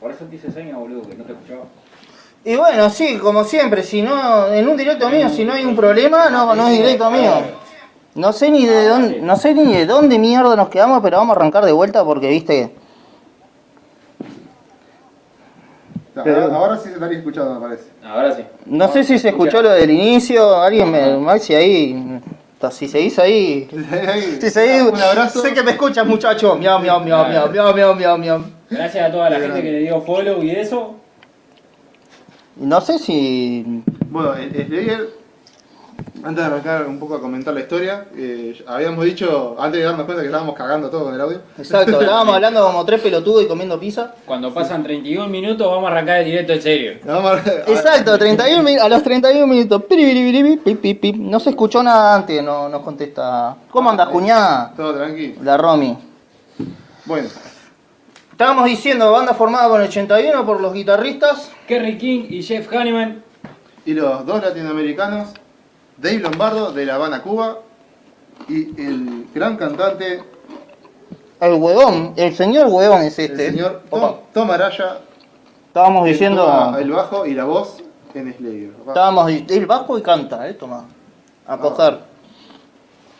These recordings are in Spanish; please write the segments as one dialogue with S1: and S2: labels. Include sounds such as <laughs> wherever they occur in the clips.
S1: Por eso te hice seña, boludo, que no te escuchaba.
S2: Y bueno, sí, como siempre, si no, en un directo mío, si no hay un problema, no, no es directo mío. No sé ni de dónde, no sé ni de dónde mierda nos quedamos, pero vamos a arrancar de vuelta porque viste. Pero-
S3: ahora, ahora sí se estaría escuchando, me parece.
S1: Ahora sí.
S2: No sé si se escuchó lo del inicio, alguien me, si ahí. Si seguís ahí. Si seguís.
S3: Un abrazo.
S2: Sé que me escuchas, muchacho. Miau, miau, miau, miau, miau, miau, miau, miau.
S1: Gracias a toda la gente que le dio follow y eso.
S2: No sé si.
S3: Bueno, Slayer, antes de arrancar un poco a comentar la historia, eh, habíamos dicho, antes de darnos cuenta que estábamos cagando todo con el audio.
S2: Exacto, <laughs> estábamos hablando como tres pelotudos y comiendo pizza.
S1: Cuando pasan 31 minutos vamos a arrancar el directo en serio.
S3: Vamos a-
S2: Exacto, 31 min- a los 31 minutos. No se escuchó nada antes, no nos contesta. ¿Cómo andas, cuñada?
S3: Todo tranqui.
S2: La Romy.
S3: Bueno,
S2: Estábamos diciendo, banda formada con 81 por los guitarristas.
S1: Kerry King y Jeff Hanneman.
S3: y los dos latinoamericanos, Dave Lombardo de La Habana, Cuba, y el gran cantante,
S2: El huevón, el señor huevón es este.
S3: el señor Tom, Tom Araya,
S2: Estábamos diciendo.
S3: toma el bajo y la voz en Slayer.
S2: Estábamos el bajo y canta, eh, toma. A coger.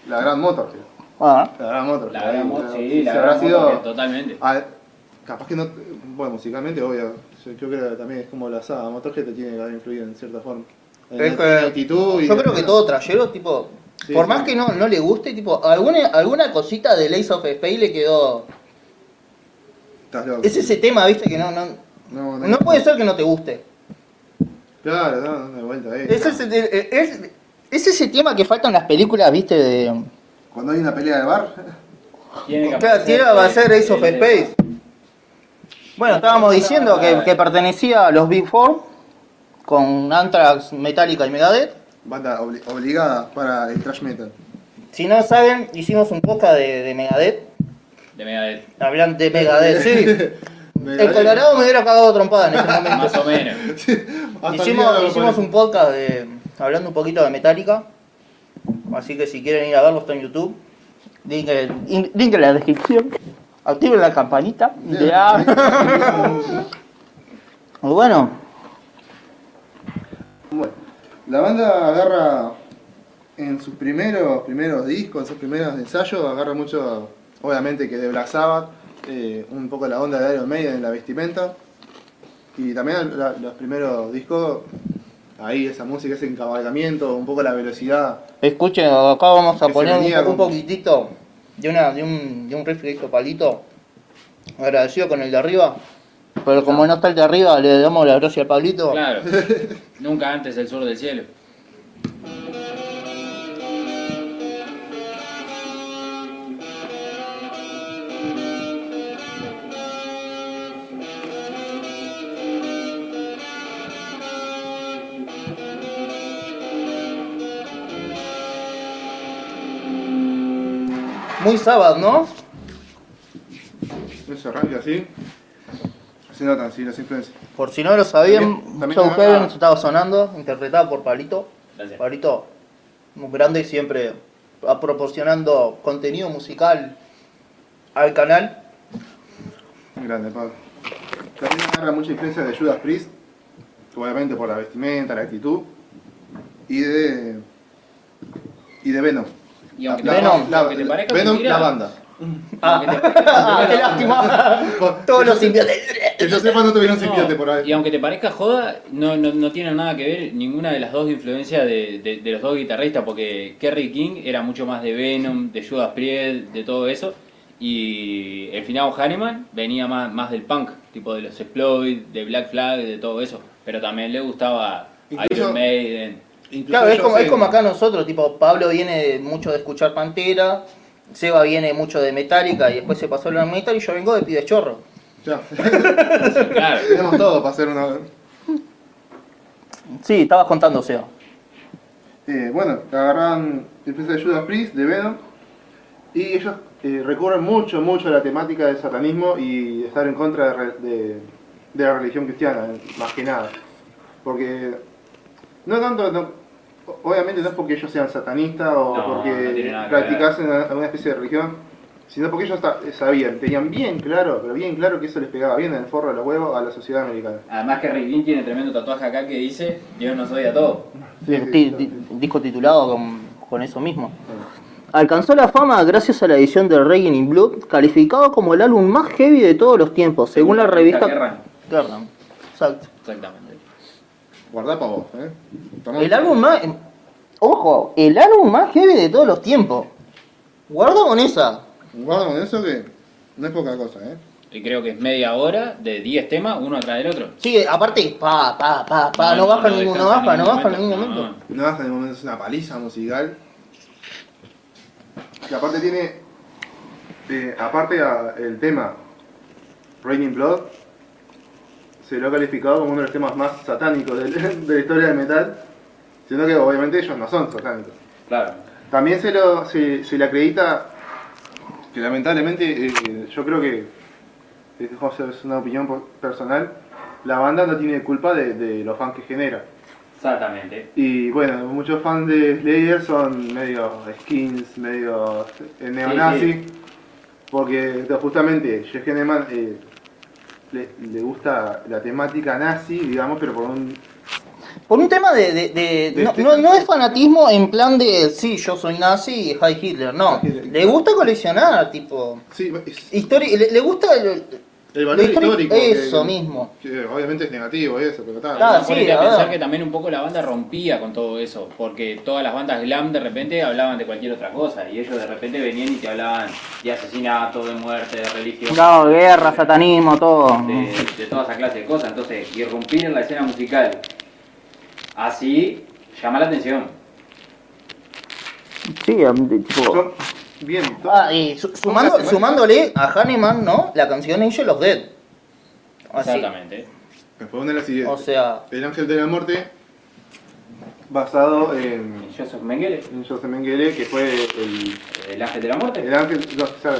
S3: La gran motor, tío.
S2: Ah,
S3: La gran motor.
S1: La gran moto, sí,
S3: Si
S1: la gran
S3: sido-
S1: moto, totalmente.
S3: Ah, capaz que no. Bueno, musicalmente, obvio. Yo creo que también es como la saga Motorhead te tiene que haber influido en cierta forma. En
S2: Es
S3: la- en actitud y.
S2: yo creo que todo trayero, tipo.
S3: Sí,
S2: por
S3: sí.
S2: más que no, no le guste, tipo, alguna, alguna cosita de Lace of Space le quedó.
S3: Estás loco.
S2: Es ese tema, viste, que no, no.
S3: No,
S2: No puede ser que no te guste.
S3: Claro, no, no, de vuelta ahí.
S2: Es ese, es, es ese tema que falta en las películas, viste, de.
S3: Cuando hay una pelea de bar.
S1: Tiene que
S2: Claro, tira va a ser Ace of Space. Bueno, estábamos diciendo que, que pertenecía a los Big Four, con Anthrax, Metallica y Megadeth.
S3: Banda obli- obligada para el thrash metal.
S2: Si no saben, hicimos un podcast de, de Megadeth.
S1: De Megadeth.
S2: Hablan de Megadeth, sí. <laughs> El. Colorado me hubiera cagado trompada en ese momento.
S1: Más o menos. <laughs>
S3: Hasta el día
S2: Hicimos, un podcast de, hablando un poquito de Metallica. Así que si quieren ir a verlo, está en YouTube. Link, en- link en la descripción. Activen la campanita. Ya. <laughs> Bueno,
S3: Bueno, la banda agarra en sus primeros, primeros discos, en sus primeros ensayos, agarra mucho, obviamente que de Black Sabbath, eh, un poco la onda de Iron Maiden en la vestimenta. Y también la- los primeros discos, ahí esa música, ese encabalgamiento, un poco la velocidad.
S2: escuchen, acá vamos a poner un, poquitito de, una, de, un, de un hizo Palito. Agradecido con el de arriba. Pero como no está el de arriba, le damos la gracia al Pablito.
S1: Claro. <laughs> Nunca antes el sur del cielo.
S2: Muy Sabbath, ¿no?
S3: Eso arranca así. Se notan así las influencias.
S2: Por si no lo sabían, Joe Heaven estaba sonando, interpretado por Palito.
S1: Gracias.
S2: Palito, muy grande y siempre a- proporcionando contenido musical al canal.
S3: Muy grande, Pablo. También agarra mucha influencia de Judas Priest, obviamente por la vestimenta, la actitud, y de. y de Venom.
S1: Y aunque
S3: La-
S1: te,
S2: Venom.
S3: la-
S1: aunque te parezca
S3: Venom,
S1: mentira,
S3: la banda. <laughs> <laughs>
S1: aunque te parezca
S2: Ah, ¡Qué lástima! Todos los simbiontes.
S3: Que yo sepa no tuvieron
S1: no,
S3: simbionte por ahí.
S1: Y aunque te parezca joda, no, no, no tiene nada que ver ninguna de las dos influencias de, de- de los dos guitarristas, porque Kerry King era mucho más de Venom, de Judas Priest, de todo eso, y el finado Hanneman venía más, más del punk, tipo de los Exploit, de Black Flag, de todo eso, pero también le gustaba
S3: Incluso-
S1: Iron Maiden.
S3: Incluso
S2: Claro, es como, es como acá nosotros, tipo, Pablo viene mucho de escuchar Pantera, Seba viene mucho de Metallica y después se pasó al metal y yo vengo de Pide Chorro.
S3: Ya. <laughs>
S1: Claro,
S3: Tenemos todo para hacer una.
S2: Sí, estabas contando, Seba.
S3: Eh, bueno, agarran influencia de Judas Priest, de Venom, y ellos eh, recurren mucho, mucho a la temática del satanismo y estar en contra de- de la religión cristiana, más que nada. Porque no tanto, no- obviamente no es porque ellos sean satanistas o
S1: No,
S3: porque
S1: no
S3: practicasen alguna especie de religión, sino porque ellos sabían, tenían bien claro, pero bien claro que eso les pegaba bien en el forro de los huevos a la sociedad americana.
S1: Además que Rick King tiene tremendo tatuaje acá que dice Dios nos odia a todos.
S3: Sí, sí,
S2: Ti-
S3: sí.
S2: ti- disco titulado con, con eso mismo. Alcanzó la fama gracias a la edición de Raging in Blood, calificado como el álbum más heavy de todos los tiempos, según la revista.
S1: Kerrang.
S2: Exacto.
S1: Exactamente.
S3: Guardá para vos, ¿eh? Tomá-
S2: El álbum más. Ojo, el álbum más heavy de todos los tiempos. Guarda con esa.
S3: Guarda con eso que no es poca cosa, ¿eh?
S1: Y creo que es media hora de 10 temas, uno atrás del otro.
S2: Sí, aparte, pa, pa, pa, pa, no, baja ningún, no baja,
S1: en
S2: no
S1: ningún
S2: baja en ningún momento.
S1: No.
S3: No baja de momento, es una paliza musical. Y aparte tiene, eh, aparte a- el tema Raining Blood, se lo ha calificado como uno de los temas más satánicos <laughs> de, la historia del metal, siendo que obviamente ellos no son satánicos.
S1: Claro.
S3: También se, lo, se, se le acredita que lamentablemente, eh, yo creo que, esto es una opinión personal, la banda no tiene culpa de, de los fans que genera.
S1: Exactamente.
S3: Y bueno, muchos fans de Slayer son medio skins, medio eh, neonazi,
S1: Sí,
S3: porque justamente Jeff Hanneman eh, le, le gusta la temática nazi, digamos, pero por un...
S2: Por un tema de. de- de-
S3: De
S2: no,
S3: este-
S2: no, no es fanatismo en plan de. Sí, yo soy nazi y High Hitler. No.
S3: Hitler.
S2: Le gusta coleccionar, tipo.
S3: Sí, es
S2: Historia, le, le gusta. el-
S3: el valor histórico. que-
S2: Eso mismo.
S3: que obviamente es negativo eso, pero está.
S2: Claro, sí,
S1: a pensar que también un poco la banda rompía con todo eso, porque todas las bandas glam de repente hablaban de cualquier otra cosa, y ellos de repente venían y te hablaban de asesinato, de muerte, de religión,
S2: No, guerra, satanismo, todo.
S1: de, de toda esa clase de cosas. Entonces, irrumpir en la escena musical así llama la atención.
S2: Sí, tipo.
S3: Bien,
S2: Ah, y su- sumando, sumándole a Hanneman, ¿no? La canción Angel of Dead. Así.
S1: Exactamente.
S3: Después una de las siguientes.
S2: O sea,
S3: El Ángel de la Muerte, basado en,
S1: Joseph Mengele,
S3: en Joseph Mengele, que fue el,
S1: el ángel de la muerte.
S3: el ángel, no, sabe,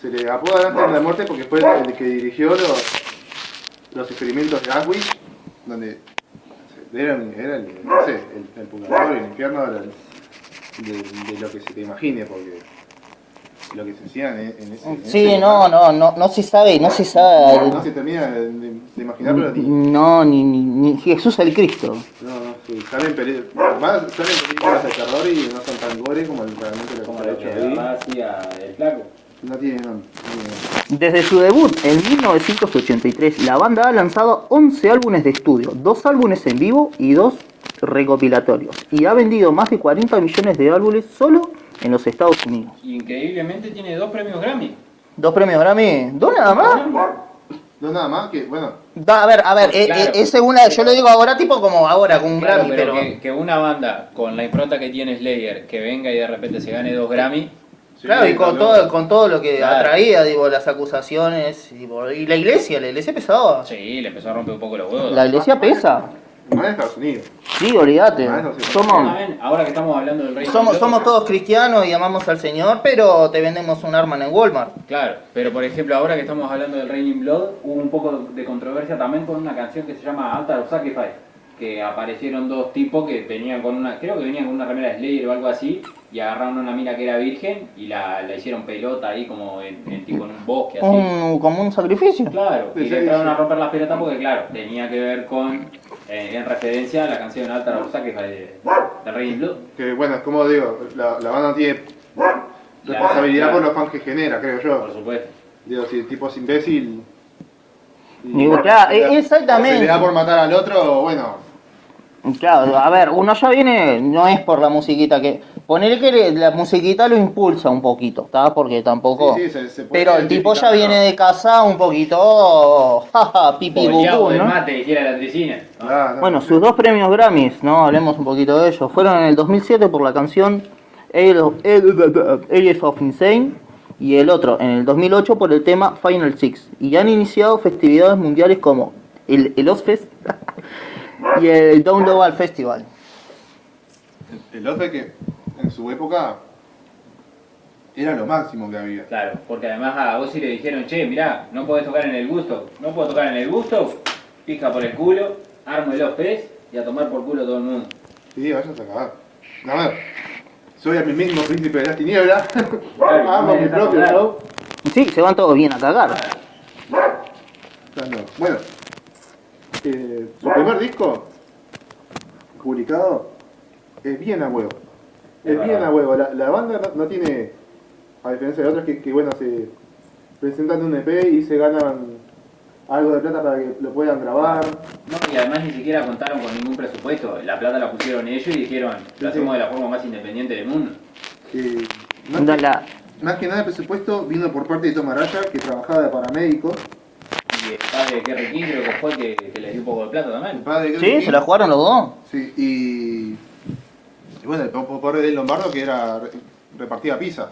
S3: se le apoda el Ángel de la Muerte porque fue el que dirigió los, los experimentos de Auschwitz, donde era, era el, no sé, el, el purgatorio, el infierno era el- de, de lo que se te imagine, porque lo que se hacía en, en ese en
S2: sí,
S3: ese
S2: no,
S3: lugar,
S2: no, no, no se sabe, no se sabe.
S3: No se termina de, de- imaginar, pero ni,
S2: No, ni, ni, ni Jesús el Cristo.
S3: No, no, sí, salen, peli- más salen películas de terror y no son tan gore como el, realmente lo
S1: Como
S3: hecho ahí.
S1: hacia el flaco.
S3: No tiene nombre. no tiene nombre.
S2: Desde su debut en 1983, la banda ha lanzado 11 álbumes de estudio, 2 álbumes en vivo y 2 recopilatorios, y ha vendido más de 40 millones de álbumes solo en los Estados Unidos.
S1: Increíblemente tiene dos premios Grammy.
S2: ¿Dos premios Grammy? ¿Dos nada más?
S3: No, nada más que, bueno,
S2: Da, a ver, a ver, eh,
S1: Claro.
S2: eh, es según la, yo lo digo ahora tipo como ahora, con un
S1: Claro,
S2: Grammy,
S1: pero,
S2: pero...
S1: que, que una banda con la impronta que tiene Slayer, que venga y de repente se gane dos Grammy,
S3: sí,
S2: Claro, y con todo, con todo lo que
S1: Claro.
S2: atraía, digo, las acusaciones, y, y la iglesia, la iglesia pesaba.
S1: sí, le empezó a romper un poco los huevos.
S2: La iglesia pesa.
S3: Más en Estados Unidos.
S2: Sí, olvídate.
S3: Ah.
S2: Somos,
S1: También, ahora que estamos hablando del rey
S2: somos, somos todos cristianos y amamos al Señor, pero te vendemos un arma en Walmart.
S1: Claro, pero por ejemplo, ahora que estamos hablando del Raining Blood, hubo un poco de controversia también con una canción que se llama Altar of Sacrifice. Que aparecieron dos tipos que venían con una, creo que venían con una remera de Slayer o algo así, y agarraron una mina que era virgen y la, la hicieron pelota ahí como en, en tipo en un bosque así.
S2: Un, como un sacrificio.
S1: Claro, y
S3: Sí,
S1: le entraron
S3: sí.
S1: a romper las pelotas porque, claro, tenía que ver con, eh, en referencia a la canción Altar of Sacrifice de, de Raining Blood.
S3: Que bueno, es como digo, la, la banda tiene responsabilidad por los fans que genera, creo
S1: Por
S3: yo.
S1: supuesto.
S3: Digo, si el tipo es imbécil. y-
S2: Digo, claro,
S3: se le da-
S2: e- exactamente.
S3: Se le da por matar al otro, bueno.
S2: Claro, a ver, uno ya viene, no es por la musiquita que... Poner que le- la musiquita lo impulsa un poquito, ¿está? Porque tampoco...
S3: Sí, sí, se- se puede
S2: Pero el tipo ya viene de casa un poquito... Jaja, pipi
S1: Boleado
S2: bucú,
S1: de
S2: ¿no?
S1: mate y tira la tricina. ¿no?
S3: Ah, no.
S2: Bueno, sus dos premios Grammys, ¿no? Hablemos un poquito de ellos. Fueron en el 2007 por la canción Age of, Insane y el otro en el 2008 por el tema Final Six. Y han iniciado festividades mundiales como el, el Ozfest <laughs> y el Down Global Festival.
S3: El que en su época era lo máximo que había.
S1: Claro, porque además a vos si le dijeron, che, mirá, no podés tocar en el gusto, no puedo tocar en el gusto, pija por el culo, armo el pez y a tomar por culo todo el mundo.
S3: Sí, vayas a cagar. A ver, Soy a mí mismo príncipe de las tinieblas. <laughs>
S1: Claro, <laughs>
S3: Hago mi propio show.
S2: Sí, se van todos bien a cagar.
S3: No. Bueno, eh, su primer disco publicado es bien a huevo. Es bien a huevo. La, la banda no, no tiene, a diferencia de otras que, que, bueno, se presentan un EP y se ganan algo de plata para que lo puedan grabar.
S1: No, y además ni siquiera contaron con ningún presupuesto. La plata la pusieron ellos y dijeron, lo hacemos de la forma más independiente del mundo.
S3: Eh, más, que,
S2: la-
S3: más que nada el presupuesto vino por parte de Tom Araya, que trabajaba de paramédico.
S1: Y el padre de Kerry King creo que fue que, que les dio un poco de plata
S3: El
S1: también.
S3: padre de
S2: Sí, se la jugaron los dos.
S3: Sí, y, y bueno, el po- pobre del Lombardo que era re- repartía pizza.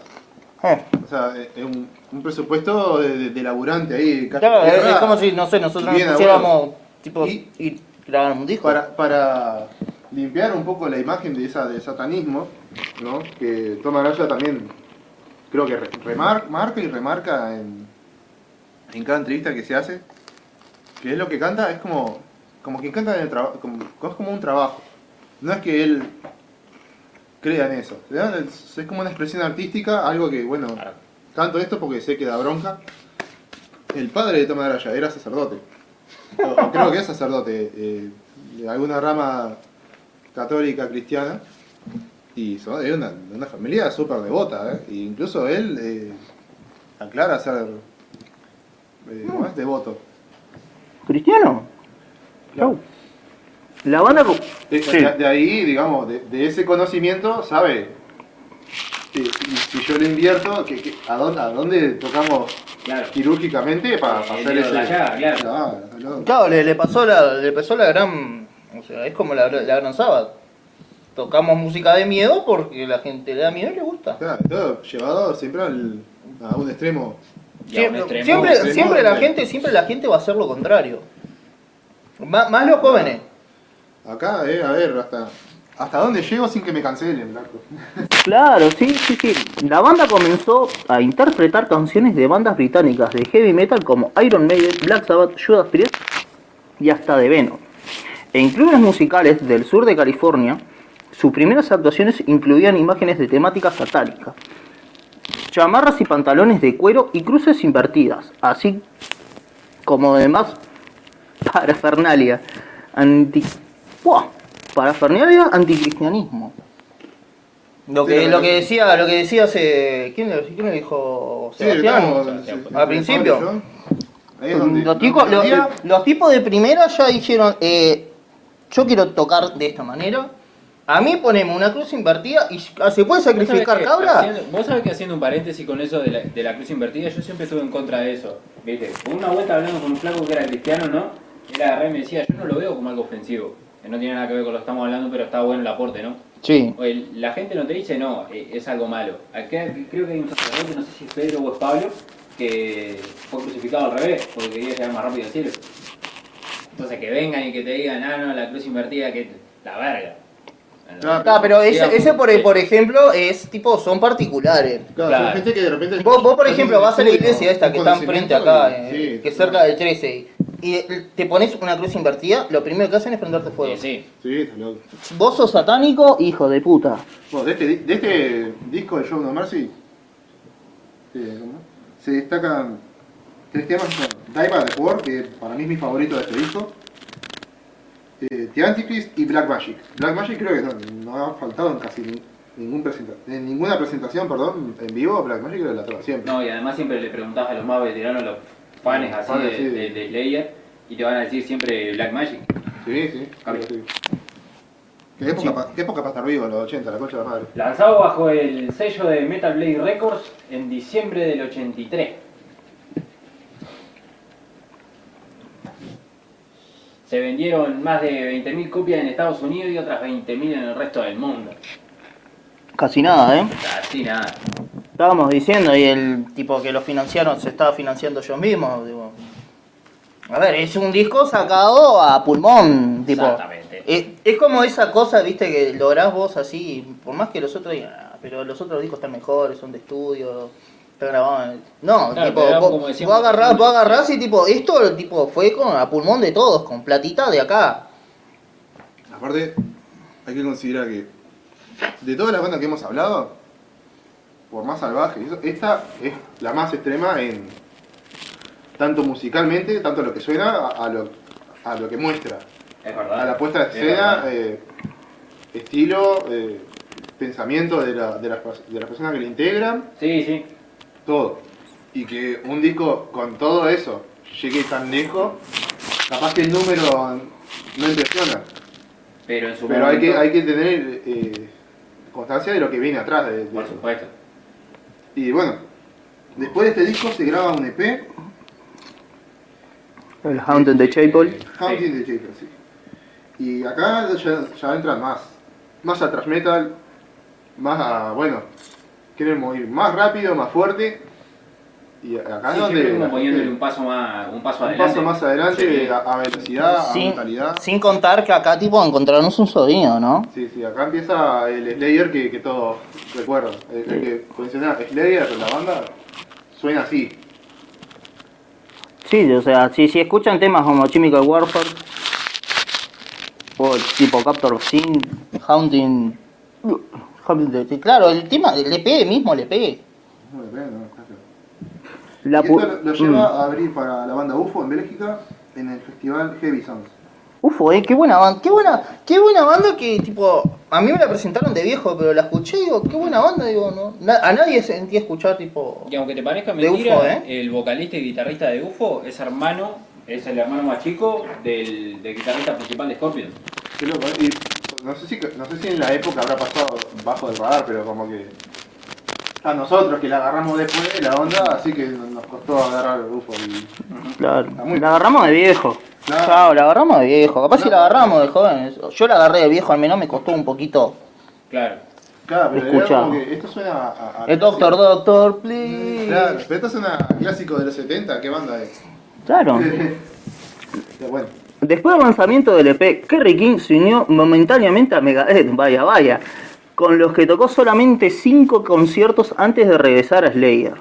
S2: Eh.
S3: O sea, es es un, un presupuesto de, de- de laburante ahí.
S2: Claro, es, como si, no sé, nosotros nos pusiéramos, tipo,
S3: Y-
S2: y, grabar un disco.
S3: Para, para limpiar un poco la imagen de esa de satanismo, ¿no? Que Tom Araya también creo que re- remar- marca y remarca en, en cada entrevista que se hace, que es lo que canta, es como, como quien canta en el trabajo, como, es como un trabajo. No es que él crea en eso. Es, es como una expresión artística, algo que, bueno,
S1: Claro.
S3: canto esto porque sé que da bronca. El padre de Tom Araya era sacerdote. O- o creo que es sacerdote eh, de alguna rama católica cristiana. Y son de una, de una familia súper devota. ¿eh? E incluso él eh, aclara ser eh, ¿cómo es? devoto.
S2: ¿Cristiano? Chau. La banda... co-
S3: De,
S2: Sí.
S3: de- de ahí, digamos, de, de ese conocimiento, sabe si, si- yo lo invierto, que, que- a, dónde, a dónde tocamos
S1: Claro.
S3: quirúrgicamente para,
S1: Eh,
S3: para hacer ese.
S1: claro.
S3: Claro, claro.
S2: Claro, le, le pasó la, le pasó la gran... O sea, es como la, la gran sábado. Tocamos música de miedo porque la gente le da miedo y le gusta.
S3: Claro, todo llevado siempre al- a un extremo.
S1: A un
S2: Siempre,
S1: extremo,
S2: siempre,
S3: extremo,
S2: siempre la gente, siempre la gente va a hacer lo contrario. Má- más los jóvenes.
S3: Acá, eh, a ver, hasta, hasta dónde llego sin que me cancelen, Blanco. <laughs>
S2: Claro, sí, sí, sí. La banda comenzó a interpretar canciones de bandas británicas de heavy metal como Iron Maiden, Black Sabbath, Judas Priest y hasta de Venom. En clubes musicales del sur de California, sus primeras actuaciones incluían imágenes de temática satánica, chamarras y pantalones de cuero y cruces invertidas, así como demás <laughs> parafernalia anti ¡Buah! parafernalia anticristianismo. Lo que,
S3: Sí,
S2: lo que decía, lo que decía hace. ¿Quién le, quién dijo? Sebastián.
S3: sí,
S2: al principio.
S3: Pablo, yo. Ahí es donde.
S2: los, tipos, los, tipos de primera ya dijeron, eh, yo quiero tocar de esta manera. A mí ponemos una cruz invertida y se puede sacrificar
S1: ¿Vos
S2: cabra.
S1: haciendo- Vos sabés que haciendo un paréntesis con eso de la, de la cruz invertida, yo siempre estuve en contra de eso. ¿Viste? Una vuelta hablando con un flaco que era cristiano, ¿no? Él agarré y me decía, yo no lo veo como algo ofensivo. Que no tiene nada que ver con lo que estamos hablando, pero está bueno el aporte, ¿no?
S2: Sí.
S1: Oye, la gente no te dice, no, eh, es algo malo. Acá creo que hay un sacerdote, no sé si es Pedro o es Pablo, que fue crucificado al revés, porque quería llegar más rápido al cielo. Entonces que vengan y que te digan, ah, no, la cruz invertida, que la verga.
S3: Claro,
S2: pero ese, por, ejemplo es tipo, son particulares.
S3: Claro,
S1: Claro.
S3: son gente que de repente.
S2: Vos, vos, por ejemplo, vas a la iglesia esta que está enfrente acá,
S3: y-
S2: eh,
S3: sí,
S2: que es cerca del 13, y te pones una cruz invertida, lo primero que hacen es prenderte fuego.
S1: Sí, sí.
S3: Sí.
S2: Vos sos satánico, hijo de puta.
S3: Bueno, de este, de este disco de Show No Mercy eh, se destacan tres temas: by the War, que para mí es mi favorito de este disco, eh, The Antichrist y Black Magic. Black Magic creo que no, no ha faltado en casi ni- ningún presenta en ninguna presentación perdón, en vivo. Black Magic creo que la toca siempre.
S1: No, y además siempre le preguntás a los más veteranos, los fans así
S3: Fans,
S1: de,
S3: sí.
S1: de, de Slayer, y te van a decir siempre Black Magic.
S3: Sí, sí, sí. ¿Qué época, pa- qué época para estar vivo en los 80, la concha de la madre?
S1: Lanzado bajo el sello de Metal Blade Records en diciembre del 83. Se vendieron más de 20.000 copias en Estados Unidos y otras 20.000 en el resto del mundo.
S2: Casi nada, ¿eh?
S1: Así nada.
S2: Estábamos diciendo, y el tipo que lo financiaron se estaba financiando yo mismo. Digo. A ver, es un disco sacado a pulmón, tipo.
S1: Exactamente.
S2: Es, es como esa cosa, viste, que lográs vos así, por más que los otros digan, "Ah, pero los otros discos están mejores, son de estudio, están grabados. en-". No,
S1: Claro,
S2: tipo, vos,
S1: como decíamos,
S2: vos agarrás, vos agarrás y tipo, esto tipo fue con a pulmón de todos, con platita de acá.
S3: Aparte, hay que considerar que de todas las bandas que hemos hablado, por más salvaje, esta es la más extrema en tanto musicalmente, tanto lo que suena, a, a lo, a lo que muestra.
S1: Es verdad.
S3: A la puesta de
S1: Es
S3: escena, eh, estilo, eh, pensamiento de, la- de las, de las personas que lo integran,
S1: Sí, sí.
S3: todo. Y que un disco con todo eso llegue tan lejos, capaz que el número no impresiona.
S1: Pero en su
S3: Pero hay que, hay que tener eh, constancia de lo que viene atrás de, de
S1: Por
S3: eso. Y bueno, después de este disco se graba un EP,
S2: El Haunted de Chapel.
S3: Haunting de Jacob, sí. Y acá ya, ya entran más, más a thrash metal, más a, bueno, queremos ir más rápido, más fuerte. Y acá
S1: Sí,
S3: es donde
S1: como poniéndole un paso más, un paso
S3: un
S1: adelante.
S3: paso más adelante
S1: Sí.
S3: a, a velocidad, a
S2: Sin,
S3: brutalidad.
S2: sin contar que acá tipo encontrarnos un sonido, ¿no?
S3: Sí, sí, acá empieza el Slayer que, que todos recuerdan. El, el que menciona Slayer, la banda, suena así.
S2: Sí, o sea, si, si escuchan temas como Chemical Warfare o tipo Captor of Sin, Haunting, Haunting de- claro, el tema del EP mismo, el EP.
S3: No me pega, no.
S2: La
S3: y
S2: pu-
S3: esto lo, lo
S2: Mm.
S3: lleva a abrir para la banda UFO en Bélgica en el festival Heavy Sounds.
S2: Ufo, eh, qué buena banda, qué buena, qué buena banda que tipo, a mí me la presentaron de viejo, pero la escuché y digo, qué buena banda, digo, no, na- a nadie sentí escuchar tipo,
S1: Y aunque te parezca mentira,
S2: UFO, ¿eh?
S1: el vocalista y guitarrista de UFO es hermano, es el hermano más chico del, del guitarrista principal de Scorpion.
S3: Qué loco. Y no sé, si, no sé si en la época habrá pasado bajo del radar, pero como que a nosotros que la agarramos después de la onda, así que nos costó agarrar el UFO. Y,
S2: claro, la agarramos de viejo.
S3: Claro.
S2: Chao, la agarramos de viejo, capaz si la agarramos de jóvenes. Yo la agarré de viejo, al menos me costó un poquito.
S1: Claro.
S3: claro, pero como que esto suena a. a
S2: El Doctor,
S3: clásico.
S2: Doctor, please.
S3: Claro, pero esto suena a clásico de los 70, ¿qué banda es?
S2: Claro.
S3: Pero <laughs> bueno,
S2: Después del lanzamiento del EP, Kerry King se unió momentáneamente a Megadeth, vaya vaya, con los que tocó solamente 5 conciertos antes de regresar a Slayer.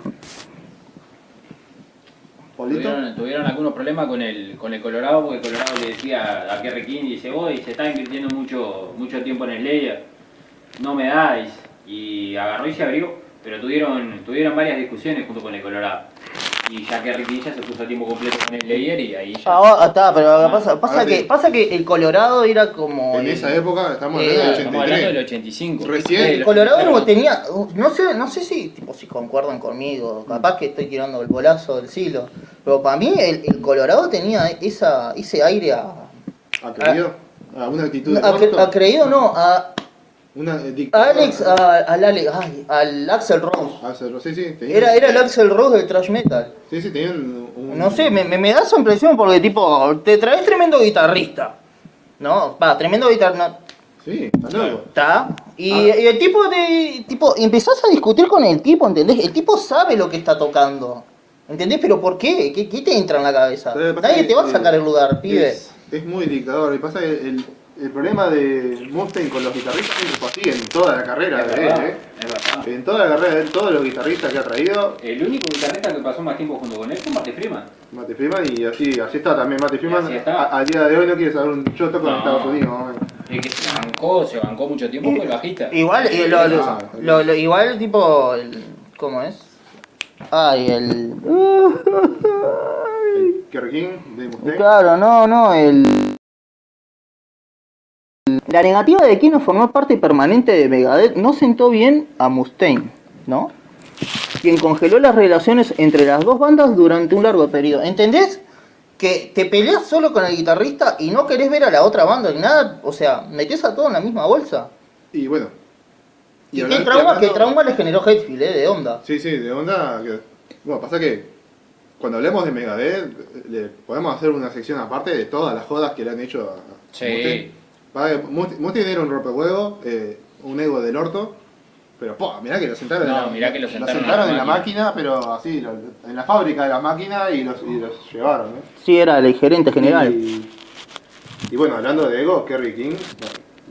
S1: Tuvieron, tuvieron algunos problemas con el, con el Colorado, porque el Colorado le decía a Kerry King, dice, vos se está invirtiendo mucho, mucho tiempo en Slayer, no me dais. Y agarró y se abrió, pero tuvieron, tuvieron varias discusiones junto con el Colorado. Y ya King ya se puso a tiempo completo con el Slayer y ahí ya...
S2: Ah, está, pero pasa, pasa,
S3: Ahora
S2: que, pasa que el Colorado era como...
S3: En
S2: el-
S3: esa época, estamos
S2: Eh,
S3: hablando del
S1: Estamos hablando del
S3: 83.
S1: 85.
S3: Recién.
S2: El Colorado no tenía, no sé, no sé si, tipo, si concuerdan conmigo, capaz que estoy tirando el bolazo del siglo, pero para mí el, el Colorado tenía esa, ese aire a,
S3: ¿Ha creído? ¿A una actitud de
S2: a,
S3: orto?
S2: a creído no, a,
S3: Una eh.
S2: Alex, a- al, Ale- ay, al Axel Rose.
S3: Ah, se- sí, sí, tenía,
S2: Era, era el Axel Rose del thrash metal.
S3: Sí, sí, tenía un... un-
S2: No sé, me, me, me da esa impresión porque tipo, te traes tremendo guitarrista. ¿No? Va, tremendo guitarrista.
S3: Sí, está loco.
S2: ¿Está? Y,
S3: Ah.
S2: y el tipo de. tipo, empezás a discutir con el tipo, ¿entendés? El tipo sabe lo que está tocando. ¿Entendés? Pero ¿por qué? ¿Qué, qué te entra en la cabeza? Nadie te va a sacar el lugar, pibe.
S3: Es, es muy dictador. Y pasa que el, el problema de Mustaine con los guitarristas siempre fue así en toda la carrera
S1: Es
S3: de él, ¿eh?
S1: es verdad.
S3: En toda la carrera de él, todos los guitarristas que ha traído,
S1: El único guitarrista que pasó más tiempo junto con él fue Marty Freeman.
S3: Mate Freeman, y así, así está también Mate Freeman. a- Al día de hoy no quiere saber un choto con
S1: No.
S3: Estados Unidos.
S1: El que se bancó, se bancó mucho tiempo fue el bajista.
S2: Igual, y lo, lo-
S3: Ah,
S2: lo- lo- igual tipo. el- ¿Cómo es? Ay, el.
S3: El Kerry King de Mustaine.
S2: Claro, no, no, el. La negativa de Kino formar parte permanente de Megadeth no sentó bien a Mustaine, ¿no? Quien congeló las relaciones entre las dos bandas durante un largo periodo. ¿Entendés? Que te peleas solo con el guitarrista y no querés ver a la otra banda ni nada, o sea, metés a todo en la misma bolsa.
S3: Y bueno.
S2: ¿Y, qué
S3: hablando-
S2: trauma, qué
S3: hablando-
S2: trauma le generó Hetfield, eh, de onda?
S3: Sí, sí, de onda. que- bueno, pasa que cuando hablemos de Megadeth, le podemos hacer una sección aparte de todas las jodas que le han hecho a
S1: Sí.
S3: Mustaine era un rompehuevo, eh, un ego del orto. Pero, po, mirá que lo sentaron,
S1: No,
S3: en, la,
S1: mirá que lo sentaron en
S3: en
S1: la
S3: la
S1: máquina.
S3: pero así, lo- en la fábrica de la máquina y los, y los llevaron. ¿eh?
S2: Sí, era el gerente general.
S3: Y, y bueno, hablando de ego, Kerry King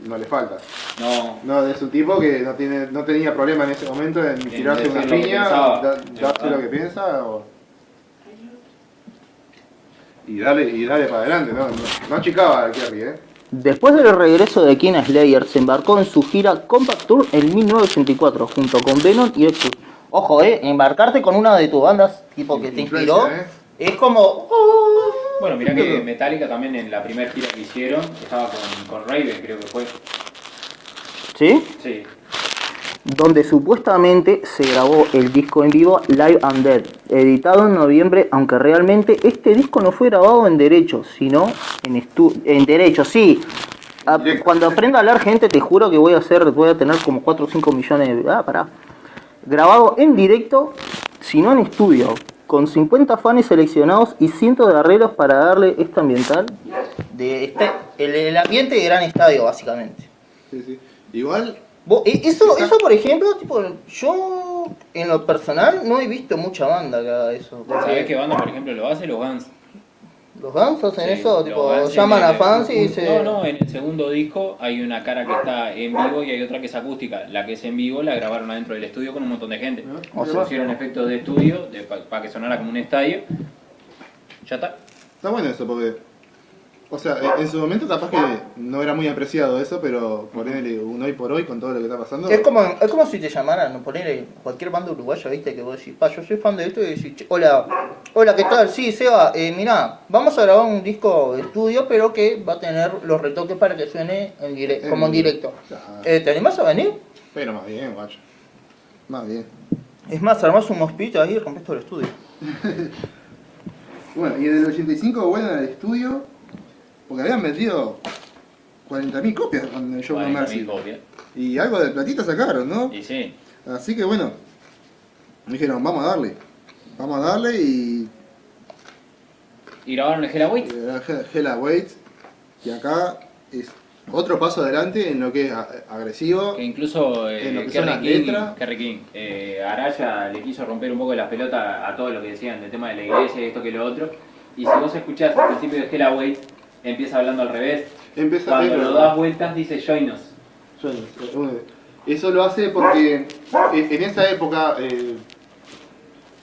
S3: no, no le falta.
S1: No,
S3: No, es un tipo que no tiene no tenía problema en ese momento en tirarse una
S1: lo
S3: piña, darse
S1: verdad.
S3: lo que piensa o- y darle, y darle para adelante, ¿no? No, no achicaba a Kerry, ¿eh?
S2: Después del regreso de King Slayer, se embarcó en su gira Compact Tour en 1984 junto con Venom y Exodus. Ojo, eh, embarcarte con una de tus bandas tipo que te inspiró
S3: eh.
S2: es como. oh.
S1: Bueno, mirá que <laughs> Metallica también en la primera gira que hicieron estaba con, con Raven, creo que fue.
S2: ¿Sí?
S1: Sí.
S2: Donde supuestamente se grabó el disco en vivo Live and Dead, editado en noviembre, aunque realmente este disco no fue grabado en derecho, sino en estu en derecho, sí. A-
S3: Directo.
S2: cuando aprenda a hablar gente, te juro que voy a hacer, voy a tener como 4 o 5 millones de... Ah, pará. Grabado en directo, sino en estudio, con 50 fans seleccionados y cientos de arreglos para darle este ambiental. De este, el, el ambiente de gran estadio, básicamente.
S3: Sí, sí. Igual,
S2: Eso, eso, por ejemplo, tipo, yo en lo personal no he visto mucha banda que haga eso. porque
S1: ¿Sabés qué banda, por ejemplo, lo hace? Los Guns.
S2: Los Guns hacen
S1: Sí,
S2: eso, tipo, llaman a
S1: el-
S2: fans y se...
S1: No, no, en el segundo disco hay una cara que está en vivo y hay otra que es acústica. La que es en vivo la grabaron adentro del estudio con un montón de gente.
S3: Ah,
S2: o sea-
S1: Pusieron efectos de estudio para que sonara como un estadio. Ya está.
S3: está bueno eso porque. O sea, en- su momento capaz que no era muy apreciado eso, pero ponerle un hoy por hoy con todo lo que está pasando.
S2: Es como, es como si te llamaran, poner cualquier banda uruguaya, viste, que vos decís, pa, yo soy fan de esto y decís, "Che, hola, hola, ¿qué tal? Sí, Seba, eh, mirá, vamos a grabar un disco de estudio, pero que va a tener los retoques para que suene en dire-
S3: En
S2: como en directo. Eh, ¿Te animás a venir?
S3: Pero más bien, guacho. Más bien.
S2: Es más, armás un mospito ahí y rompes todo el estudio. <laughs>
S3: Bueno, y en el 85 vuelven al estudio porque habían vendido 40.000 copias con el show de
S1: 40.000
S3: Mercy.
S1: copias.
S3: Y algo de platita sacaron, ¿no?
S1: Y sí.
S3: Así que bueno, dijeron, vamos a darle. Vamos a darle y
S1: Y grabaron el Hell Away.
S3: eh, Hell- Hell Awaits. Y acá es otro paso adelante en lo que es agresivo.
S1: Que incluso eh,
S3: En lo que son
S1: Kerry,
S3: las
S1: King,
S3: letras.
S1: Kerry King, eh, Araya le quiso romper un poco las pelotas a todo lo que decían del tema de la iglesia y esto que lo otro. Y si vos escuchás al principio de Hell Away, empieza hablando al revés.
S3: Empieza
S1: Cuando lo das vueltas dice Join us.
S3: Yo no sé, uno de- Eso lo hace porque eh, en esa época eh,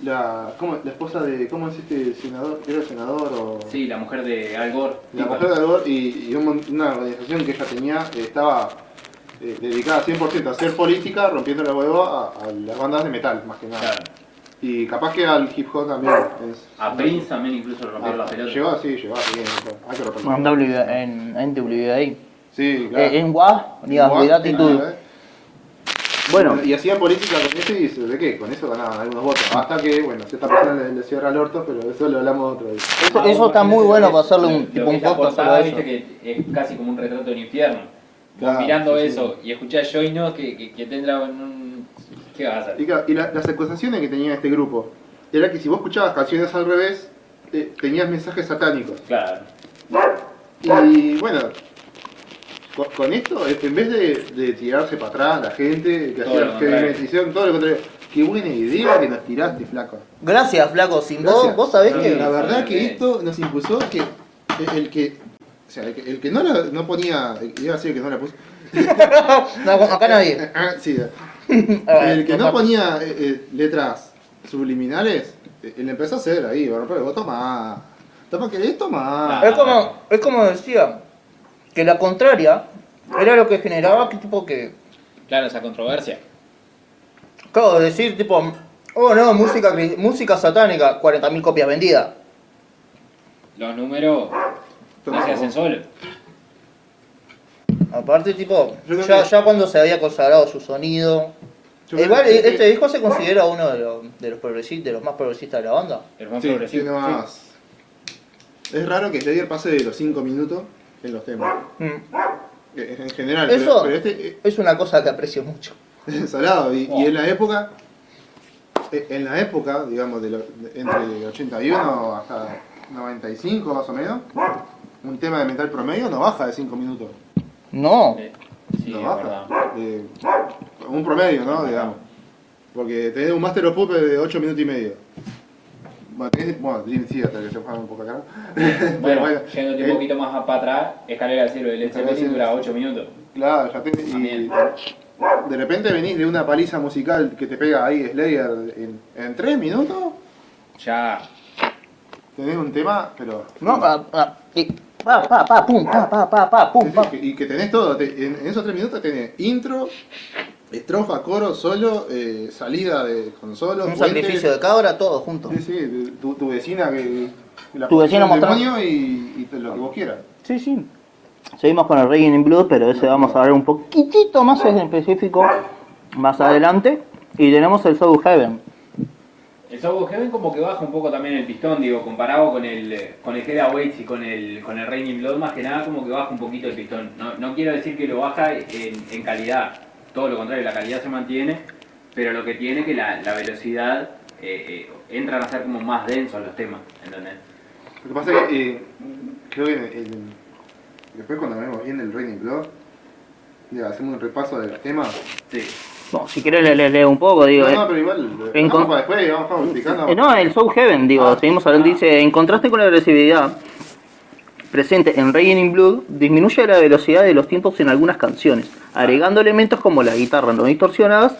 S3: la, ¿cómo- la esposa de, ¿cómo es este senador? ¿Era senador o...?
S1: Sí, la mujer de Al Gore.
S3: La
S1: tipo,
S3: mujer de Al Gore y, y un una organización que ella tenía eh, estaba eh, dedicada 100% a hacer política, rompiendo la huevo a, a las bandas de metal, más que nada.
S1: claro.
S3: Y capaz que al hip hop también. Es,
S1: A Prince también incluso le rompieron
S3: Ah,
S1: las pelotas.
S3: llegó así, llegó bien, Hay que romper.
S2: En, W, en, en.
S3: Sí, claro.
S2: Eh, en WA, ni
S3: Igual,
S2: cuidate y todo.
S3: eh.
S2: Bueno,
S3: Y hacían política con eso y ¿de qué? Con eso ganaban algunos votos. Hasta que, bueno, cierta persona le, le cierra el orto, pero eso lo hablamos otro día.
S2: eso, eso está muy bueno para hacerle un, tipo un
S1: es la
S2: podcast de eso.
S1: viste que es casi como un retrato del infierno. Vos
S3: Claro,
S1: mirando
S3: sí, sí.
S1: eso y escuchás Join us que, que, que tendrá un... ¿Qué vas a hacer?
S3: Y, claro, y la- las acusaciones que tenía este grupo era que si vos escuchabas canciones al revés, eh, tenías mensajes satánicos.
S1: Claro.
S3: Y bueno, con, con esto, en vez de, de tirarse para atrás la gente, que
S1: Todo
S3: hacía hicieron todo lo contrario. Qué buena idea que nos tiraste, flaco.
S2: Gracias, flaco. Sin vos,
S3: Gracias.
S2: vos sabés
S1: No,
S2: que.
S3: La verdad que esto nos impulsó que el, el que. O sea, el que, el que no, la, no ponía. Iba a decir que no la puso. <laughs>
S2: No, acá nadie.
S3: Ah, sí. <laughs> El que no ponía eh, eh, letras subliminales, eh, él empezó a hacer ahí, bueno, pero vos toma. Toma que esto, toma.
S2: Es como, es como decía, que la contraria era lo que generaba que tipo que.
S1: Claro, esa controversia.
S2: Claro, decir tipo, oh no, música, música satánica, 40.000 copias vendidas.
S1: Los números no se hacen solos.
S2: Aparte, tipo, ya, cuando se había consagrado su sonido. Igual,
S3: que-
S2: este disco se considera uno de los, de los, progresi- de los más progresistas de la banda.
S1: El más
S3: Sí,
S1: progresivo.
S3: tiene más. Es raro que Slayer pase de los 5 minutos en los temas.
S2: Mm.
S3: Eh, En general,
S2: Eso-
S3: pero, pero este eh,
S2: Es una cosa que aprecio mucho. <laughs>
S3: es salado. Y, y en la época, eh, en la época, digamos, de lo- de- entre 81 hasta 95 más o menos, un tema de metal promedio no baja de 5 minutos.
S2: No.
S1: Sí, sí,
S3: no baja. De- un promedio, ¿no? Digamos. Porque tenés un Master of Puppets de 8 minutos y medio. Bueno, tenés, bueno, Dream Theater, que se juega un poco acá.
S1: Bueno, <laughs>
S3: bueno,
S1: yéndote
S3: eh,
S1: un poquito más para atrás, Escalera al cielo
S3: al
S1: Zeppelin
S3: cielo.
S1: dura 8 minutos.
S3: Claro, ya tenés. Y de repente venís de una paliza musical que te pega ahí Slayer en, en 3 minutos.
S1: Ya.
S3: Tenés un tema, pero.
S2: No, ah, ah, y Pa, pa, pa, pum, pa, pa, pa, pa, pum, pa.
S3: Y que tenés todo, en, esos tres minutos tenés intro, estrofa, coro, solo, eh, salida de con solo,
S2: Un
S3: puente.
S2: sacrificio de cabra, todo junto.
S3: Sí, sí, tu, tu vecina que la
S2: Tu mostrando-
S3: demonio y, lo que vos quieras.
S2: Sí, sí. Seguimos con el Raging in Blood, pero ese vamos a ver un poquitito más en específico más adelante. Y tenemos el Soul Heaven.
S1: El of Heaven como que baja un poco también el pistón, digo, comparado con el eh, con el Waits y con el con el Raining Blood, más que nada como que baja un poquito el pistón. No, no quiero decir que lo baja en, en calidad, todo lo contrario, la calidad se mantiene, pero lo que tiene que la, la velocidad eh, eh, entran a ser como más densos los temas, ¿entendés?
S3: Lo que pasa es que eh, creo que después cuando vemos bien el Raining Blood, ya, hacemos un repaso de los temas.
S1: Sí.
S2: Bueno, si querés le, le leo un poco, digo.
S3: No,
S2: eh.
S3: no, pero igual, vamos para después, vamos, vamos.
S2: Eh, no, el Soul Heaven, digo,
S3: Ah.
S2: seguimos hablando, dice, en contraste con la agresividad presente en Raging in Blood, disminuye la velocidad de los tiempos en algunas canciones, agregando elementos como la guitarra no distorsionadas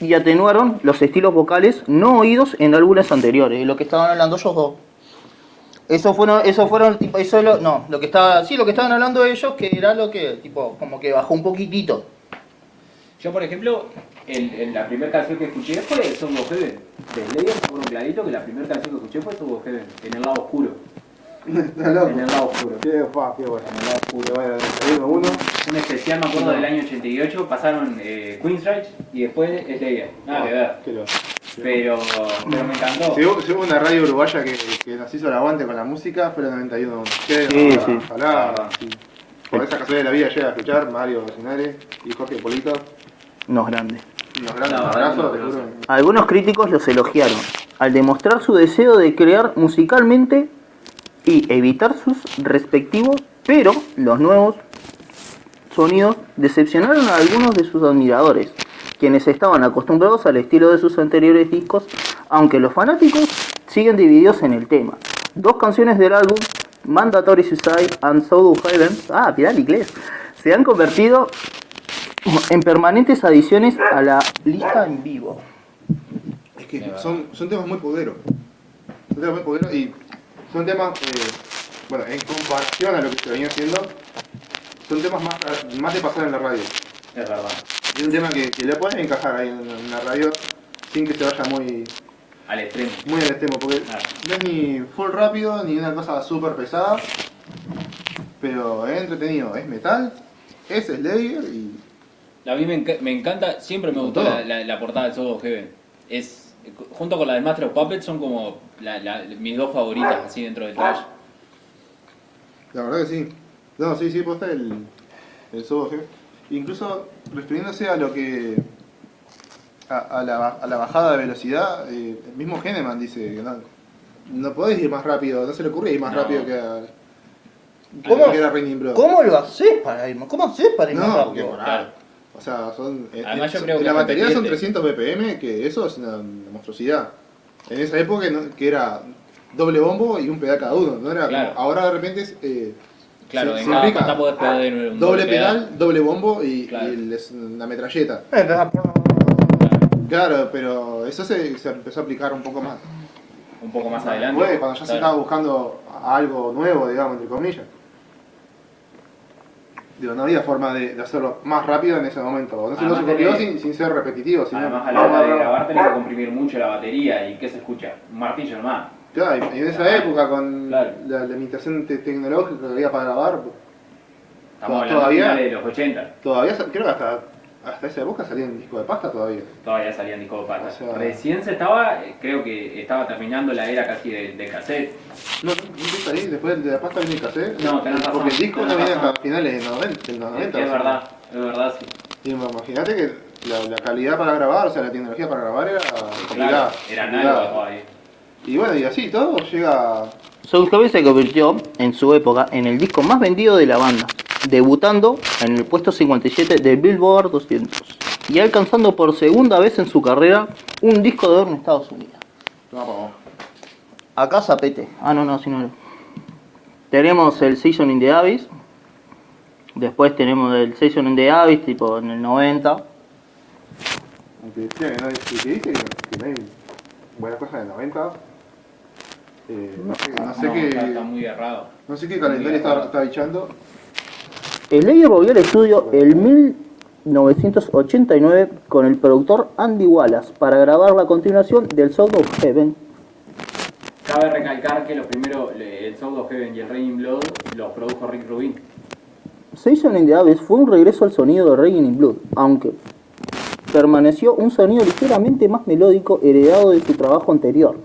S2: y atenuaron los estilos vocales no oídos en álbumes anteriores, lo que estaban hablando ellos dos. Eso fueron, eso fueron, tipo, eso lo, no, lo que estaba, sí, lo que estaban hablando ellos, que era lo que, tipo, como que bajó un poquitito.
S1: Yo, por ejemplo, el- el- la primera canción que escuché fue Soul of Heaven. De Slayer, me acuerdo clarito que la primera canción que escuché fue of Heaven, en el lado oscuro. <laughs>
S3: Está loco.
S1: En el lado oscuro.
S3: Qué, fa, qué bueno.
S1: En el lado oscuro.
S3: Bueno, uno, uno.
S1: Un especial, me acuerdo, del año 88, pasaron eh, Queensrÿche y después Slayer. Nada que ver.
S3: Qué loco.
S1: Pero, pero me encantó.
S3: Si hubo, si hubo una radio uruguaya que, que nos hizo el aguante con la música, fue la 91. Qué,
S2: Sí,
S3: ojalá,
S2: sí.
S3: Ojalá, sí. Por esa casualidad de la vida llega a escuchar Mario Bocinare y Jorge Polito.
S2: No es grande.
S3: Unos grandes
S1: No,
S3: abrazos,
S1: no,
S3: te juro.
S1: no.
S2: Algunos críticos los elogiaron, al demostrar su deseo de crear musicalmente y evitar sus respectivos, pero los nuevos sonidos decepcionaron a algunos de sus admiradores, quienes estaban acostumbrados al estilo de sus anteriores discos, aunque los fanáticos siguen divididos en el tema. Dos canciones del álbum, Mandatory Suicide and Soul of Heaven, ah, mirá el inglés, se han convertido en permanentes adiciones a la lista en vivo.
S3: Es que son, son temas muy poderos. Son temas muy poderos y son temas, eh, bueno, en comparación a lo que se venía haciendo, son temas más, más de pasar en la radio.
S1: Es verdad.
S3: Es un tema que, que le pueden encajar ahí en, en la radio sin que se vaya muy,
S1: Al extremo.
S3: muy al extremo, porque
S1: Claro.
S3: no es ni full rápido ni una cosa súper pesada, pero es entretenido, es metal, es Slayer y
S1: A mí me, enca- me encanta, siempre me gustó la, la- la portada de Soul Heaven. Es, junto con la del Master of Puppets son como la- mis dos favoritas así dentro del trash.
S3: la verdad que sí. No, sí, sí, posta el, el Soul Heaven. Incluso refiriéndose a lo que. A, a la, a la bajada de velocidad, eh, el mismo Henneman dice que no, no podés ir más rápido, no se le ocurre ir más
S1: No.
S3: rápido que a.
S2: ¿Cómo?
S3: que era Raining Blood.
S2: ¿Cómo lo haces para ir? ¿Cómo haces para ir más
S3: No, porque
S2: rápido?
S1: Claro.
S3: O sea, son. eh,
S1: Además, yo
S3: eh,
S1: creo que
S3: la batería son
S1: repetente.
S3: 300 BPM, que eso es una, monstruosidad. En esa época no- que era doble bombo y un pedal cada uno, no era
S1: Claro.
S3: como- ahora de repente es. eh,
S1: Claro,
S3: se-
S1: en
S3: se
S1: cada
S3: doble
S1: pedal.
S3: pedal, doble bombo y,
S1: Claro.
S3: y el- es una metralleta.
S1: Claro,
S3: pero eso se, se empezó a aplicar un poco más.
S1: un poco más adelante.
S3: Cuando ya se estaba buscando algo nuevo, digamos, entre comillas. Digo, no había forma de, de hacerlo más rápido en ese momento. No se,
S1: tenés-
S3: sin, sin ser repetitivo. Sino,
S1: Además, a la hora de grabar tenés que comprimir mucho la batería y ¿qué se escucha? Un martillo nomás.
S3: Claro, y en esa época, con
S1: Claro.
S3: la limitación te- tecnológica que había para grabar,
S1: Estamos
S3: Todavía-
S1: de los 80.
S3: todavía, creo que hasta, hasta esa época salía en disco de pasta todavía.
S1: Todavía salían discos de pata.
S3: O sea-
S1: Recién se estaba, eh, creo que estaba terminando la era casi de, de cassette.
S3: No, no empieza ahí, después de la pasta viene el cassette.
S1: No, tenés razón,
S3: Porque el disco no viene hasta finales de los 90. de los 90,
S1: es verdad, es verdad, sí.
S3: Y imagínate que la, la calidad para grabar, o sea, la tecnología para grabar era
S1: Claro,
S3: complicada.
S1: era análoga todavía.
S3: Y bueno, y así todo llega.
S2: Soul Heaven se convirtió, en su época, en el disco más vendido de la banda, debutando en el puesto 57 de Billboard 200 y alcanzando por segunda vez en su carrera un disco de oro en Estados Unidos.
S3: No,
S2: Acá zapete. Ah, no, no, si no. no. Tenemos el Season in the Abyss. Después tenemos el Season in the Abyss, tipo en el 90.
S3: Aunque decía que no hay, que dice que, no hay buenas cosas en el 90. Eh, no sé, no sé
S1: No,
S3: qué,
S1: está, está muy errado.
S3: no sé qué calendario está, está bichando.
S2: Slayer volvió al estudio en 1989 con el productor Andy Wallace para grabar la continuación del Sound of Heaven.
S1: Cabe recalcar que los primeros, el Sound of Heaven y el Raining Blood, los produjo Rick Rubin.
S2: Season in the Abyss fue un regreso al sonido de Raging in Blood, aunque permaneció un sonido ligeramente más melódico heredado de su trabajo anterior.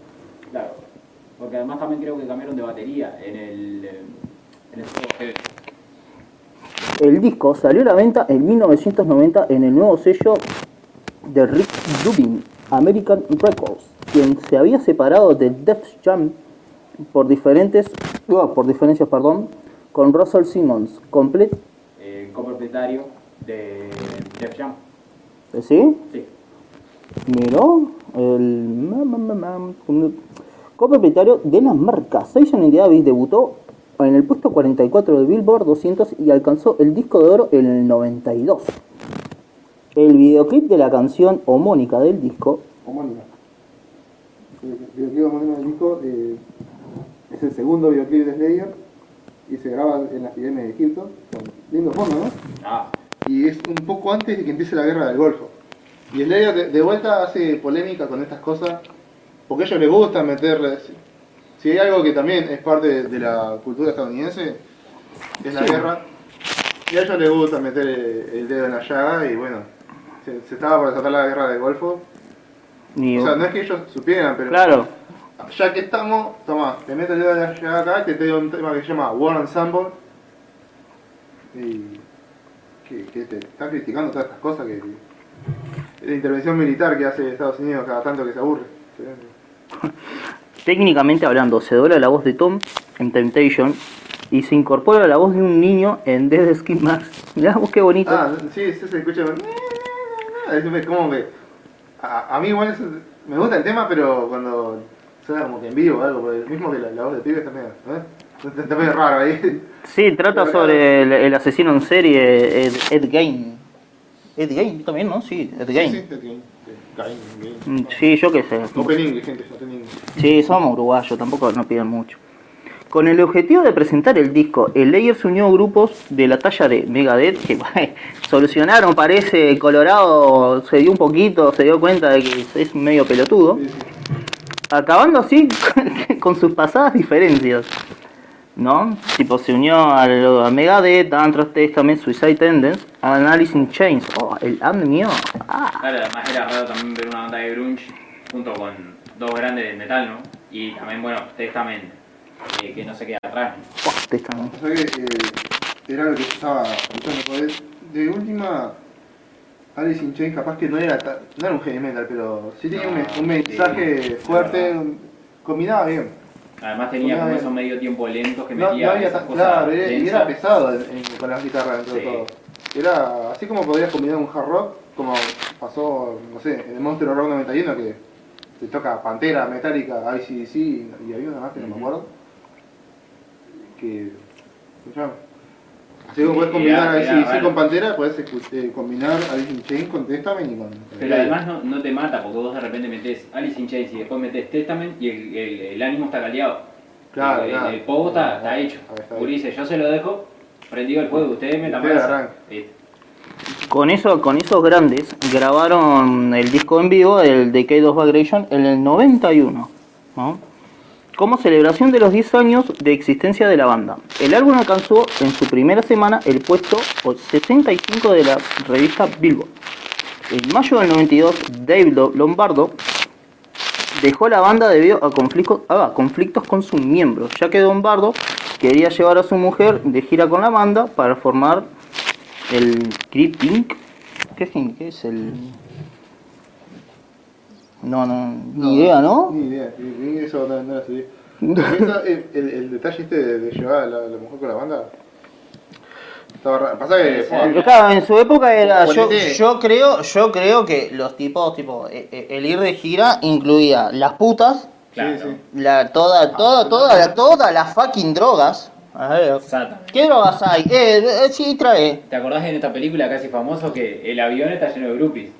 S1: Claro. Porque además también creo que cambiaron de batería en el, en el Sound of Heaven.
S2: El disco salió a la venta en 1990 en el nuevo sello de Rick Rubin, American Records, quien se había separado de Def Jam por diferentes oh, por diferencias, perdón, con Russell Simmons, completo,
S1: Eh, copropietario de Def Jam.
S2: ¿sí?
S1: Sí.
S2: Miró el copropietario de la marca. Season in the Abyss debutó en el puesto 44 de Billboard 200 y alcanzó el disco de oro en el 92. El videoclip de la canción homónica del disco
S3: Homónima. El videoclip homónimo del disco eh, es el segundo videoclip de Slayer y se graba en las pirámides de Egipto. Con lindo fondo, ¿no?
S1: Ah,
S3: y es un poco antes de que empiece la guerra del Golfo. Y Slayer de, de vuelta hace polémica con estas cosas, porque a ellos les gusta meterle... Si, hay algo que también es parte de, de la cultura estadounidense, es la guerra. Y a ellos les gusta meter el, el dedo en la llaga y bueno, se, se estaba por desatar la guerra del Golfo.
S2: y-
S3: O sea, no es que ellos supieran, pero
S2: claro,
S3: ya que estamos, toma, te meto el dedo en la llaga acá te doy un tema que se llama War Ensemble. Y que, que te está criticando todas estas cosas que la intervención militar que hace Estados Unidos cada tanto que se aburre. <laughs>
S2: técnicamente hablando, se dobla la voz de Tom en Temptation y se incorpora la voz de un niño en Dead Skin Max. <laughs> Mirá vos qué bonito.
S3: Ah, sí, sí se escucha. Como. A, a mí igual me gusta el tema, pero cuando suena como que en vivo o algo, porque mismo que la, la voz de pibe está medio. ¿eh? Está, medio raro ahí.
S2: Sí, trata sobre el, el asesino en serie Ed, Ed Gein. Ed Gein también, ¿no? Sí, Ed Gein.
S3: Sí, bien.
S2: Mm, Sí, yo qué sé.
S3: English, gente, English.
S2: Sí, somos uruguayos, tampoco nos piden mucho. Con el objetivo de presentar el disco, el Layer se unió grupos de la talla de Megadeth que <laughs> solucionaron, parece, Colorado se dio un poquito, se dio cuenta de que es medio pelotudo, acabando así <laughs> con sus pasadas diferencias. ¿No? Tipo, se unió a, a Megadeth, Anthrax Testament, Suicide Tendencies, Analysis in Chains. Oh, el and mío. Ah,
S1: claro, además era raro también ver una banda de grunge junto con dos grandes del metal, ¿no? Y también, bueno, Testament, eh, que no se queda atrás.
S2: oh, Testament.
S3: O sea que eh, era lo que estaba escuchando. De última, Alice in Chains capaz que no era, no era un heavy metal, pero sí tenía un,
S1: No,
S3: un mensaje
S1: sí,
S3: fuerte, combinaba bien.
S1: Además tenía como esos medio tiempo lentos que
S3: No,
S1: metía
S3: no había
S1: esas
S3: tan
S1: cosas
S3: claro, era- y era
S1: densas.
S3: pesado en- en- con las guitarras dentro de
S1: Sí.
S3: todo. Era así como podrías combinar un hard rock, como pasó, no sé, en el Monster Rock 91 que te toca Pantera, Metallica, ICDC y y había una más que no me
S1: Ujú.
S3: acuerdo. Que. escuchame. Así como
S1: Sí,
S3: puedes combinar ICDC
S1: raro.
S3: con Pantera, puedes escu- eh, combinar Alice in Chains con Testament y con.
S1: Pero además no, no te mata porque vos de repente metés Alice in Chains y después metés Testament y el, el, el ánimo está caldeado.
S3: Claro,
S1: el,
S3: claro.
S1: el pogo está, está hecho.
S3: Está.
S1: Ulises, yo se lo dejo, prendido el fuego, ustedes brasa.
S3: arrancan.
S1: Listo.
S2: Con, eso, con esos grandes grabaron el disco en vivo, el Decade of Vibration, en el 91. ¿no? Como celebración de los 10 años de existencia de la banda. El álbum alcanzó en su primera semana el puesto 65 de la revista Billboard. En mayo del 92, Dave Lo- Lombardo dejó la banda debido a conflictos, a conflictos con sus miembros, ya que Lombardo quería llevar a su mujer de gira con la banda para formar el Crypt Inc. ¿Qué es, qué es el...? No, no, ni idea, ¿no?
S3: Ni idea, ni- ni eso no, no la sabía. Eso, el, el, el detalle este de, de llevar a la, la mujer con la banda. Estaba raro. Pasa que.
S1: Sí.
S2: Claro, en su época era, yo, yo creo, yo creo que los tipos, tipo, eh, eh, el ir de gira incluía las putas,
S1: Claro.
S3: Sí, sí.
S2: la, toda, toda, toda, la- todas las fucking drogas. A ver. ¿qué drogas hay? Eh, eh, sí, trae.
S1: ¿Te acordás en esta película casi famoso que el avión está lleno de groupies?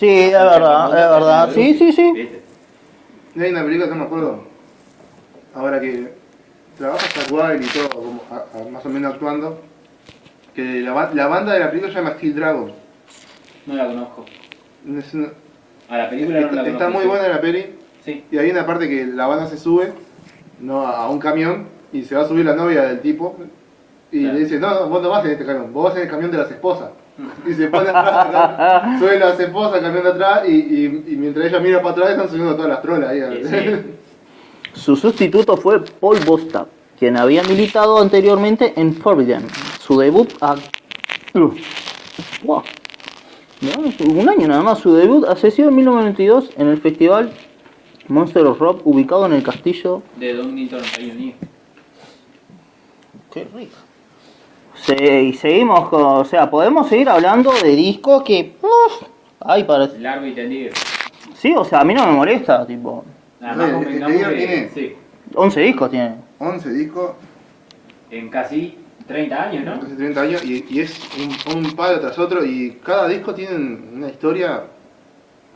S2: Sí, es verdad, es verdad. Sí, sí, sí.
S1: ¿Viste?
S3: No hay una película que no me acuerdo. ahora que trabajas actual y todo, como a- a- más o menos actuando, que la, ba- la banda de la película se llama Steel Dragon.
S1: No la conozco.
S3: Es una-
S1: A la película no la
S3: está,
S1: conozco.
S3: está muy buena la peli.
S1: Sí.
S3: Y hay una parte que la banda se sube no, a un camión y se va a subir la novia del tipo. Y
S1: Claro.
S3: le dice, no, no, vos no vas en este camión, vos vas en el camión de las esposas. Y se pone atrás, sube las esposas de atrás y, y- y mientras ella mira para atrás están subiendo todas las trolas ahí.
S1: Sí, sí. <laughs>
S2: Su sustituto fue Paul Bostack, quien había militado anteriormente en Forbidden. Su debut a... Wow. Un año nada más. Su debut ha sido en 1992 en el festival Monster of Rock ubicado en el castillo...
S1: De Donington, Reino Unido.
S2: Qué rico. Se- y seguimos con... O sea, podemos seguir hablando de discos que... uf, ay, parece...
S1: Largo y tendido.
S2: Sí, o sea, a mí no me molesta, tipo...
S1: Nada
S3: No,
S1: más que-
S3: tiene-
S1: sí,
S2: 11 discos tiene.
S3: 11 discos,
S1: en casi 30 años, ¿no?
S3: hace 30 años y, y es un, un palo tras otro y cada disco tiene una historia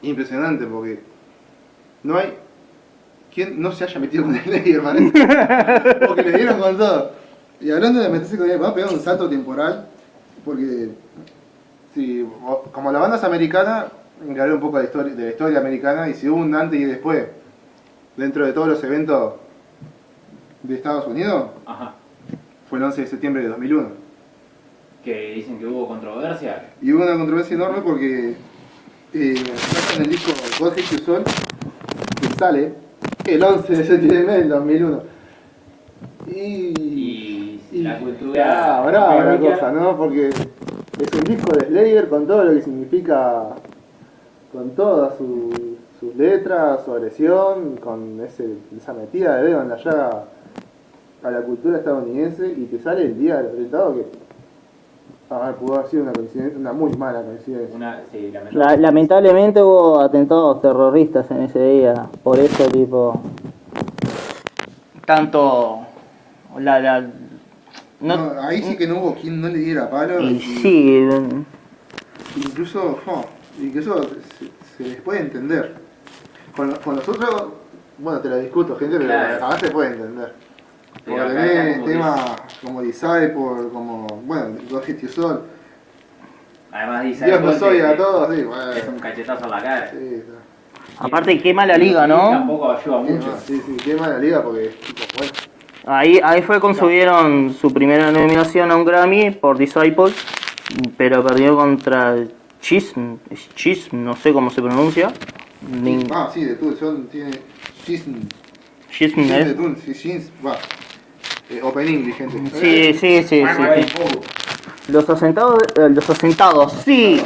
S3: impresionante porque no hay quien no se haya metido con <laughs> el Slayer, parece. porque le dieron con todo. Y hablando de meterse con él, va a pegar un salto temporal porque si, como la banda es americana, encaré un poco de la, historia, de la historia americana y si hubo un antes y después dentro de todos los eventos de Estados Unidos,
S1: Ajá.
S3: fue el 11 de septiembre de 2001.
S1: Que dicen que hubo controversia.
S3: Y hubo una controversia enorme porque eh, en el disco God Hate You Soul, que sale el 11 de septiembre del 2001. Y,
S1: Y
S3: y-
S1: la cultura.
S3: Ah, la
S1: académica-
S3: cosa, ¿no? Porque es un disco de Slayer con todo lo que significa, con todas su- sus letras, su agresión, con ese, esa metida de dedo en la llaga a la cultura estadounidense y te sale el día del atentado que a ver, pudo haber sido una coincidencia, una muy mala coincidencia.
S1: Una, sí,
S2: La-
S1: lamentable.
S2: lamentablemente hubo atentados terroristas en ese día, por eso tipo tanto la, la no,
S3: No, ahí sí que no hubo quien no le diera palo.
S2: y
S3: y-
S2: sí,
S3: Incluso, jo, incluso se, se les puede entender. Con, con los otros, bueno, te lo discuto, gente, pero
S1: Claro.
S3: acá se puede entender. Porque tenés
S1: como
S3: temas como Disciple, como, bueno, God Hate You Soul.
S1: Además dice
S3: Dios nos a todos, sí, bueno.
S1: Es un cachetazo a la cara.
S3: Sí, está.
S2: aparte quema la liga,
S1: Y
S2: ¿no?
S1: Tampoco ayuda mucho.
S3: no, sí, sí, quema la liga porque, tipo, bueno.
S2: Ahí, ahí fue cuando subieron su primera nominación a un Grammy por Disciples, pero perdió contra Chism, Chism, no sé cómo se pronuncia. Nin-
S3: Ah, sí, de Tool, son, tiene.
S2: Chism
S3: Shisn de. Tool, sí, Shins, va. Eh, open English, gente.
S2: Sí, sí, sí,
S1: Guay,
S2: sí. sí. Los asentados, eh, los asentados, sí,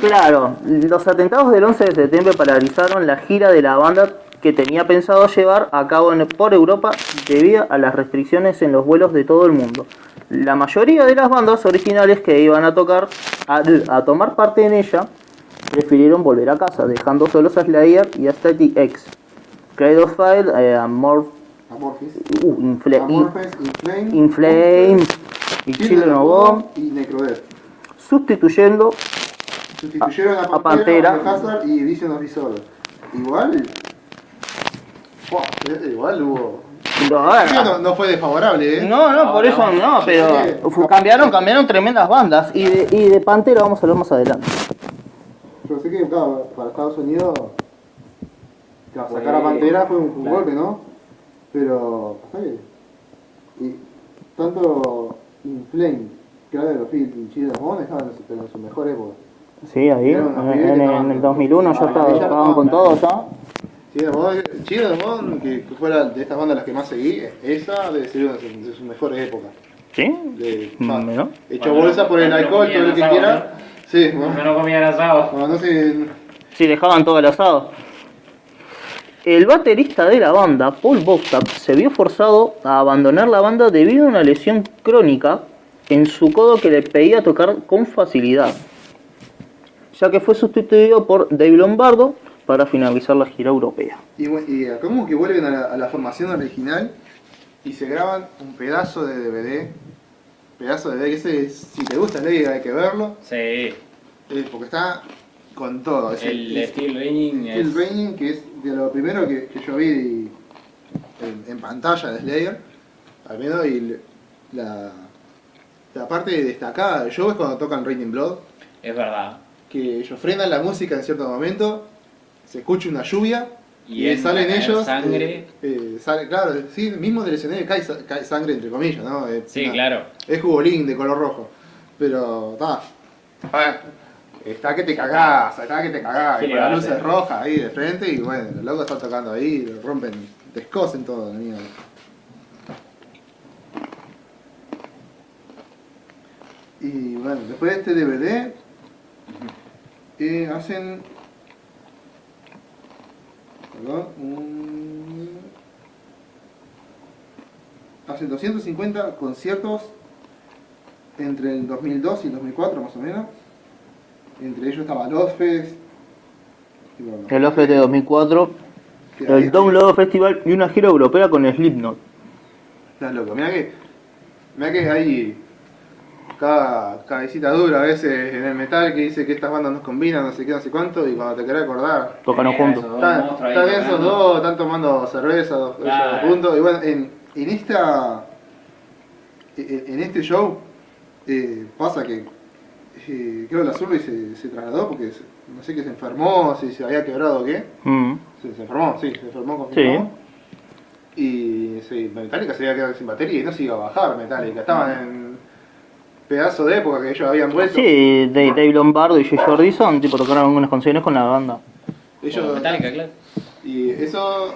S2: claro. Los atentados del 11 de septiembre paralizaron la gira de la banda que tenía pensado llevar a cabo en- por Europa debido a las restricciones en los vuelos de todo el mundo. La mayoría de las bandas originales que iban a tocar, a, a tomar parte en ella, prefirieron volver a casa, dejando solos a Slayer y a Static X. Cradle of File, eh, Amor,
S3: Amorphis.
S2: uh, Infle-
S3: Amorphis, Inflame.
S2: Inflame y Children of Bodom,
S3: y Necrodeath.
S2: sustituyendo
S3: Sustituyeron a,
S2: A
S3: Pantera,
S2: Pantera.
S3: a Hazard y Vision of Disorder. Igual. Eh, igual hubo.
S2: No, a ver,
S3: Sí, no, no fue desfavorable, ¿eh?
S2: no, no, por eso no, pero cambiaron, cambiaron tremendas bandas y de, y de Pantera vamos a hablar más adelante.
S3: Yo sé que claro, para Estados Unidos. claro,
S1: Fue-
S3: sacar a Pantera fue un, un
S1: claro.
S3: golpe, ¿no? Pero. Y tanto Inflame, Cradle of Filth y of Bodom estaban en su, mejor época.
S2: Sí, ahí, en, el 2001 ya
S3: Ah,
S2: estaba-
S3: ya
S2: estaban
S3: estaba-
S2: con todo ya.
S3: Children of Bodom, que, que fuera de estas bandas las que más seguí, esa debe ser una de sus, mejores épocas.
S2: ¿Sí?
S3: De,
S2: Mm,
S3: ah,
S2: ¿no?
S3: Hecho bolsa
S1: no-
S3: por el
S1: no
S3: alcohol, todo lo que quiera. Sí, bueno.
S1: Cuando no comían asado.
S3: Bueno, no sé.
S2: Sí, dejaban todo el asado. El baterista de la banda, Paul Bostack, se vio forzado a abandonar la banda debido a una lesión crónica en su codo que le pedía tocar con facilidad, ya que fue sustituido por Dave Lombardo para finalizar la gira europea.
S3: Y, y acá como que vuelven a la, a la formación original y se graban un pedazo de DVD. Pedazo de DVD, que ese, si te gusta Lady hay que verlo,
S1: Sí.
S3: eh, porque está con todo. Es
S1: El
S3: es-
S1: Steel Raining
S3: Steel
S1: es.
S3: Raining, que es de lo primero que, que yo vi en, en pantalla de Slayer, al menos, y la, la parte destacada del show es cuando tocan Raining Blood,
S1: Es verdad.
S3: que ellos frenan la música en cierto momento, se escucha una lluvia,
S1: Y
S3: y, salen ellos.
S1: sangre.
S3: eh, eh, sale- claro, sí, mismo del escenario cae, cae sangre entre comillas, ¿no? Es
S1: Sí, claro.
S3: Es jugolín de color rojo. Pero, está. Está que te cagás, está que te cagás.
S1: Sí,
S3: y con las
S1: vale.
S3: luces rojas ahí de frente y bueno, los locos están tocando ahí, lo rompen, descosen todo, la mierda. Y bueno, después de este DVD, eh, hacen. Perdón, un- hacen 250 conciertos entre el 2002 y el 2004 más o menos. Entre ellos estaba Lozfest. y bueno,
S2: El OFT de 2004,
S3: que ahí-
S2: el Download Festival y una gira europea con Slipknot.
S3: Estás loco. Mirá que, mirá que hay cada cabecita dura a veces en el metal que dice que estas bandas no combinan, no sé qué, no sé cuánto, y cuando te querés acordar,
S2: Tocan
S1: Mira,
S2: juntos.
S1: esos dos
S3: Está,
S1: monstruos ahí
S3: está bien esos dos, están tomando cerveza, dos, ellos
S1: Claro.
S3: dos. Y bueno, en, en esta. En, en este show eh, pasa que eh, creo que la Survey se, se trasladó porque se- no sé qué se enfermó, si se había quebrado o qué.
S2: Mm.
S3: Se, se enfermó, sí, se enfermó con
S2: Sí.
S3: Y sí, Metallica se había quedado sin batería y no se iba a bajar Metallica. Estaban en pedazo de época que ellos habían vuelto.
S2: Sí, Dave, Dave Lombardo y Joe Jordison tipo tocaron algunas canciones con la banda.
S3: Ellos,
S1: Metallica, claro.
S3: Y eso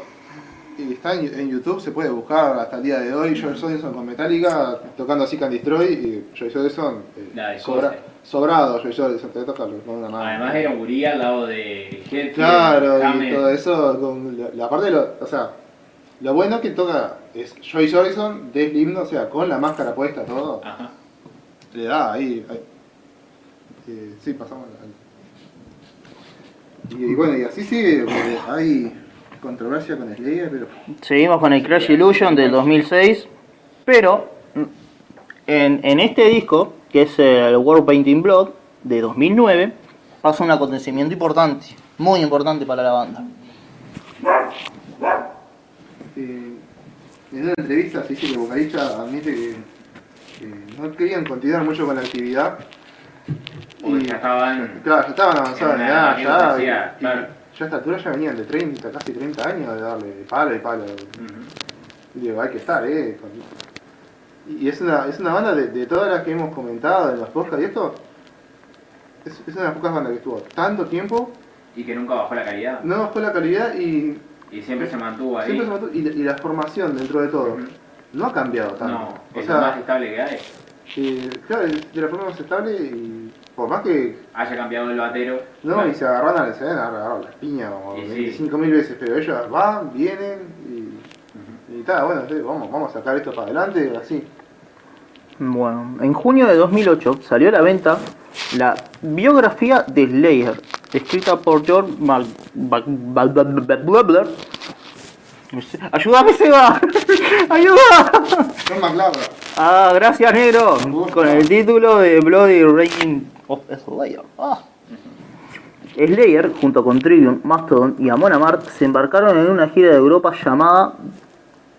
S3: y está en, en YouTube, se puede buscar hasta el día de hoy. Joel Soderson con Metallica tocando así Can Destroy y Joel Soderson eh, sobra- sobrado. Joel Soderson te tocarlo con una mano.
S1: Además era un al lado de Hetfield,
S3: Claro, y todo eso, con la, la parte de lo, o sea, lo bueno que toca es Joey Jordison de Slipknot, o sea, con la máscara puesta, todo,
S1: Ajá.
S3: Le da ahí, ahí. Eh, sí, pasamos al- y, y bueno, y así sigue, porque hay controversia con Slayer, pero
S2: Seguimos con el Crash Illusion del 2006, pero en, en este disco, que es el World Painting Blood de 2009, pasa un acontecimiento importante, muy importante para la banda.
S3: eh, en una entrevista se dice que el vocalista admite que, que no querían continuar mucho con la actividad.
S1: Porque ya estaban-
S3: Claro, ya estaban avanzados en edad, ya.
S1: universidad,
S3: y-
S1: claro.
S3: y ya a esta altura ya venían de 30, casi 30 años de darle palo y palo. Y digo, hay que estar, eh. Y es una, es una banda de, de todas las que hemos comentado en los podcasts y esto. Es, es una de las pocas bandas que estuvo tanto tiempo,
S1: Y que nunca bajó la calidad.
S3: no bajó la calidad y
S1: Y siempre se mantuvo ahí.
S3: siempre se mantuvo- y, la- y la formación dentro de todo. No ha cambiado tanto.
S1: No,
S3: o
S1: es lo más
S3: sea,
S1: estable que hay.
S3: eh, claro, es de la forma más estable y por más que
S1: Haya cambiado el batero.
S3: no,
S1: claro.
S3: y se agarran a la escena, agarran las piñas como
S1: Y sí.
S3: 25 mil veces, pero ellos van, vienen y, y tal, bueno, vamos, vamos a sacar esto para adelante, así.
S2: Bueno, en junio de 2008 salió a la venta la biografía de Slayer, escrita por George Mal... Ba- Blabler. ¡Ayúdame, Seba! <laughs> ¡Ayuda!
S3: John McLaren.
S2: Ah, gracias, negro. Con el título de Bloody Reign of Slayer. Ah. Slayer, junto con Trivium, Mastodon y Amon Amarth, se embarcaron en una gira de Europa llamada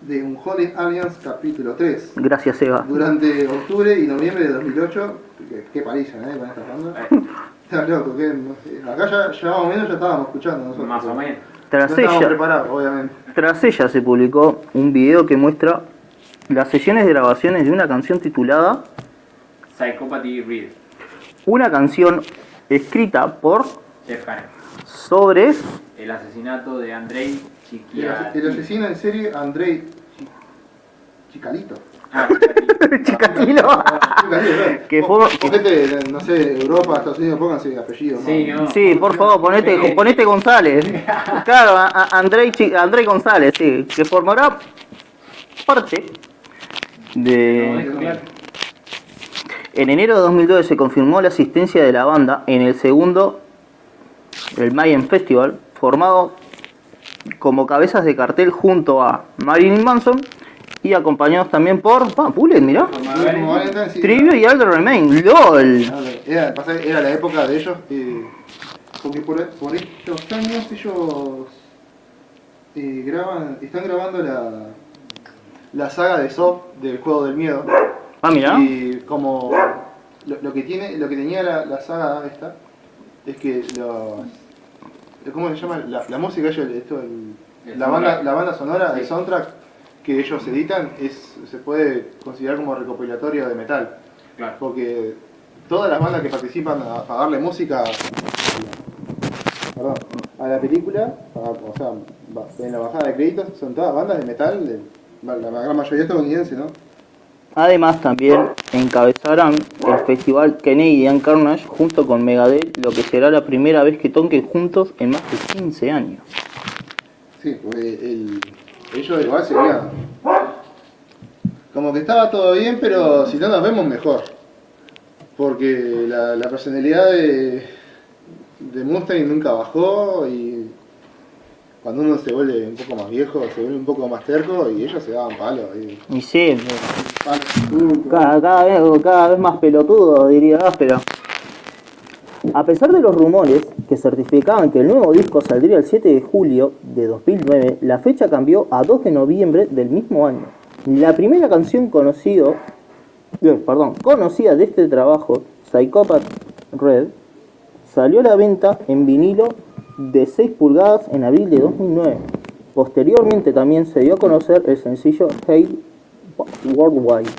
S3: de un Holy Alliance capítulo 3.
S2: Gracias, Seba.
S3: Durante octubre y noviembre de 2008, que, que parillan, ¿eh? Con esta banda. <laughs> Está loco, que no sé, acá ya, ya más o menos ya estábamos escuchando nosotros.
S1: más o menos.
S2: Tras
S3: no
S2: ella,
S3: obviamente.
S2: tras ella se publicó un video que muestra las sesiones de grabaciones de una canción titulada
S1: Psychopathy Read.
S2: Una canción escrita por
S1: Jeff Hanneman.
S2: sobre
S1: El asesinato de Andrei
S3: El,
S1: Chiquiati.
S3: el asesino en serie, Andrei Chi- Chicalito. <laughs> Chicalito,
S2: Que
S3: Ponete, no sé, Europa, Estados Unidos, pónganse apellido.
S1: Sí, no.
S2: Sí, por favor, ponete, ponete González. <laughs> Claro, a- a- Andrei, Chi- Andrei González, sí, que formará parte de...
S1: claro.
S2: En enero de 2009 se confirmó la asistencia de la banda en el segundo, el Mayen Festival, formado como cabezas de cartel junto a Marilyn Manson y acompañados también por... Bullet, mirá.
S3: Sí.
S2: Trivio y Aldo Remain, LOL.
S3: Era, la época de ellos, eh, porque por, por estos años ellos eh, graban, están grabando la, la saga de Soft del juego del miedo.
S2: Ah, mira.
S3: Y como lo, lo que tiene, lo que tenía la, la saga esta es que los ¿cómo se llama? La, la música ellos, esto, el-
S1: El
S3: la banda, la banda sonora,
S1: Sí.
S3: el soundtrack que ellos editan es, se puede considerar como recopilatorio de metal.
S1: Claro.
S3: Porque todas las bandas que participan a, a darle música perdón, a la película, a- o sea, en la bajada de créditos, son todas bandas de metal, de- la, gran mayoría estadounidense, ¿no?
S2: Además también encabezarán el festival Canadian Carnage junto con Megadeth, lo que será la primera vez que toquen juntos en más de 15 años.
S3: Sí, porque el, ellos igual serían. Como que estaba todo bien, pero si no nos vemos mejor. Porque la, la personalidad de, de Mustaine nunca bajó y cuando uno se vuelve un poco más viejo, se vuelve un poco más terco y ellos se daban palo. Y,
S2: Y sí, cada, cada vez, cada vez más pelotudo, diría Áspero. A pesar de los rumores que certificaban que el nuevo disco saldría el 7 de julio de 2009, la fecha cambió a 2 de noviembre del mismo año. La primera canción conocido, eh, conocida de este trabajo, Psychopath Red, salió a la venta en vinilo de 6 pulgadas en abril de 2009. Posteriormente también se dio a conocer el sencillo Hate Worldwide.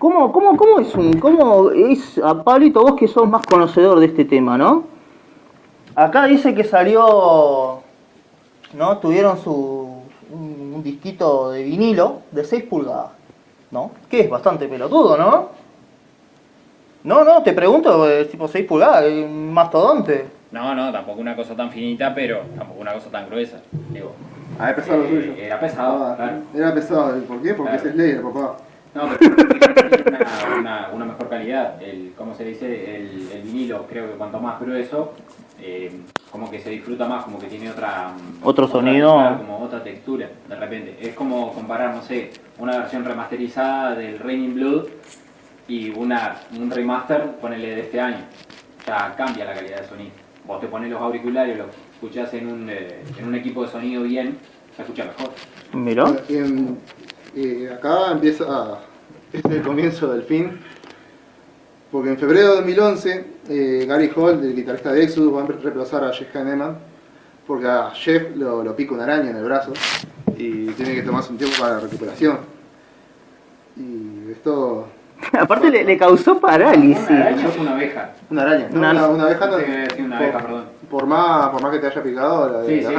S2: ¿Cómo, cómo, cómo es un, cómo es, a Pablito, vos que sos más conocedor de este tema, ¿no? Acá dice que salió, ¿no? Tuvieron su, un, un disquito de vinilo de 6 pulgadas, ¿no? Que es bastante pelotudo, ¿no? No, no, te pregunto, eh, tipo 6 pulgadas, eh, un mastodonte.
S1: No, no, tampoco una cosa tan finita, pero tampoco una cosa tan gruesa. Digo,
S3: Ah, es pesado lo
S1: eh,
S3: suyo.
S1: Era pesado,
S3: Ah,
S1: claro.
S3: Era pesado, ¿por qué? Porque
S1: Claro.
S3: es Slayer, papá.
S1: No, pero una, una, una mejor calidad. El, ¿Cómo se dice? El, el vinilo, creo que cuanto más grueso, eh, como que se disfruta más, como que tiene otra... mm,
S2: Otro
S1: otra-
S2: sonido.
S1: como otra textura, de repente. Es como comparar, no sé, una versión remasterizada del Raining Blood y una, un remaster, ponele de este año. O sea, cambia la calidad de sonido. Vos te pones los auriculares, lo escuchás en un, eh, en un equipo de sonido bien, se escucha mejor.
S2: Miró.
S3: En- y acá empieza, este es el comienzo del fin, porque en febrero de 2011 eh, Gary Holt, el guitarrista de Exodus, va a reemplazar a Jeff Hanneman, porque a Jeff lo, lo pica una araña en el brazo y tiene que tomarse un tiempo para la recuperación. Y esto, <laughs>
S2: Aparte le, le causó parálisis.
S1: Una araña es una abeja.
S3: una araña, ¿no?
S2: Una-
S3: abeja no-
S1: Sí,
S3: por,
S1: abeja, perdón.
S3: por más, por más que te haya picado, la,
S1: Sí,
S3: la
S1: sí.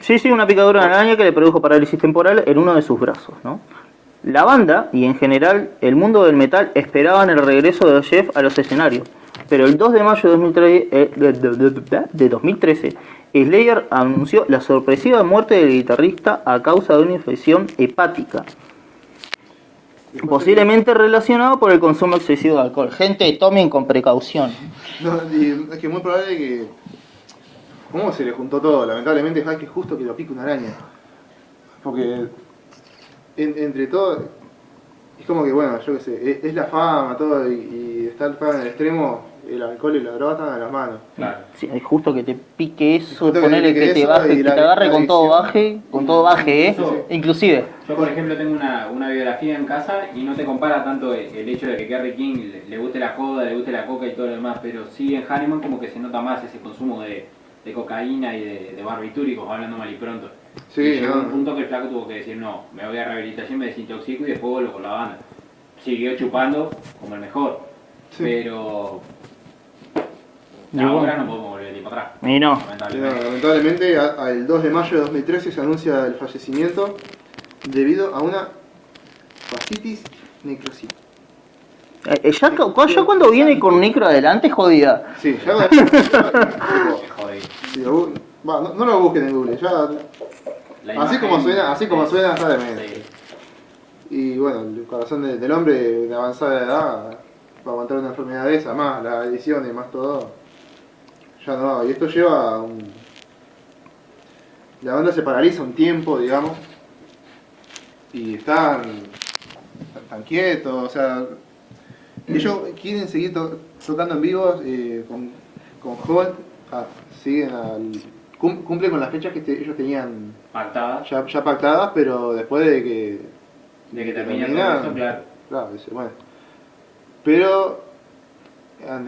S2: Sí, sí, una picadura de araña que le produjo parálisis temporal en uno de sus brazos, ¿no? La banda y en general el mundo del metal esperaban el regreso de Jeff a los escenarios, pero el 2 de mayo de 2013, eh, de- de- de- de 2013 Slayer anunció la sorpresiva muerte del guitarrista a causa de una infección hepática, posiblemente relacionado por el consumo excesivo de alcohol. Gente, tomen con precaución.
S3: Es que es muy probable que. ¿Cómo se le juntó todo? Lamentablemente es que justo que lo pique una araña. Porque en- entre todo. Es como que, bueno, yo qué sé, es, es la fama, todo, y, y estar en el extremo, el alcohol y la droga están a las manos.
S1: Claro.
S2: Sí, es justo que te pique eso,
S3: que
S2: ponerle que, te
S3: eso
S2: baje,
S3: y
S2: que
S3: la-
S2: te agarre con todo baje, con todo baje, ¿eh?
S1: Eso.
S2: Inclusive.
S1: Yo, por ejemplo, tengo una, una biografía en casa y no te compara tanto el, el hecho de que Gary King le, le guste la joda, le guste la coca y todo lo demás, pero sí en Hanneman como que se nota más ese consumo de, de cocaína y de, de barbitúricos, hablando mal y pronto.
S3: Sí,
S1: y llegó
S3: no.
S1: un punto que el flaco tuvo que decir, no, me voy a rehabilitación, me desintoxico y después vuelvo con la banda. Siguió chupando como el mejor,
S3: Sí.
S1: pero ahora no podemos volver tiempo atrás.
S2: Y no.
S3: Sí, no,
S1: Lamentablemente.
S3: lamentablemente, a- al 2 de mayo de 2013 se anuncia el fallecimiento debido a una fascitis necrosita.
S2: Eh, eh, ya, ya cuando viene con Necro adelante, jodida.
S3: Sí, ya. <laughs> Lo bu- va, no, no lo busquen en Google, ya.
S1: La
S3: Así como suena- así como suena, está de menos.
S1: Sí.
S3: Y bueno, el corazón de- del hombre de avanzada edad, para aguantar una enfermedad de esa, más la edición y más todo, ya no. Y esto lleva a un. La banda se paraliza un tiempo, digamos, y están. están quietos, o sea. Ellos quieren seguir to- tocando en vivo eh, con, con Holt, ah, siguen al, cum- cumple con las fechas que te- ellos tenían
S1: Pactada.
S3: ya, ya pactadas, pero después de que.
S1: De que
S3: que
S1: termine todo
S3: termina,
S1: eso, claro.
S3: Claro, dice, bueno. Pero. En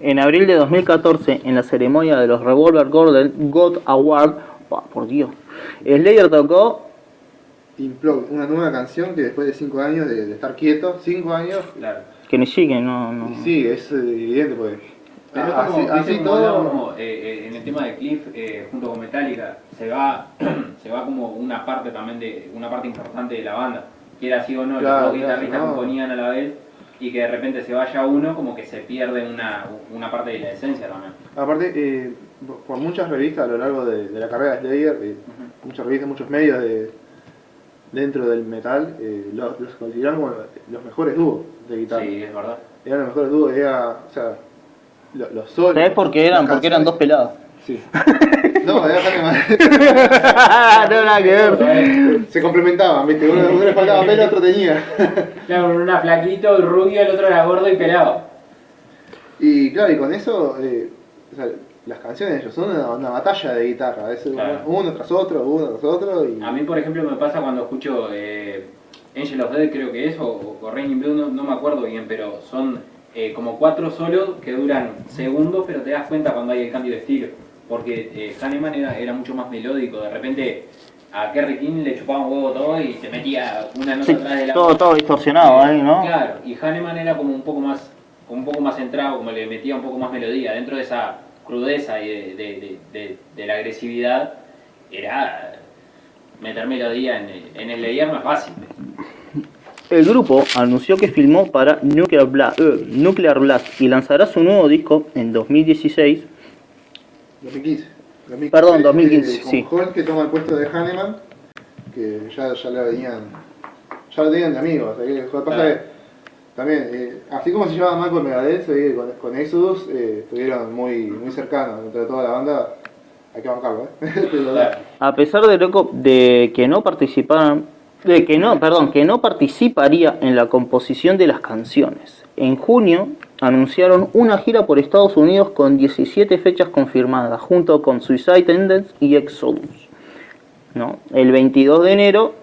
S3: el.
S2: En abril de 2014, en la ceremonia de los Revolver Golden God Award, oh, por Dios, Slayer tocó
S3: Implode, una nueva canción que después de 5 años de, de estar quieto, 5 años,
S1: claro.
S2: que ni sigue, no, no.
S3: y sí, es evidente porque.
S1: Pero es
S3: así,
S1: como,
S3: así
S1: viste, como
S3: todo.
S1: eh, eh, en el tema de Cliff, eh, junto con Metallica, se va, <clears throat> se va como una parte también de, una parte importante de la banda. Quiera así o no,
S3: Claro,
S1: los dos guitarristas
S3: no.
S1: componían a la vez y que de repente se vaya uno, como que se pierde una, una parte de la esencia también.
S3: Aparte, eh, por muchas revistas a lo largo de, de la carrera de Slayer, eh, muchas revistas, muchos medios de, dentro del metal, eh, los, los consideraron como los mejores dúos de guitarra.
S1: Sí, es verdad.
S3: Eran los mejores dúos, era, o sea, lo- los solos.
S2: ¿Sabés por qué eran? Porque eran dos pelados.
S3: Sí. No, era Kahneman. <laughs>
S2: no, nada que ver.
S3: Se complementaban, ¿viste? Uno, uno le faltaba pelo, otro tenía.
S1: Claro, uno era flaquito y rubio, el otro era gordo y pelado.
S3: Y claro, y con eso, eh, o sea, las canciones de ellos son una, una batalla de guitarra. Es
S1: Claro.
S3: uno tras otro, uno tras otro. Y...
S1: A mí, por ejemplo, me pasa cuando escucho eh, Angel of Death, creo que es, o, o Raining Blood, no, no me acuerdo bien, pero son eh, como cuatro solos que duran segundos, pero te das cuenta cuando hay el cambio de estilo. Porque eh, Hanneman era, era mucho más melódico, de repente a Kerry King le chupaba un huevo todo y te metía una nota
S2: Sí,
S1: atrás de la
S2: todo, todo distorsionado ahí, ¿no?
S1: Claro, y Hanneman era como un poco más como un poco más centrado, como le metía un poco más melodía. Dentro de esa crudeza y de, de- de- de- de la agresividad, era meter melodía en, en el no es fácil.
S2: El grupo anunció que filmó para Nuclear Blast, eh, Nuclear Blast y lanzará su nuevo disco en 2016.
S3: 2015. 2015,
S2: Perdón, 2015,
S3: eh, con
S2: sí.
S3: Holt que toma el puesto de Hanneman, que ya, ya lo venían, ya lo tenían de amigos.
S1: Claro.
S3: también, eh, así como se llevaba mal con Megadeth, que con, con Exodus eh, estuvieron muy, muy cercanos dentro de toda la banda. Hay que bancarlo, ¿eh? <laughs>
S2: A pesar de, loco- de que no participaran, de que no, perdón, que no participaría en la composición de las canciones. En junio anunciaron una gira por Estados Unidos con 17 fechas confirmadas, junto con Suicide Tendencies y Exodus. ¿no? El 22 de enero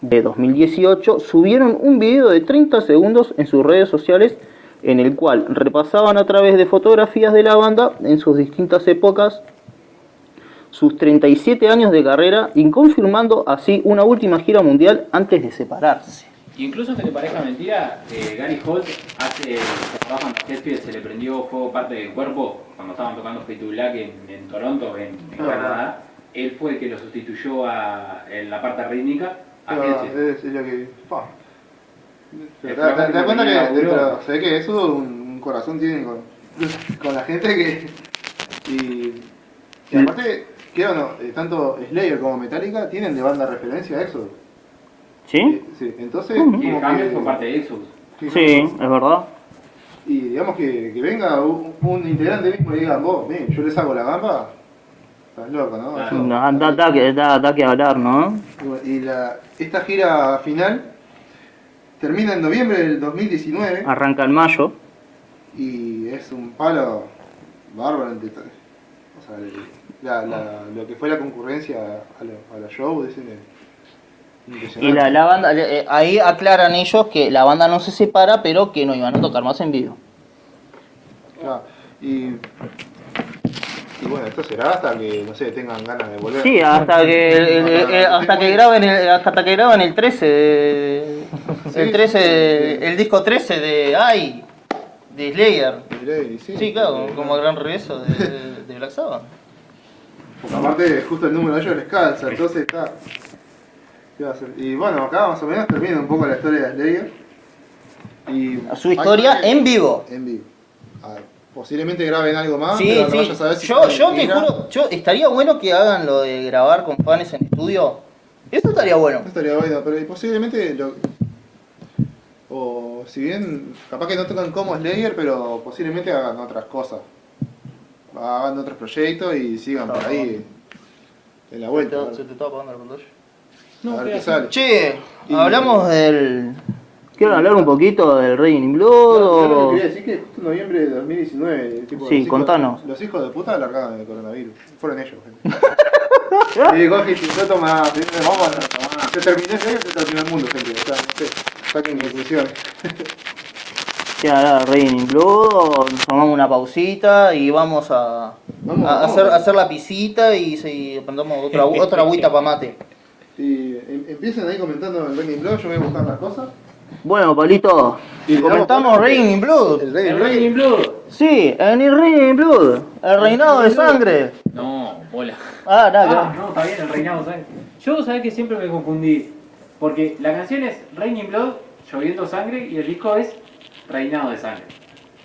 S2: de 2018 subieron un video de 30 segundos en sus redes sociales en el cual repasaban a través de fotografías de la banda en sus distintas épocas sus 37 años de carrera y confirmando así una última gira mundial antes de separarse.
S1: Y incluso aunque te parezca mentira, eh, Gary Holt hace, ¿te acordás cuando a Hetfield se le prendió fuego parte del cuerpo cuando estaban tocando Fade to Black en, en Toronto, en, en
S3: Ah.
S1: Canadá? Él fue el que lo sustituyó a, en la parte rítmica a
S3: pero
S1: Hetfield.
S3: es, es lo que. Te, das cuenta que
S1: tenía laburo.
S3: dentro- se ve que eso un, un corazón tiene con, <laughs> con la gente que. Y, y aparte, no, eh, tanto Slayer como Metallica tienen de banda referencia a Exodus.
S2: ¿Sí?
S3: Eh, Sí, entonces.
S2: Ujú.
S1: Y
S3: como
S1: el cambio
S3: que-
S1: fue parte de Exodus.
S2: Sí, es verdad.
S3: Y digamos que, que venga un, un integrante mismo y diga, vos, ven, yo le saco la gamba. Estás loco, ¿no?
S1: Claro.
S3: Yo-
S2: Da, da- da que, da- da que hablar, ¿no?
S3: Y Y la, esta gira final termina en noviembre del 2019
S2: Arranca en mayo.
S3: y es un palo bárbaro. O sea, la- la- lo que fue la concurrencia a, lo- a los shows es
S2: Y la, la banda, eh, ahí aclaran ellos que la banda no se separa, pero que no iban a tocar más en vivo.
S3: Claro, y, y bueno, esto será hasta que, no sé, tengan ganas de volver.
S2: Sí, hasta que el- el- el- hasta que graben el, hasta que graben el 13 de- el
S3: Sí,
S2: 13
S3: sí, sí.
S2: el disco 13 de ay de Slayer.
S3: Sí.
S2: Sí, claro, como gran regreso de, de Black Sabbath.
S3: Porque aparte, justo el número de ellos les calza, entonces está. ¿Qué va a hacer? Y bueno, acá más o menos termina un poco la historia de Slayer. Y
S2: Su historia en vivo.
S3: En vivo. A ver, posiblemente graben algo más,
S2: Sí,
S3: pero no
S2: sí.
S3: vaya a saber si
S2: Yo, yo te juro, yo estaría bueno que hagan lo de grabar con fans en estudio. Eso estaría bueno.
S3: No estaría bueno, pero posiblemente lo. O si bien, capaz que no tocan como Slayer, pero posiblemente hagan otras cosas. Hagan otros proyectos y sigan por ahí en la vuelta.
S2: Se te está apagando la pantalla.
S3: A ver qué sale.
S2: Che,
S3: Y-
S2: hablamos del ¿Quieren hablar un poquito del Raining Blood
S3: Yo lo que
S2: o...?
S3: quería decir que justo en noviembre de 2019, tipo,
S2: Sí,
S3: los hijos-
S2: contanos.
S3: los hijos de puta largaron el coronavirus. Fueron ellos. gente. <laughs> y coge y se toma, vamos a... Se terminó el año, se terminó el mundo, gente. O sea, no sé, saquen conclusiones. <laughs>
S2: ¿Quieren hablar del Raining Blood nos tomamos una pausita y vamos a,
S3: Vamos,
S2: a
S3: vamos.
S2: hacer, a hacer la pisita y se prendamos otra, <laughs> otra agüita para mate?
S3: Y em- empiecen ahí comentando el Raining Blood, yo voy a buscar las cosas.
S2: Bueno, Palito,
S3: Y
S2: comentamos Raining Blood.
S3: El Raining Blood.
S2: Sí, en el Raining Blood, el reinado de sangre.
S1: No, bola.
S2: Ah, nada,
S1: Ah, no, está bien, el reinado, ¿sabes? Yo, ¿sabes que Siempre me confundí. Porque la canción es Raining Blood, lloviendo sangre, y el disco es Reinado de sangre.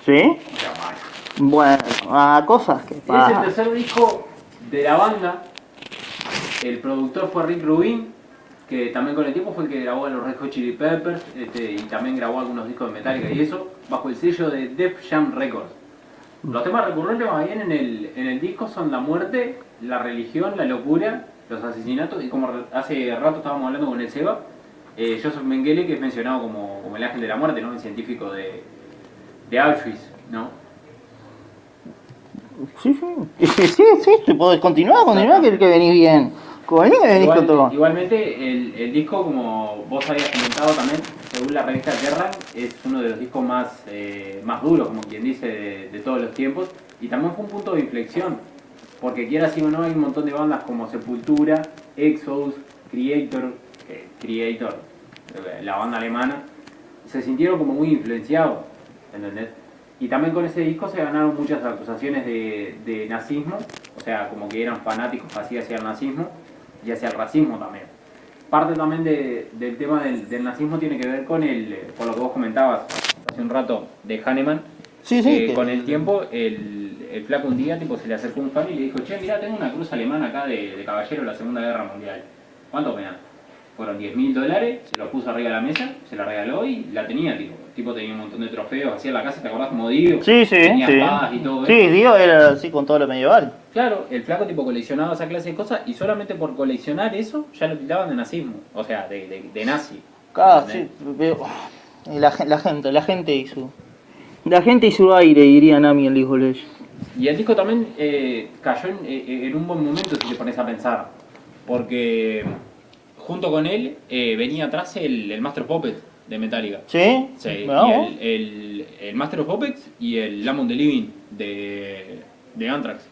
S2: ¿Sí? Bueno, ah, cosas que
S1: Es el tercer disco de la banda. El productor fue Rick Rubin, que también con el tiempo fue el que grabó a los Red Hot Chili Peppers este, y también grabó algunos discos de Metallica y eso, bajo el sello de Def Jam Records. Los temas recurrentes más bien en el, en el disco son la muerte, la religión, la locura, los asesinatos y como hace rato estábamos hablando con el Seba, eh, Joseph Mengele que es mencionado como, como el ángel de la muerte, ¿no? el científico de, de Auschwitz, ¿no?
S2: Sí, sí, <laughs> sí, sí, sí, podés continuar, continuar, que, que venís bien. Con que venís
S1: Igual-
S2: con todo.
S1: igualmente, el, el disco, como vos habías comentado también, según la revista Kerrang, es uno de los discos más, eh, más duros, como quien dice, de, de todos los tiempos. Y también fue un punto de inflexión, porque quiera así o no, hay un montón de bandas como Sepultura, Exodus, Creator, Creator, la banda alemana, se sintieron como muy influenciados, ¿entendés? Y también con ese disco se ganaron muchas acusaciones de, de nazismo, o sea, como que eran fanáticos así hacia el nazismo y hacia el racismo también. Parte también de- del tema del, del nazismo tiene que ver con el, por lo que vos comentabas hace un rato de Hahnemann,
S2: Sí, sí.
S1: que
S2: que-
S1: con el tiempo el, el flaco un día tipo, se le acercó un fan y le dijo, che, mira, tengo una cruz alemana acá de, de caballero de la Segunda Guerra Mundial. ¿Cuánto me dan? Fueron 10 mil dólares, se los puso arriba de la mesa, se la regaló y la tenía, tipo. El tipo tenía un montón de trofeos, hacía la casa, ¿te acordás como Dio?
S2: Sí, sí,
S1: Tenía
S2: sí.
S1: espadas y todo
S2: Sí,
S1: eso.
S2: Dio era así con todo lo medieval.
S1: Claro, el flaco tipo coleccionaba esa clase de cosas y solamente por coleccionar eso ya lo tiraban de nazismo, o sea, de, de, de nazi.
S2: Ah, sí, pero- la, la gente, la gente y su... La gente y su aire, diría Nami League of Legends.
S1: Y el disco también eh, cayó en, eh, en un buen momento si te pones a pensar, porque junto con él eh, venía atrás el, el Master of Puppets de Metallica.
S2: ¿Sí?
S1: Sí, y
S2: Vamos.
S1: el, el, el Master of Puppets y el Lamont the Living de, de Anthrax.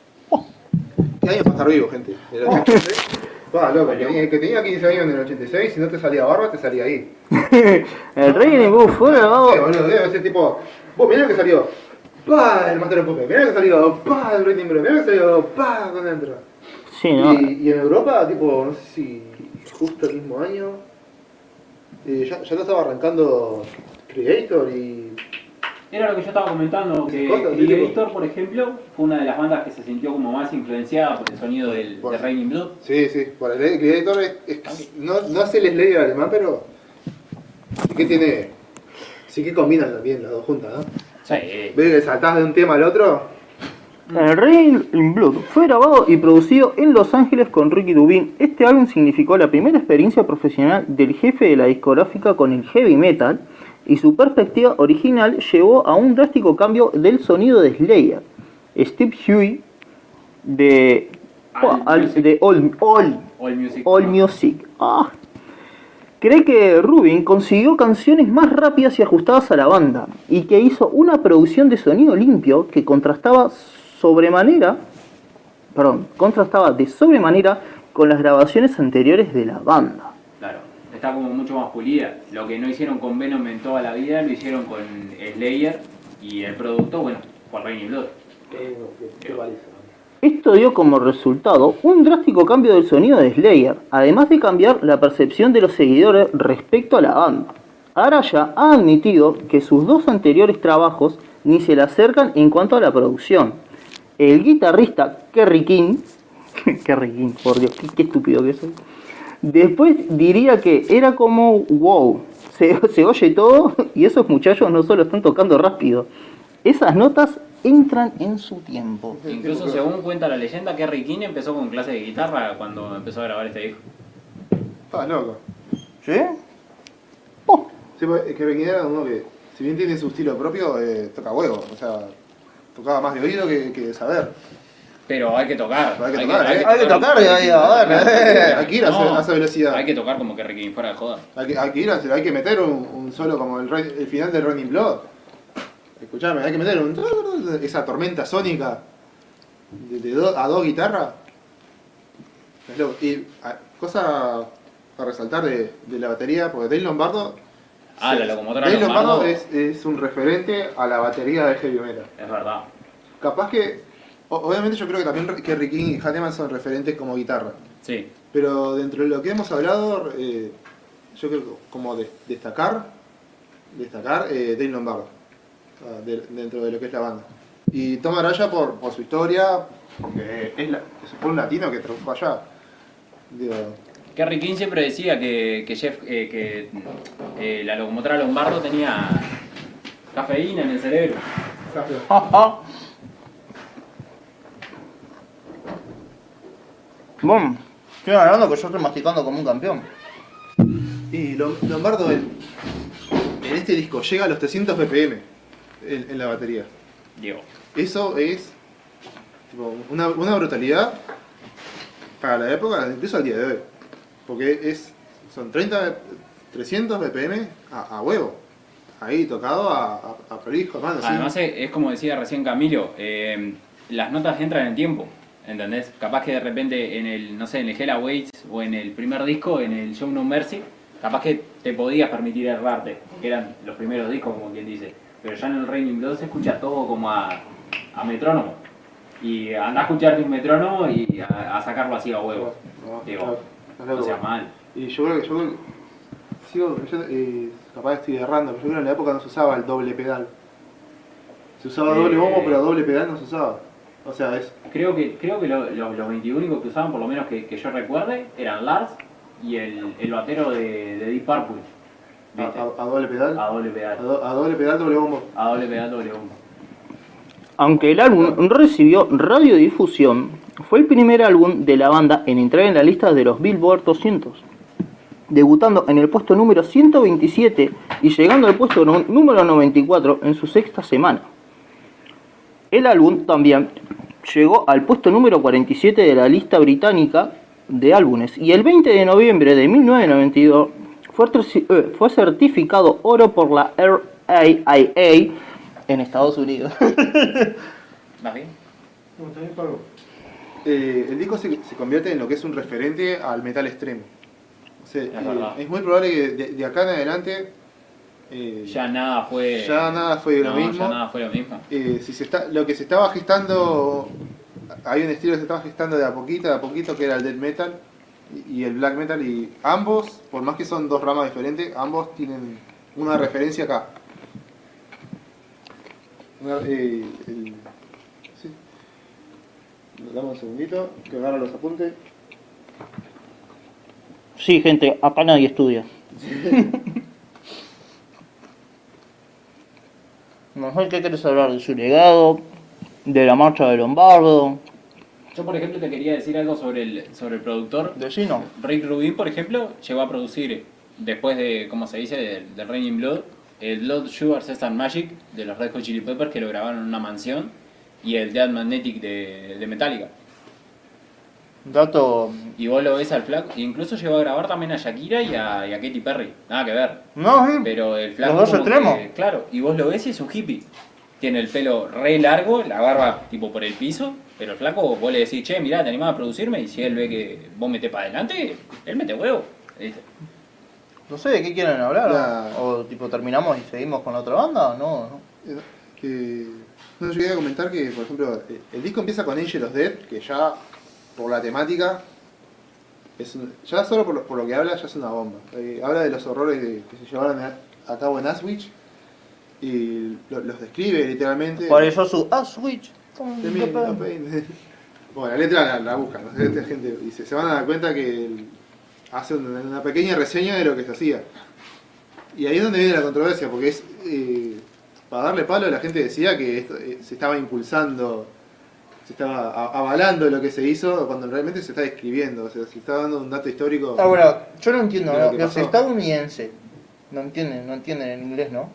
S3: ¿Qué año para estar vivo, gente? ¿El 86? Va, loco, que tenía, que tenía 15 años en el 86, si no te salía barba, te salía ahí. <laughs>
S2: el rey de Buff fue
S3: Sí, boludo, debe ser tipo. Vos mirá lo que salió. Pa, el Master of Puppets. Mirá lo que salió. Pa, el Rating Bro. Mirá lo que salió. Pa, con dentro.
S2: Sí, ¿no?
S3: Y, y en Europa, tipo, no sé si justo el mismo año. eh, ya, ya lo estaba arrancando Creator y.
S1: Era lo que yo estaba comentando, que
S3: Cosas,
S1: Creator, por ejemplo, fue una de las bandas que se sintió como más influenciada por el sonido del, de
S3: Bueno.
S1: Raining Blood.
S3: Sí, sí. El Creator es, es- no, no es el Slayer alemán, pero. Sí que tiene. Sí que combinan bien las dos juntas, ¿no?
S1: Sí.
S3: ¿Ves que saltás de un tema al otro?
S2: El Rey in Blood fue grabado y producido en Los Ángeles con Ricky Rubin. Este álbum significó la primera experiencia profesional del jefe de la discográfica con el heavy metal y su perspectiva original llevó a un drástico cambio del sonido de Slayer. Steve Huey de,
S1: All
S2: al-
S1: Music.
S2: de All, All,
S1: All Music.
S2: All Music. Ah. Cree que Rubin consiguió canciones más rápidas y ajustadas a la banda y que hizo una producción de sonido limpio que contrastaba sobremanera, perdón, contrastaba de sobremanera con las grabaciones anteriores de la banda.
S1: Claro, está como mucho más pulida. Lo que no hicieron con Venom en toda la vida, lo hicieron con Slayer y el producto, bueno, por Raining Blood.
S2: Esto dio como resultado un drástico cambio del sonido de Slayer, además de cambiar la percepción de los seguidores respecto a la banda. Araya ha admitido que sus dos anteriores trabajos ni se le acercan en cuanto a la producción. El guitarrista Kerry King, <laughs> Kerry King, por Dios, qué, qué estúpido que soy. Después diría que era como wow, se, <laughs> se oye todo <laughs> y esos muchachos no solo están tocando rápido, esas notas entran en su tiempo.
S1: Incluso según cuenta la leyenda, Kerry King empezó con clase de guitarra cuando empezó a grabar este disco.
S3: Ah, loco.
S2: ¿Sí? Oh,
S3: Sí, porque Kerry King era uno que, si bien tiene su estilo propio, eh, toca huevo. O sea, tocaba más de oído que, que de saber.
S1: Pero hay que tocar.
S3: Hay que tocar, ¿eh?
S2: Hay que tocar, ver,
S1: King.
S2: eh.
S3: Hay que ir a esa velocidad.
S1: Hay que tocar como que King, fuera de joda.
S3: Hay que, hay que ir a hacer- hay que meter un, un solo como el, final de Running Blood. Escuchame, hay que meter un, esa tormenta sónica de, de do- a dos guitarras. Y a- cosa a resaltar de, de la batería, porque Dave Lombardo.
S1: Ah, la locomotora
S3: Dave Lombardo, es, es un referente a la batería de heavy metal.
S1: Es verdad.
S3: Capaz que. Obviamente yo creo que también Kerry King y Hanneman son referentes como guitarra.
S1: Sí.
S3: Pero dentro de lo que hemos hablado, eh, yo creo que como de- destacar, destacar eh, Dave Lombardo, de- dentro de lo que es la banda. Y Tom Araya por, por su historia, porque es, la, fue un latino que triunfó allá. Digo,
S1: Kerry King siempre decía que, que, Jeff, eh, que eh, la locomotora Lombardo tenía cafeína en el cerebro. <laughs>
S2: Bueno, estoy hablando que yo estoy masticando como un campeón.
S3: y Lom- Lombardo en, en este disco llega a los 300 BPM en, en la batería.
S1: Diego.
S3: Eso es tipo, una, una brutalidad para la época, incluso al día de hoy. Porque es son 30, 300 BPM a, a huevo. Ahí tocado a, a, a prolijo.
S1: Además es, es como decía recién Camilo, eh, las notas entran en tiempo, ¿entendés? Capaz que de repente en el, no sé, en el Hell Awaits o en el primer disco, en el Show No Mercy, capaz que te podías permitir errarte, que eran los primeros discos como quien dice. Pero ya en el Raining Blood se escucha todo como a, a metrónomo. Y anda a escucharte un metrónomo y a, a sacarlo así a huevo.
S3: No,
S1: Digo, sea mal.
S3: Y yo creo que yo creo que- sigo creyendo, eh, capaz estoy errando, pero yo creo que en la época no se usaba el doble pedal. Se usaba
S1: Eh.
S3: doble bombo, pero doble pedal no se usaba. O sea, es
S1: Creo que, creo que lo- lo- los 21 que usaban, por lo menos que, que yo recuerde, eran Lars y el, el batero de, de Deep Purple.
S3: a, a- a doble pedal.
S1: A doble
S3: A,
S1: pedal.
S3: do- a doble pedal, doble bombo.
S1: A doble pedal, doble bombo.
S2: Aunque el álbum recibió radiodifusión, fue el primer álbum de la banda en entrar en la lista de los Billboard 200, debutando en el puesto número 127 y llegando al puesto número 94 en su sexta semana. El álbum también llegó al puesto número 47 de la lista británica de álbumes y el 20 de noviembre de 1992 fue, terci- eh, fue certificado oro por la RIAA en Estados Unidos. <laughs>
S1: ¿Vas bien?
S3: Eh, el disco se, se convierte en lo que es un referente al metal extremo. O sea,
S1: Es
S3: eh, es muy probable que de, de acá en adelante eh,
S1: Ya nada fue.
S3: ya nada fue lo mismo.
S1: Ya nada fue lo mismo.
S3: eh, si se está, lo que se estaba gestando, hay un estilo que se estaba gestando de a poquito, de a poquito, que era el death metal y, el black metal, y ambos, por más que son dos ramas diferentes, ambos tienen una referencia acá. Una- el-. Dame un segundito, que agarro los apuntes.
S2: Sí, gente, acá nadie estudia. <laughs> No sé qué quieres hablar de su legado, de la marcha de Lombardo,
S1: Yo, por ejemplo, te quería decir algo sobre el, sobre el productor.
S2: de Gino.
S1: Rick Rubin, por ejemplo, llegó a producir, después de, ¿cómo se dice?, del de Raining Blood, el Blood Sugar Sex and Magic de los Red Hot Chili Peppers, que lo grabaron en una mansión, y el Dead Magnetic de, de Metallica.
S2: Dato.
S1: Y vos lo ves al flaco, incluso llegó a grabar también a Shakira y a, y a Katy Perry, nada que ver.
S2: No, sí.
S1: Pero el flaco.
S2: Los dos extremos.
S1: que- claro, y vos lo ves y es un hippie. Tiene el pelo re largo, la barba tipo por el piso, pero el flaco vos le decís, che, mirá, te animás a producirme, y si él ve que vos metés para adelante, él mete huevo. ¿viste?
S2: No sé de qué quieren hablar. O tipo terminamos y seguimos con la otra banda. No, no.
S3: Eh, Que, no, yo quería comentar que, por ejemplo, el disco empieza con Angel of Death, que ya por la temática, es un- ya solo por lo, por lo que habla, ya es una bomba. Eh, habla de los horrores de- que se llevaron a, a cabo en Aswich y lo- los describe literalmente.
S2: Por eso su
S3: pain. <laughs> Bueno, la letra la, la buscan, ¿no? Esta gente dice, se van a dar cuenta que hace una, una pequeña reseña de lo que se hacía. Y ahí es donde viene la controversia, porque es eh, para darle palo la gente decía que esto, eh, se estaba impulsando, se estaba a- avalando lo que se hizo cuando realmente se está describiendo, o sea, se está dando un dato histórico.
S2: Ahora, yo no entiendo,
S3: qué
S2: los estadounidenses No entienden, no entienden el inglés, ¿no?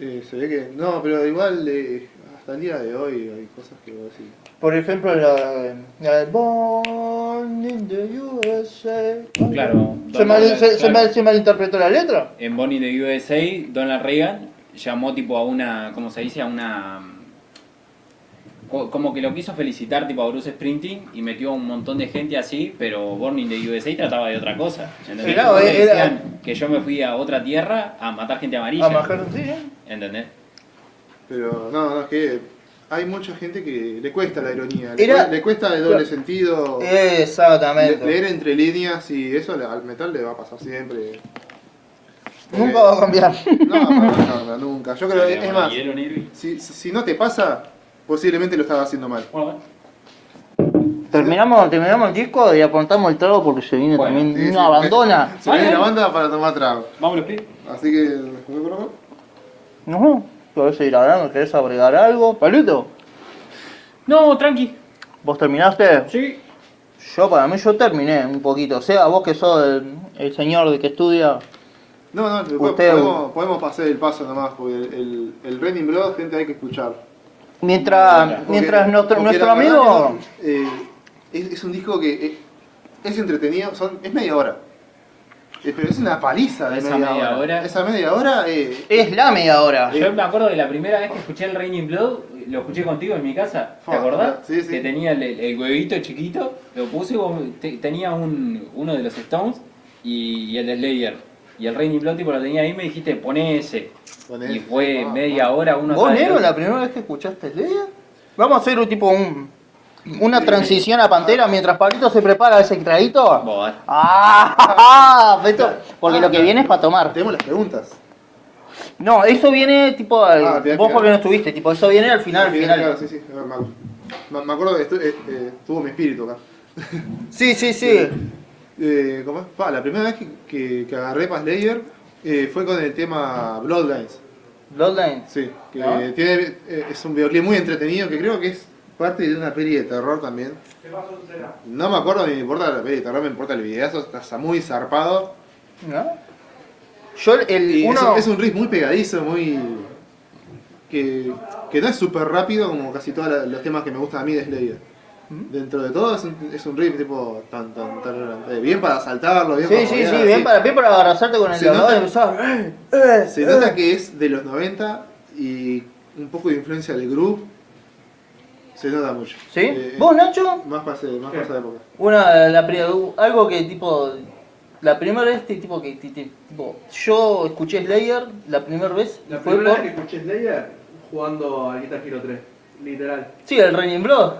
S3: Eh, se ve que. No, pero igual eh, hasta el día de hoy hay cosas que vos decís.
S2: Por ejemplo, la, la de Born in the USA.
S1: Claro.
S2: ¿Se, mal,
S1: claro.
S2: mal- se malinterpretó la letra?
S1: En Bonnie de USA, Donald Reagan llamó tipo a una, ¿cómo se dice? A una... co- Como que lo quiso felicitar tipo a Bruce Springsteen y metió a un montón de gente así, pero Born in the USA trataba de otra cosa. ¿entendés?
S2: Claro,
S1: Porque
S2: era-
S1: decían que yo me fui a otra tierra a matar gente amarilla.
S2: A sí, ¿eh?
S1: ¿Entendés?
S3: Pero no, no, es que hay mucha gente que le cuesta la ironía, le,
S2: Era-
S3: cue- le cuesta el doble sentido,
S2: Exactamente.
S3: leer entre líneas y eso al metal le va a pasar siempre.
S2: Nunca va a cambiar. <laughs>
S3: No, no, no, no, nunca. Yo creo, es más, si, si no te pasa, posiblemente lo estaba haciendo mal.
S1: Bueno,
S2: Terminamos, terminamos el disco y apuntamos el trago porque se viene
S1: Bueno,
S2: también
S3: Sí, sí,
S2: una abandona.
S3: Se viene la banda para tomar trago.
S1: vamos los pies.
S3: Así que, ¿me por acá?
S2: No, ¿querés seguir hablando? ¿Querés agregar algo? Palito,
S1: No, tranqui.
S2: ¿vos terminaste?
S1: Sí.
S2: Yo, para mí, yo terminé un poquito. O sea, vos que sos el, el señor de que estudia.
S3: No, no, después
S2: Usted-
S3: podemos, podemos pasar el paso nomás, porque el, el, el Raining Blood, gente, hay que escuchar.
S2: Mientras,
S3: Porque-
S2: mientras nuestro, nuestro amigo.
S3: que eh, es, es un disco que eh, es entretenido, son, es media hora. Eh, pero es una paliza de
S1: Esa
S3: media,
S1: media
S3: hora.
S1: hora.
S3: Esa media hora eh,
S2: Es la media hora.
S1: Yo me acuerdo de la primera vez que escuché el Raining Blood, lo escuché contigo en mi casa, ¿te acordás?
S3: sí, sí.
S1: Que tenía el, el huevito chiquito, lo puse te- tenía un, uno de los Stones y, y el de Slayer. Y el Raining Blood tipo lo tenía ahí y me dijiste, poné ese.
S3: Poné
S1: y fue
S3: Ah,
S1: media
S3: ah.
S1: hora, uno
S2: ¿Vos, Nero, la primera vez que escuchaste Slayer? Vamos a hacer un tipo un, una transición a Pantera mientras Pablito se prepara ese traguito.
S1: Vos,
S2: ¡Ah! <laughs> esto- porque lo que viene es para tomar.
S3: Tenemos las preguntas.
S2: No, eso viene tipo. al-
S3: Ah,
S2: vos porque no estuviste, tipo, eso viene al final, al final.
S3: Claro, sí, sí, me acuerdo. Me, me acuerdo que eh, eh, estuvo mi espíritu acá.
S2: Sí, sí, sí.
S3: Eh, ¿cómo es? Pa, la primera vez que, que, que agarré para Slayer eh, fue con el tema Bloodlines.
S2: Bloodline.
S3: Sí, que
S2: ¿No?
S3: tiene, eh, es un videoclip muy entretenido que creo que es parte de una peli de terror también. No me acuerdo ni me importa la peli de terror, me importa el videazo, está muy zarpado.
S2: ¿No? Yo el
S3: Y es,
S2: uno.
S3: un- es un riff muy pegadizo, muy. que, que no es súper rápido como casi todos los temas que me gustan a mí de Slayer.
S2: ¿Mm?
S3: Dentro de todo es un, es un riff tipo tan, tan, tan- eh, bien para saltarlo, bien
S2: Sí,
S3: para
S2: sí,
S3: mover,
S2: sí, bien para, bien para abrazarte con el
S3: Se nota-.
S2: "Eh, eh,
S3: Se
S2: eh".
S3: nota que es de los 90 y un poco de influencia del groove. Se nota mucho.
S2: ¿Sí?
S3: Eh,
S2: ¿Vos, Nacho?
S3: Más pase, más pasa de época.
S2: Una, la, algo que tipo, la primera vez que, tipo, que ti- ti- tipo, yo escuché Slayer la primera vez y
S4: La
S2: fue
S4: primera
S2: por,
S4: vez que escuché Slayer jugando al Guitar Hero 3, literal.
S2: sí, el Raining Blood.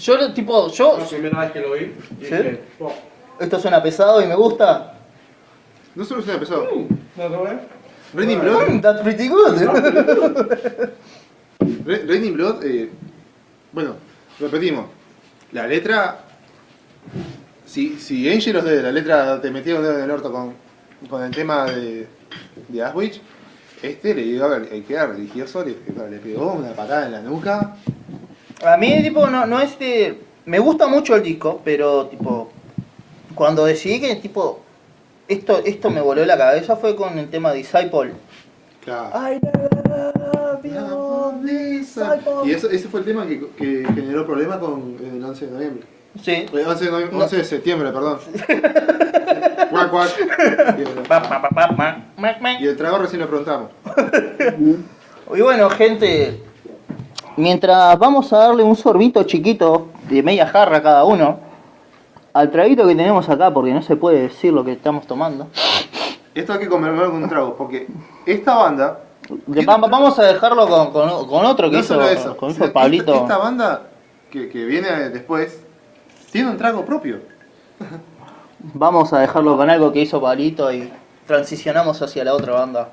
S2: Yo lo- tipo, yo,
S4: La primera vez que lo vi,
S2: ¿Sí?
S4: dije, "Oh,
S2: esto suena pesado y me gusta.
S3: No solo se empezó.
S4: ¿no lo ves?
S3: Raining Blood,
S2: Mm, that's pretty good.
S3: Ra- Raining Blood, eh, bueno, repetimos. La letra. Si, si Angelos de la letra te metía un dedo en el orto con, con el tema de, de Aswich, este le dio el que era religioso, le, le pegó una patada en la nuca.
S2: A mí tipo no, no es de, me gusta mucho el disco, pero tipo cuando decidí que tipo esto esto me voló la cabeza fue con el tema Disciple.
S3: Claro.
S2: I love you, Disciple.
S3: Y eso, ese fue el tema que, que generó problemas con el 11 de noviembre.
S2: Sí.
S3: Eh, 11 de, noviembre- 11 de septiembre, perdón. <laughs>
S2: Ma, ma.
S3: Y el trago recién lo preguntamos. <laughs>
S2: Y bueno, gente, mientras vamos a darle un sorbito chiquito de media jarra cada uno al traguito que tenemos acá, porque no se puede decir lo que estamos tomando.
S3: Esto hay que conmemorar con un trago, porque esta banda.
S2: Va- vamos a dejarlo con, con- con otro que
S3: No
S2: hizo,
S3: solo eso,
S2: con hizo Pablito.
S3: Esta, esta banda que, que viene después tiene un trago propio.
S2: Vamos a dejarlo con algo que hizo Pablito y transicionamos hacia la otra banda.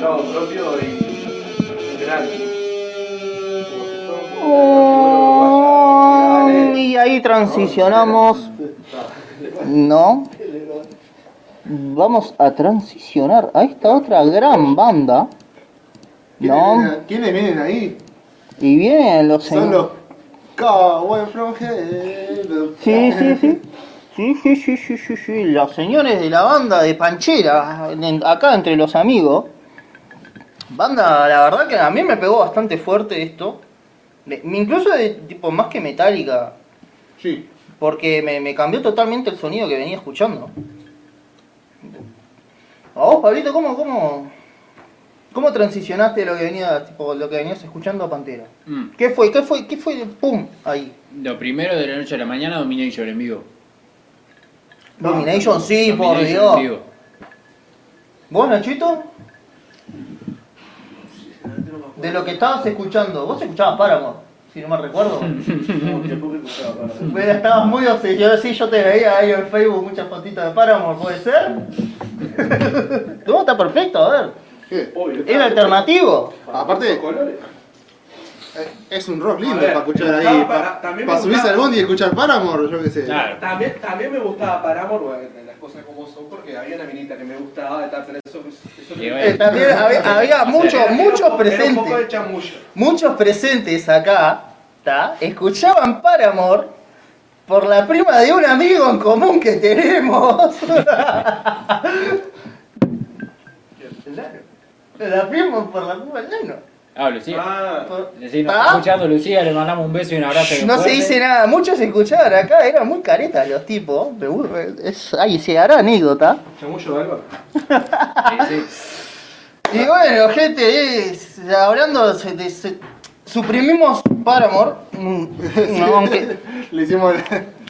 S4: Trago propio
S2: Oh, y ahí transicionamos. No. Vamos a transicionar a esta otra gran banda.
S3: ¿Quiénes
S2: No.
S3: vienen- ¿Quiénes vienen ahí?
S2: Y vienen los
S3: Son
S2: señores.
S3: los Cowboy from Hell.
S2: Sí, sí, sí. Sí, sí, sí, sí, sí, sí. Los señores de la banda de Panchera, acá entre los amigos. Banda, la verdad que a mí me pegó bastante fuerte esto. Me- incluso de tipo más que metálica.
S3: Sí.
S2: Porque me, me cambió totalmente el sonido que venía escuchando. A vos, Pablito, ¿cómo, cómo, cómo transicionaste de lo que venía, tipo, lo que venías escuchando a Pantera?
S1: Mm.
S2: ¿Qué fue? ¿Qué fue? ¿Qué fue? ¡Pum! Ahí.
S1: Lo primero de la noche a la mañana, Domination en vivo.
S2: Domination, sí, por Dios.
S1: en vivo.
S2: ¿Vos, Nachito? De lo que estabas escuchando, vos escuchabas Paramore, si no me recuerdo. <laughs> Pero estabas muy obsesionado, sí, yo te veía ahí en Facebook muchas fotitos de Paramore, ¿puede ser? no, está perfecto, a ver.
S3: ¿Qué?
S2: ¿Era alternativo?
S3: Aparte-
S4: colores.
S3: Eh, Es un rock lindo
S4: ver,
S3: para escuchar
S4: me
S3: ahí. Para
S4: me
S3: subirse
S4: gustaba-
S3: al bondi y escuchar Paramore, yo qué sé.
S1: Claro.
S4: También, también me gustaba Paramore, bueno, las cosas como son, porque había una minita que me gustaba, tal, pero eso, eso no-
S1: bueno.
S2: Eh, también había, había muchos, muchos presentes.
S4: chamullo.
S2: Muchos presentes acá, ¿tá? Escuchaban Paramore por la prima de un amigo en común que tenemos. <laughs> La prima por la prima del.
S1: Ah, Lucía.
S4: Ah,
S2: Por-
S1: Si nos
S2: ¿Ah?
S1: está escuchando Lucía, le mandamos un beso y un abrazo.
S2: No se dice nada, muchos escuchaban acá, eran muy caretas los tipos. Me Es, ay, se hará anécdota.
S4: chamullo de algo.
S1: Sí, sí.
S2: Y bueno, gente, es- hablando, se- de- se- suprimimos Paramore. mm, <laughs> no, aunque-
S3: Le hicimos.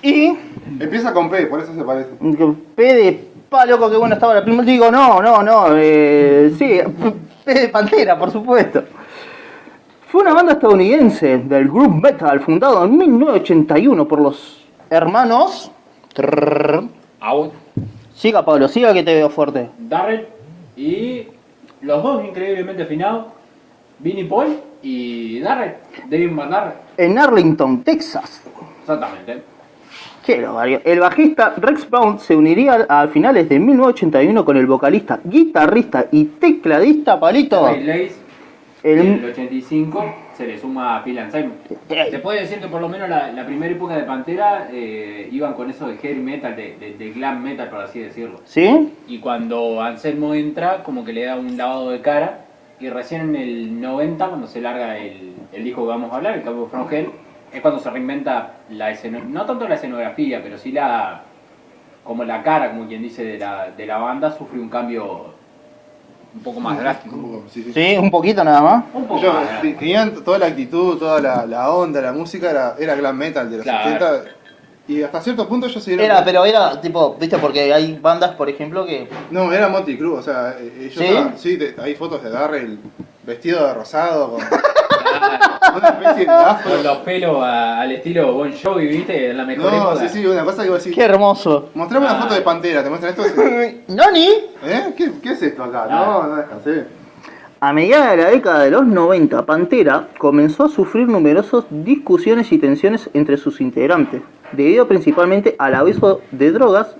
S2: y
S3: Empieza con P, por eso se parece.
S2: P de pa, loco, que bueno estaba la primera. Digo, no, no, no, eh, sí, P de Pantera, por supuesto. Fue una banda estadounidense del group metal fundado en 1981 por los hermanos.
S1: Out.
S2: Siga, Pablo, siga que te veo fuerte.
S1: Darrell y los dos increíblemente afinados, Vinnie Paul y Darrell, David McDarrell.
S2: En Arlington, Texas.
S1: Exactamente.
S2: El bajista Rex Brown se uniría a finales de 1981 con el vocalista, guitarrista y tecladista Palito.
S1: Lace, en el
S2: El,
S1: 85 se le suma a Phil Anselmo. Se puede decir que por lo menos la, la primera época de Pantera eh, iban con eso de heavy metal, de, de- de glam metal, por así decirlo.
S2: ¿Sí?
S1: Y cuando Anselmo entra, como que le da un lavado de cara. Y recién en el 90, cuando se larga el, el disco que vamos a hablar, el Cabo From Hell, es cuando se reinventa la escena, no tanto la escenografía, pero sí la como la cara, como quien dice, de la, de la banda, sufre un cambio un poco más drástico.
S3: Un poco, sí, sí.
S2: Sí, un poquito nada más.
S1: Un poco
S3: Yo,
S1: más
S3: tenían toda la actitud, toda la, la onda, la música era, era glam metal de los
S1: Claro.
S3: 80. Y hasta cierto punto ellos se dieron
S2: Era,
S3: cuenta-
S2: pero era tipo, viste, porque hay bandas, por ejemplo, que.
S3: No, era Monty Cruz, o sea, eh, ellos
S2: ¿Sí?
S3: estaban- sí, te- hay fotos de Darrell vestido de rosado, con. <laughs> una especie de afro.
S1: Con los pelos a- al estilo Bon Jovi, ¿viste? En la mejor
S3: No,
S1: época.
S3: sí, sí, una cosa que a decir.
S2: ¡Qué hermoso!
S3: Mostrame una
S1: Ah.
S3: foto de Pantera, ¿te muestran esto? <laughs>
S2: ¡Nani!
S3: ¿Eh? ¿Qué, qué es esto acá?
S1: Claro.
S3: No, no descansé.
S2: A mediados de la década de los 90, Pantera comenzó a sufrir numerosas discusiones y tensiones entre sus integrantes, debido principalmente al abuso de drogas.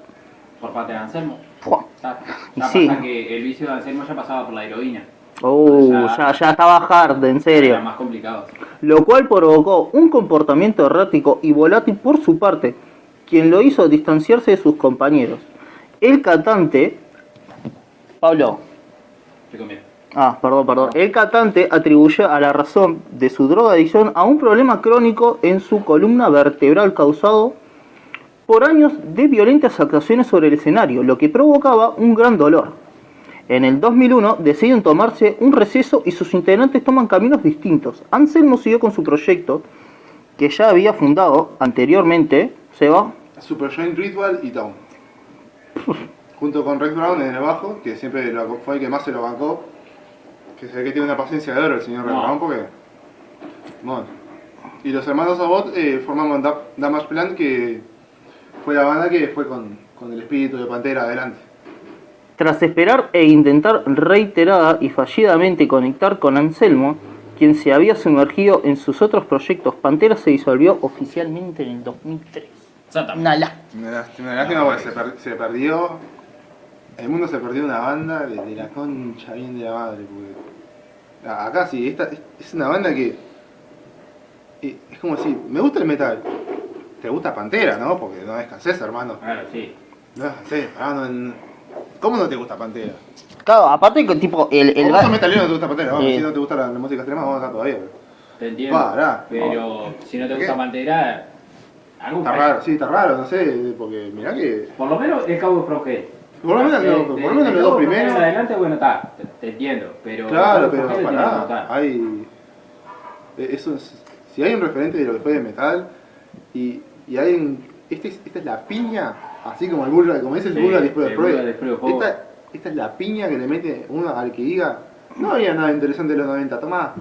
S1: Por parte de Anselmo.
S2: ¡Fua!
S1: Ya,
S2: Y
S1: ya
S2: sí.
S1: pasa que el vicio de Anselmo ya pasaba por la heroína.
S2: Oh,
S1: Ya.
S2: ya, ya estaba hard, en serio.
S1: Era más complicado.
S2: lo cual provocó un comportamiento errático y volátil por su parte, quien lo hizo distanciarse de sus compañeros. El cantante, Pablo,
S1: Te
S2: ah, perdón, perdón, el cantante atribuye a la razón de su drogadicción a un problema crónico en su columna vertebral causado por años de violentas actuaciones sobre el escenario, lo que provocaba un gran dolor. En el 2001 deciden tomarse un receso y sus integrantes toman caminos distintos. Anselmo siguió con su proyecto que ya había fundado anteriormente, Seba.
S3: Super Joint Ritual y Town. Junto con Rex Brown en el bajo, que siempre lo- fue el que más se lo bancó. Que se ve que tiene una paciencia de oro el señor Rex
S1: No.
S3: Brown porque. Bueno. Y los hermanos Abbott eh, formaban Da- Damage Plan, que fue la banda que fue con, con el espíritu de Pantera adelante.
S2: Tras esperar e intentar reiterada y fallidamente conectar con Anselmo, quien se había sumergido en sus otros proyectos, Pantera se disolvió oficialmente en el 2003.
S1: Exactamente.
S2: Una lástima.
S3: Una lástima, una lástima porque se, per- se perdió. El mundo se perdió una banda de, de la concha bien de la madre. porque- a- acá sí, esta, es- una banda que Y es como decir, me gusta el metal. Te gusta Pantera, ¿no? Porque no descansés, hermano.
S1: Claro, sí.
S3: No descansés, hermano. ¿Cómo no te gusta Pantera?
S2: Claro, aparte que tipo, el, el
S3: vos metalero no te gusta Pantera, vamos,
S2: Sí.
S3: si no te gusta la, la música extrema, vamos a estar todavía. pero-
S1: Te entiendo.
S3: Pará.
S1: Pero si no te
S3: ¿Qué?
S1: gusta Pantera, algo
S3: Está raro, sí, está raro, no sé, porque mirá que.
S1: Por lo menos el Cabo de From Hell.
S3: Por lo menos
S1: De-
S3: lo- por lo menos
S1: de
S3: los dos
S1: Cabo de From
S3: primeros.
S1: Adelante, bueno, está, te, te entiendo. Pero
S3: Claro,
S1: el Cabo de
S3: pero pará,
S1: gustar.
S3: hay. eh, Eso es, si hay un referente de lo que fue de metal, y, y hay un. Este es- esta es la piña, así como el Burger, como dice el
S1: Sí,
S3: Burger después
S1: el
S3: Pro.
S1: después del juego.
S3: Esta, esta es la piña que le mete uno al que diga, no había nada interesante en los 90, tomá.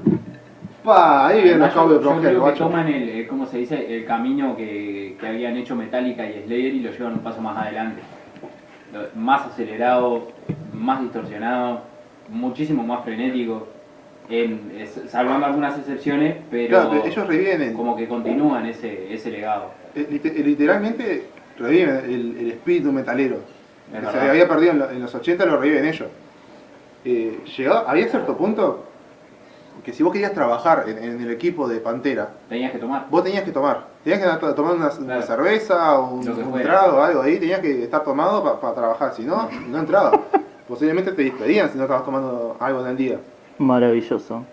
S3: Pa, ahí viene el cabo de
S1: yo, creo que toman el, el- ¿cómo se dice? El camino que, que habían hecho Metallica y Slayer y lo llevan un paso más adelante. Más acelerado, más distorsionado, muchísimo más frenético, en- es- salvando algunas excepciones, pero,
S3: Claro, pero ellos reviven,
S1: como que continúan ese, ese legado.
S3: eh, lite- literalmente reviven el, el espíritu metalero.
S1: Es
S3: que se había perdido en, lo- en los 80 lo reviven ellos. Eh, llegó, había cierto punto que si vos querías trabajar en, en el equipo de Pantera,
S1: Tenías que tomar.
S3: vos tenías que tomar. Tenías que tomar una, una
S1: Claro.
S3: cerveza, un, un trago, algo ahí, tenías que estar tomado para trabajar, si no, no entraba. <laughs> Posiblemente te despedían si no estabas tomando algo en el día.
S2: Maravilloso.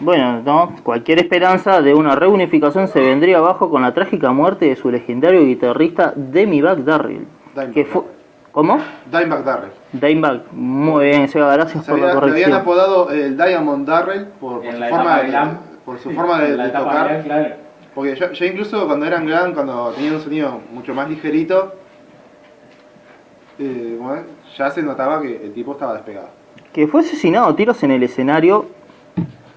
S2: Bueno, no, cualquier esperanza de una reunificación se vendría abajo con la trágica muerte de su legendario guitarrista Demi Darrell.
S3: Dimebag
S2: Que fue,
S3: Darrell.
S2: ¿Cómo?
S3: Dimebag Darrell.
S2: Dimebag. Muy bien, Seba, gracias
S3: Se
S2: por la
S3: había- le habían
S2: corrección.
S3: apodado el Diamond Darrell por, su forma de, por su forma de, tocar.
S1: real, claro.
S3: Porque ya incluso cuando eran glam, cuando tenían un sonido mucho más ligerito, eh, bueno, ya se notaba que el tipo estaba despegado.
S2: Que fue asesinado a tiros en el escenario.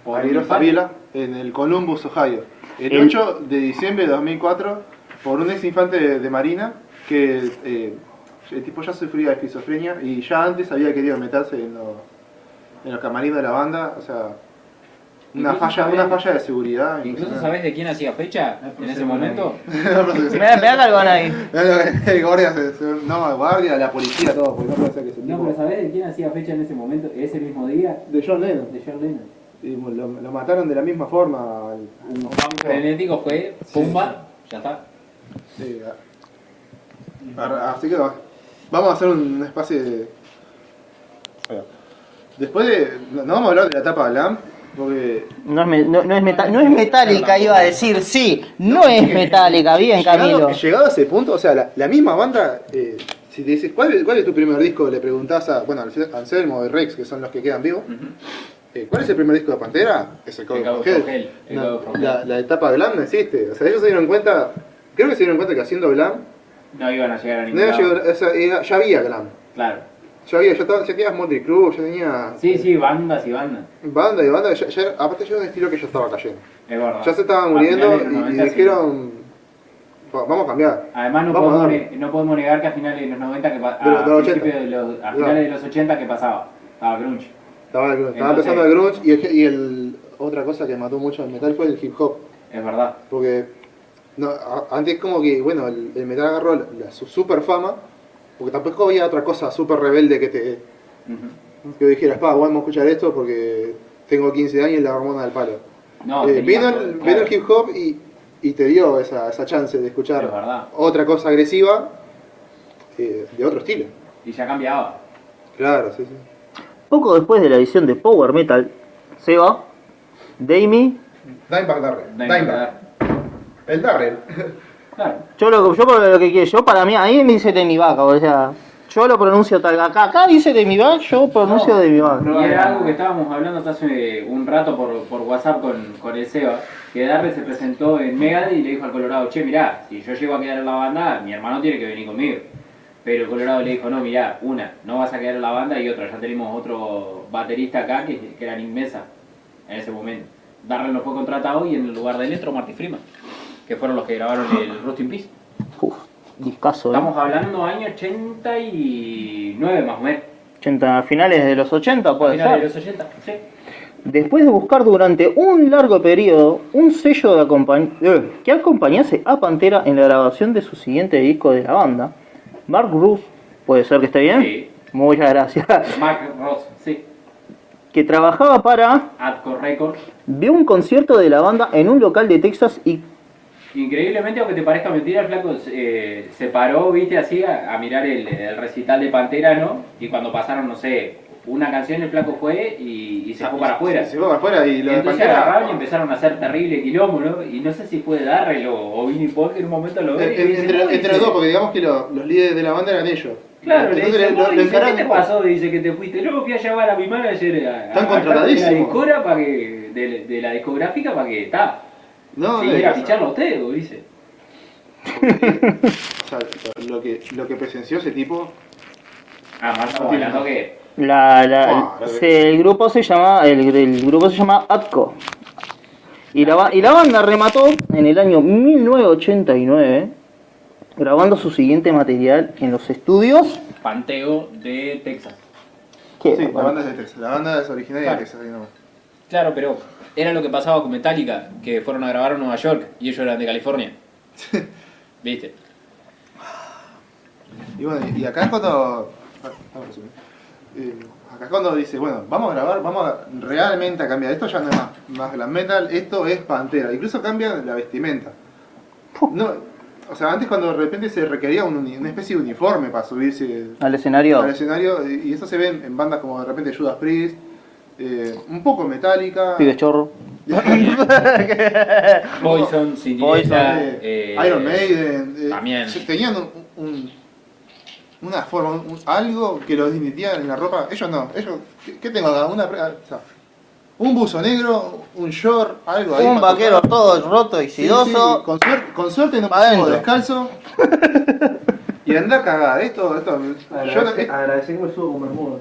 S1: Por
S3: Savila en el Columbus, Ohio. El,
S2: El-
S3: 8 de diciembre de 2004, por un ex infante de, de Marina, que eh, el tipo ya sufría de esquizofrenia y ya antes había querido meterse en los, en los camarines de la banda, o sea, una falla, una falla de seguridad.
S1: Incluso sabés de quién hacía fecha en ese momento.
S2: Mirá, mirá Calvón ahí. <laughs>
S3: el guardia, se- se- no, el guardia, la policía, todo, porque no puede ser que ese
S1: No, pero ¿sabés de quién hacía fecha en ese momento, ese mismo día?
S3: De John Lennon.
S1: De John Lennon.
S3: Y lo, lo mataron de la misma forma. al-
S1: Un vamos frenético fue, pumba, ya está.
S3: Sí, a- a- así que va- vamos a hacer un espacio de. Después de. No vamos a hablar de la etapa glam, porque.
S2: No es, me- no, no es, meta- no es metálica, iba a decir, sí, no es metálica, bien Camilo.
S3: Llegado, llegado a ese punto, o sea, la, la misma banda. eh, si te dices, ¿cuál, es- ¿cuál es tu primer disco? Le preguntás a. Bueno, a Anselmo y Rex, que son los que quedan vivos. eh, ¿Cuál es el primer disco de Pantera? Es el Code
S1: El Code
S3: of Hell.
S1: of Hell, el
S3: No,
S1: Code of
S3: la, la etapa glam no existe. O sea, ellos se dieron cuenta. Creo que se dieron cuenta que haciendo glam.
S1: No iban a llegar a ningún lado.
S3: llegado- o sea, ya había glam.
S1: Claro.
S3: Ya había, ya, estaba, ya tenías Motley Crue, ya tenía
S1: Sí, sí, bandas y bandas.
S3: banda y banda, ya, ya- aparte ya era un estilo que ya estaba cayendo.
S1: Es verdad.
S3: Ya se estaban
S1: A
S3: muriendo y, y
S1: 90 sí.
S3: dijeron, "Va- vamos a cambiar.
S1: Además no
S3: a
S1: podemos,
S3: darle".
S1: ne- no podemos negar que a finales de los 90, que
S3: los-
S1: a,
S3: de los
S1: principios
S3: 80.
S1: de los, a finales de los 80 que pasaba. Estaba grunge.
S3: Estaba, el grunge, estaba empezando el grunge y, el, y el- otra cosa que mató mucho al metal fue el hip hop.
S1: Es verdad.
S3: Porque no, a- antes como que, bueno, el, el metal agarró la, la- su super fama, porque tampoco había otra cosa súper rebelde que te que dijeras, pa, vamos a escuchar esto porque tengo 15 años y la hormona del palo.
S1: No,
S3: Eh, vino, el,
S1: claro.
S3: vino el hip hop y, y te dio esa, esa chance de escuchar
S1: Es
S3: otra cosa agresiva eh, de otro estilo.
S1: Y ya cambiaba.
S3: Claro, sí, sí.
S2: Poco después de la edición de Power Metal, Seba, Damie,
S3: Dimebag Darrell.
S1: Dimebag.
S3: El Darrell. <laughs>
S1: Claro.
S2: yo lo, yo por lo que quiero, yo para mí, ahí me dice Demi Vaca, o sea, yo lo pronuncio tal, acá, acá dice Demi Vaca, yo pronuncio
S1: No,
S2: Demi Vaca.
S1: Y era algo que estábamos hablando hasta hace un rato por, por WhatsApp con, con el Seba, que Darre se presentó en Megadeth y le dijo al Colorado, che, mirá, si yo llego a quedar en la banda, mi hermano tiene que venir conmigo. Pero el Colorado le dijo, no, mirá, una, no vas a quedar en la banda y otra, ya tenemos otro baterista acá que, que era Nick Mesa en ese momento. Darre no fue contratado y en el lugar de él entró Marty Freeman, que fueron los que grabaron el Rust in Peace.
S2: Uf, discaso, ¿eh?
S1: Estamos hablando año 89 más o menos.
S2: 80, a finales de los 80 puede
S1: Finales
S2: ser.
S1: de los 80, sí.
S2: Después de buscar durante un largo periodo un sello de acompañ- eh, que acompañase a Pantera en la grabación de su siguiente disco de la banda, Mark Bruce, puede ser que esté bien,
S1: Sí.
S2: muchas gracias,
S1: Mark Ross, sí.
S2: que trabajaba para...
S1: Atco Records.
S2: Vio un concierto de la banda en un local de Texas y...
S1: Increíblemente, aunque te parezca mentira, el flaco eh, se paró, viste, así a, a mirar el, el recital de Pantera, ¿no? Y cuando pasaron, no sé, una canción, el flaco fue y, y se fue para afuera.
S3: Se fue para afuera y lo de
S1: Entonces
S3: Pantera.
S1: agarraron y empezaron a hacer terrible quilombo, ¿no? Y no sé si fue Darrell o, o Vinnie Paul que en un momento lo ve
S3: En- entre,
S1: "Uy,
S3: entre los dos, porque digamos que lo- los líderes de la banda eran ellos.
S1: Claro, le
S3: Entonces
S1: dice,
S3: lo,
S1: dice, ¿qué te pasó? Dice que te fuiste. Luego fui a llevar a mi manager a, a- a la discora para que, de, de la discográfica para que está.
S3: No,
S1: quiera
S3: o sea,
S1: ficharlo a usted, o dice. <laughs>
S3: o sea, lo que, lo que presenció ese tipo.
S1: Ah, más estamos hablando que.
S2: La, la-
S3: Ah,
S2: se- el grupo se llama el, el grupo se llama Atco y la, y la banda remató en el año 1989 grabando su siguiente material en los estudios
S1: Panteo de Texas.
S2: que
S3: Sí, la banda es de Texas. La banda es originaria
S1: Claro.
S3: de Texas. ahí nomás.
S1: Claro, pero era lo que pasaba con Metallica, que fueron a grabar en Nueva York y ellos eran de California. <laughs> ¿Viste?
S3: Y bueno, y acá es cuando. ah, vamos a resumir. Eh, acá es cuando dice, bueno, vamos a grabar, vamos a realmente a cambiar. Esto ya no es más, más glam metal, esto es Pantera. Incluso cambia la vestimenta. No, o sea, antes cuando de repente se requería un una especie de uniforme para subirse
S2: al escenario
S3: al escenario, y y eso se ve en, en bandas como de repente Judas Priest, eh, un poco Metallica.
S2: pibe chorro <laughs>
S1: Poison, Sin
S3: eh, Iron Maiden. eh,
S1: también.
S3: Tenían un, un- una forma, un- algo que los distinguía en la ropa. Ellos no. Ellos, ¿qué, qué tengo acá? Una, ah, o sea, un buzo negro, un short, algo ahí.
S2: un vaquero
S3: tocar.
S2: todo roto y sidoso
S3: sí, con, suerte, con suerte no descalzo. <laughs> y anda a cagar. Esto, esto. Yo, no- eh,
S4: que me subo con bermuda.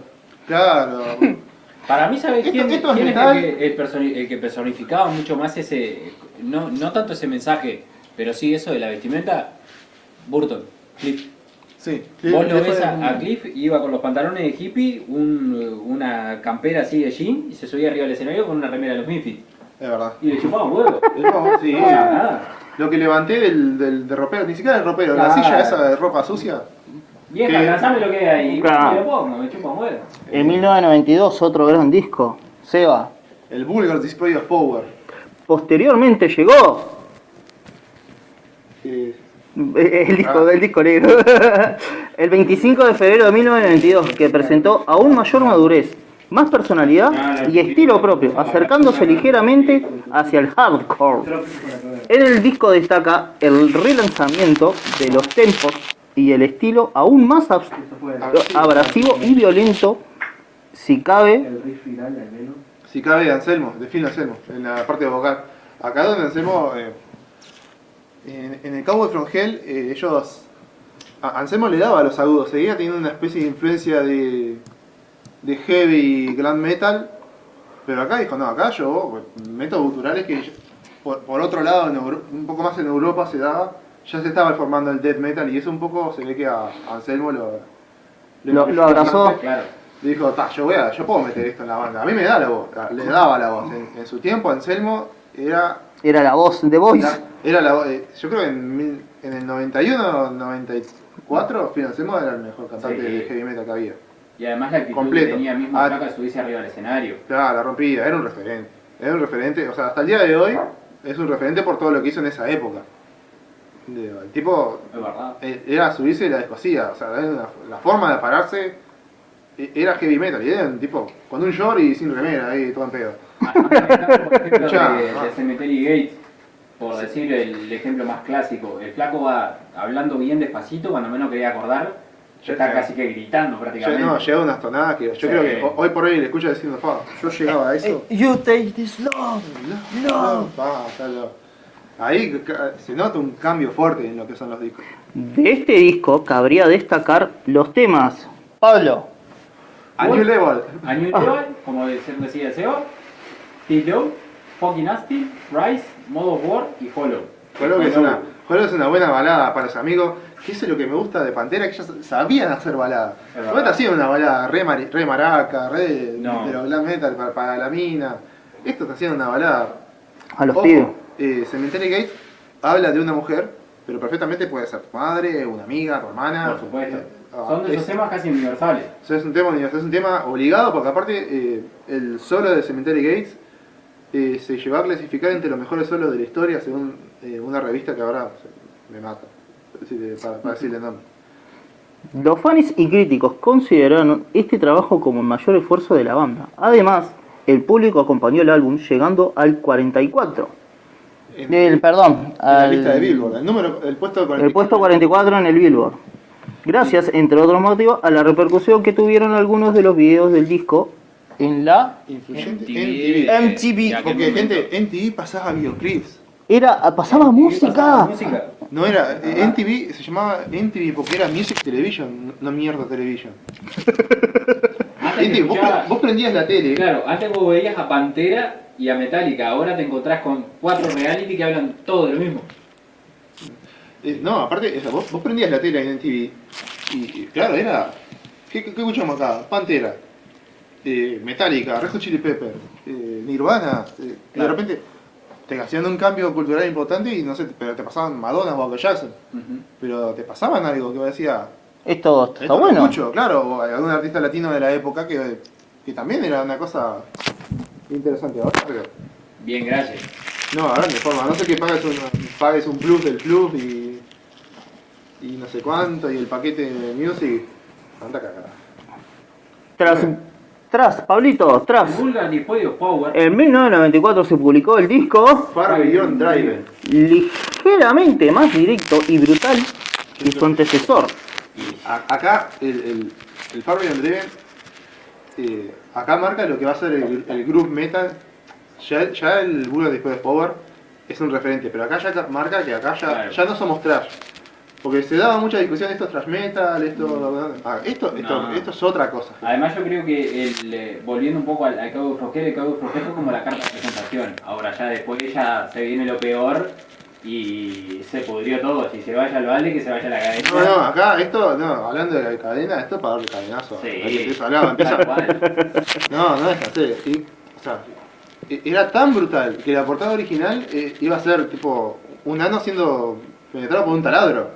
S3: claro.
S1: Para mí, ¿sabes quién,
S3: esto es
S1: quién es
S3: metal.
S1: el que, el personi- el que personificaba mucho más ese. No, no tanto ese mensaje, pero sí eso de la vestimenta? Burton, Cliff.
S3: Sí.
S1: Vos lo
S3: Cliff
S1: ves a, a Cliff, iba con los pantalones de hippie, un- una campera así de jean y se subía arriba del escenario con una remera de los Memphis.
S3: Es verdad.
S1: Y le chupaba un huevo. <laughs>
S3: No, sí.
S1: No, nada.
S3: Lo que levanté del, del, del ropero, ni siquiera del ropero, la silla esa de ropa sucia.
S1: Vieja,
S3: ¿Qué?
S1: alcanzame lo que hay ahí.
S2: Claro.
S1: Me lo pongo, me chupa un huevo.
S2: en 1992 otro gran disco Seba
S3: El Vulgar Display of Power.
S2: posteriormente llegó
S3: Eh,
S2: El disco,
S3: Ah.
S2: el disco negro. <laughs> el 25 de febrero de 1992, que presentó aún mayor madurez, más personalidad y estilo propio, acercándose ligeramente hacia el hardcore. En el disco destaca el relanzamiento de los tempos y el estilo aún más abs- abrasivo y violento, si cabe,
S4: El riff final, al menos.
S3: si cabe de Anselmo, de Phil Anselmo, en la parte vocal. Acá donde Anselmo, eh, en, en el Cowboy From Hell, eh, ellos. a- Anselmo le daba los agudos, seguía teniendo una especie de influencia de, de heavy glam metal, pero acá dijo: No, acá yo pues, meto guturales que yo- por, por otro lado, en Euro- un poco más en Europa se daba, ya se estaba formando el death metal y eso un poco se ve que a Anselmo lo.
S2: Lo- lo abrazó.
S1: Claro.
S3: Dijo, ta, yo voy a, yo puedo meter esto en la banda. A mí me da la voz, le daba la voz. En, en su tiempo, Anselmo era,
S2: era la voz de Voice.
S3: era la voz. eh, yo creo que en, mil- en el 91, 94, Phil Anselmo era el mejor cantante
S1: Sí.
S3: de heavy metal que había.
S1: Y además la actitud
S3: Completo.
S1: que tenía mismo
S3: Ah.
S1: acá subirse arriba del escenario.
S3: Claro, la rompía, era un referente. Era un referente, o sea, hasta el día de hoy es un referente por todo lo que hizo en esa época. El tipo
S1: Es verdad.
S3: eh, era subirse y la descosía, o sea, la forma de pararse eh, era heavy metal, y era un tipo con un short y sin remera ahí, todo en pedo.
S1: Además, acá, por ejemplo, <laughs>
S3: Ya,
S1: de,
S3: ah.
S1: de Cemetery Gates, por decir el ejemplo más clásico, el flaco va hablando bien despacito, cuando menos quería acordar, ya está casi que gritando
S3: Yo,
S1: prácticamente.
S3: no, llegaba unas tonadas que yo
S1: Sí.
S3: creo que ho- hoy por hoy le escucho diciendo, yo llegaba a eso.
S2: You take this love.
S3: No, pa, está loco. Ahí se nota un cambio fuerte en lo que son los discos.
S2: De este disco cabría destacar los temas. Pablo,
S3: A New Level.
S1: A New Level, como de- decía el CEO, Steve Low, Fucking Nasty, Rise, Mode of War y Hollow.
S3: Creo que es una, Hollow es una buena balada para los amigos. Que eso es lo que me gusta de Pantera, que ellos sabían hacer
S1: verdad.
S3: No te hacían una balada re, maraca, re
S1: No.
S3: de los glam metal para, para la mina. Esto te hacían una balada.
S2: a los pibes.
S3: Eh, Cemetery Gate habla de una mujer, pero perfectamente puede ser tu madre, una amiga, tu hermana.
S1: Por supuesto.
S3: ah,
S1: Son de esos
S3: es-
S1: temas casi universales.
S3: es un tema universal, es un tema obligado porque aparte eh, el solo de Cemetery Gates eh, se llegó a clasificar entre los mejores solos de la historia según eh, una revista que ahora o sea, me mata para, para decirle el nombre.
S2: Los fans y críticos consideraron este trabajo como el mayor esfuerzo de la banda. Además, el público acompañó el álbum llegando al 44.
S3: En,
S2: El, perdón,
S3: en la lista de Billboard, el número, el puesto 44.
S2: el puesto 44 en el Billboard. Gracias, entre otros motivos, a la repercusión que tuvieron algunos de los videos del disco en la
S3: Influyente
S1: MTV.
S3: Porque gente, MTV pasaba videoclips.
S2: era pasaba
S1: Pasaba
S2: música.
S3: No era, eh, MTV se llamaba MTV porque era Music Television, no mierda Television. <laughs> MTV, vos, vos prendías la tele.
S1: Claro, antes vos veías a Pantera y a Metallica, ahora te encontrás con cuatro reality que hablan todo de lo mismo.
S3: Eh, no, aparte, o sea, vos, vos prendías la tele en MTV y, y, claro, era. ¿Qué, qué, qué escuchamos acá? Pantera, eh, Metallica, Red Hot Chili Pepper, eh, Nirvana. eh, y de
S1: Claro.
S3: repente te hacían un cambio cultural importante y no sé, pero te pasaban Madonna o Michael Jackson.
S1: Ujú.
S3: Pero te pasaban algo que vos decías.
S2: Esto está
S3: Esto lo
S2: bueno.
S3: escucho, claro, o algún artista latino de la época que, que también era una cosa interesante ahora, pero
S1: Bien, gracias.
S3: no, ahora de forma, no sé que pagues un, pagues un plus del club y, y no sé cuánto y el paquete de music, anda cagada.
S2: Tras, tras, Pablito, tras.
S1: Power.
S2: En 1994 se publicó el disco
S3: Far Beyond Driven.
S2: ligeramente más directo y brutal que su antecesor.
S3: Acá el, el, el Far Beyond Driven, eh, acá marca lo que va a ser el, el groove metal. Ya, ya el Bullet después de Power es un referente, pero acá ya marca que acá ya,
S1: Claro.
S3: ya no somos trash. Porque se daba mucha discusión, esto es trash metal, esto, ah, esto, esto,
S1: No.
S3: esto es otra cosa.
S1: Además yo creo que el, eh, volviendo un poco al, al Cabo de el Cabo de fue como la carta de presentación. Ahora ya después ya se viene lo peor y se pudrió todo. Si se vaya al balde, que se vaya a la cadena.
S3: No, no, acá esto, no, hablando de la cadena, esto es para darle cadenazo.
S1: Sí.
S3: Empieza a hablar, empieza-
S1: Tal cual.
S3: No, no es así. sí. O sea, e- era tan brutal que la portada original eh, iba a ser tipo un ano siendo penetrado por un taladro.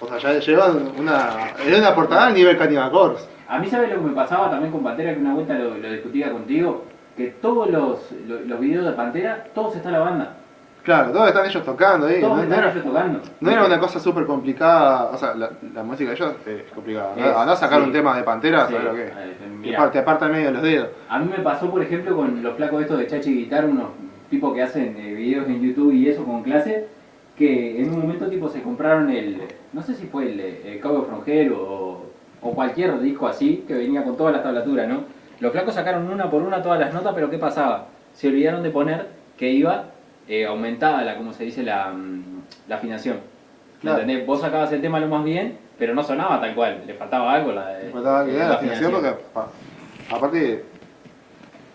S3: O sea, ya llevan una. Era una portada a nivel Cannibal Corpse.
S1: A mí, ¿sabes lo que me pasaba también con Pantera? Que una vuelta lo, lo discutía contigo. Que todos los, los, los videos de Pantera, todos está la banda.
S3: Claro, todos están ellos tocando ahí.
S1: Todos
S3: No,
S1: están ellos tocando.
S3: no era una cosa súper complicada. O sea, la, la música de ellos es complicada.
S1: Es,
S3: Andá a sacar
S1: sí.
S3: un tema de Pantera,
S1: Sí,
S3: ¿sabes lo que es?
S1: eh,
S3: Te
S1: mirá.
S3: par- Te aparta el medio los dedos.
S1: A mí me pasó, por ejemplo, con los flacos estos de Chachi Guitar, unos tipos que hacen eh, videos en YouTube y eso con clase, que en un momento tipo se compraron el, no sé si fue el, el Cabo Frongel o, o cualquier disco así, que venía con todas las tablaturas, ¿no? Los flacos sacaron una por una todas las notas, pero ¿qué pasaba? Se olvidaron de poner que iba eh, aumentada la, como se dice, la, mm, la afinación.
S3: Claro.
S1: ¿Entendés? Vos sacabas el tema lo más bien, pero no sonaba tal cual, le faltaba algo. La, de-
S3: Me faltaba
S1: la
S3: afinación porque, pa- aparte,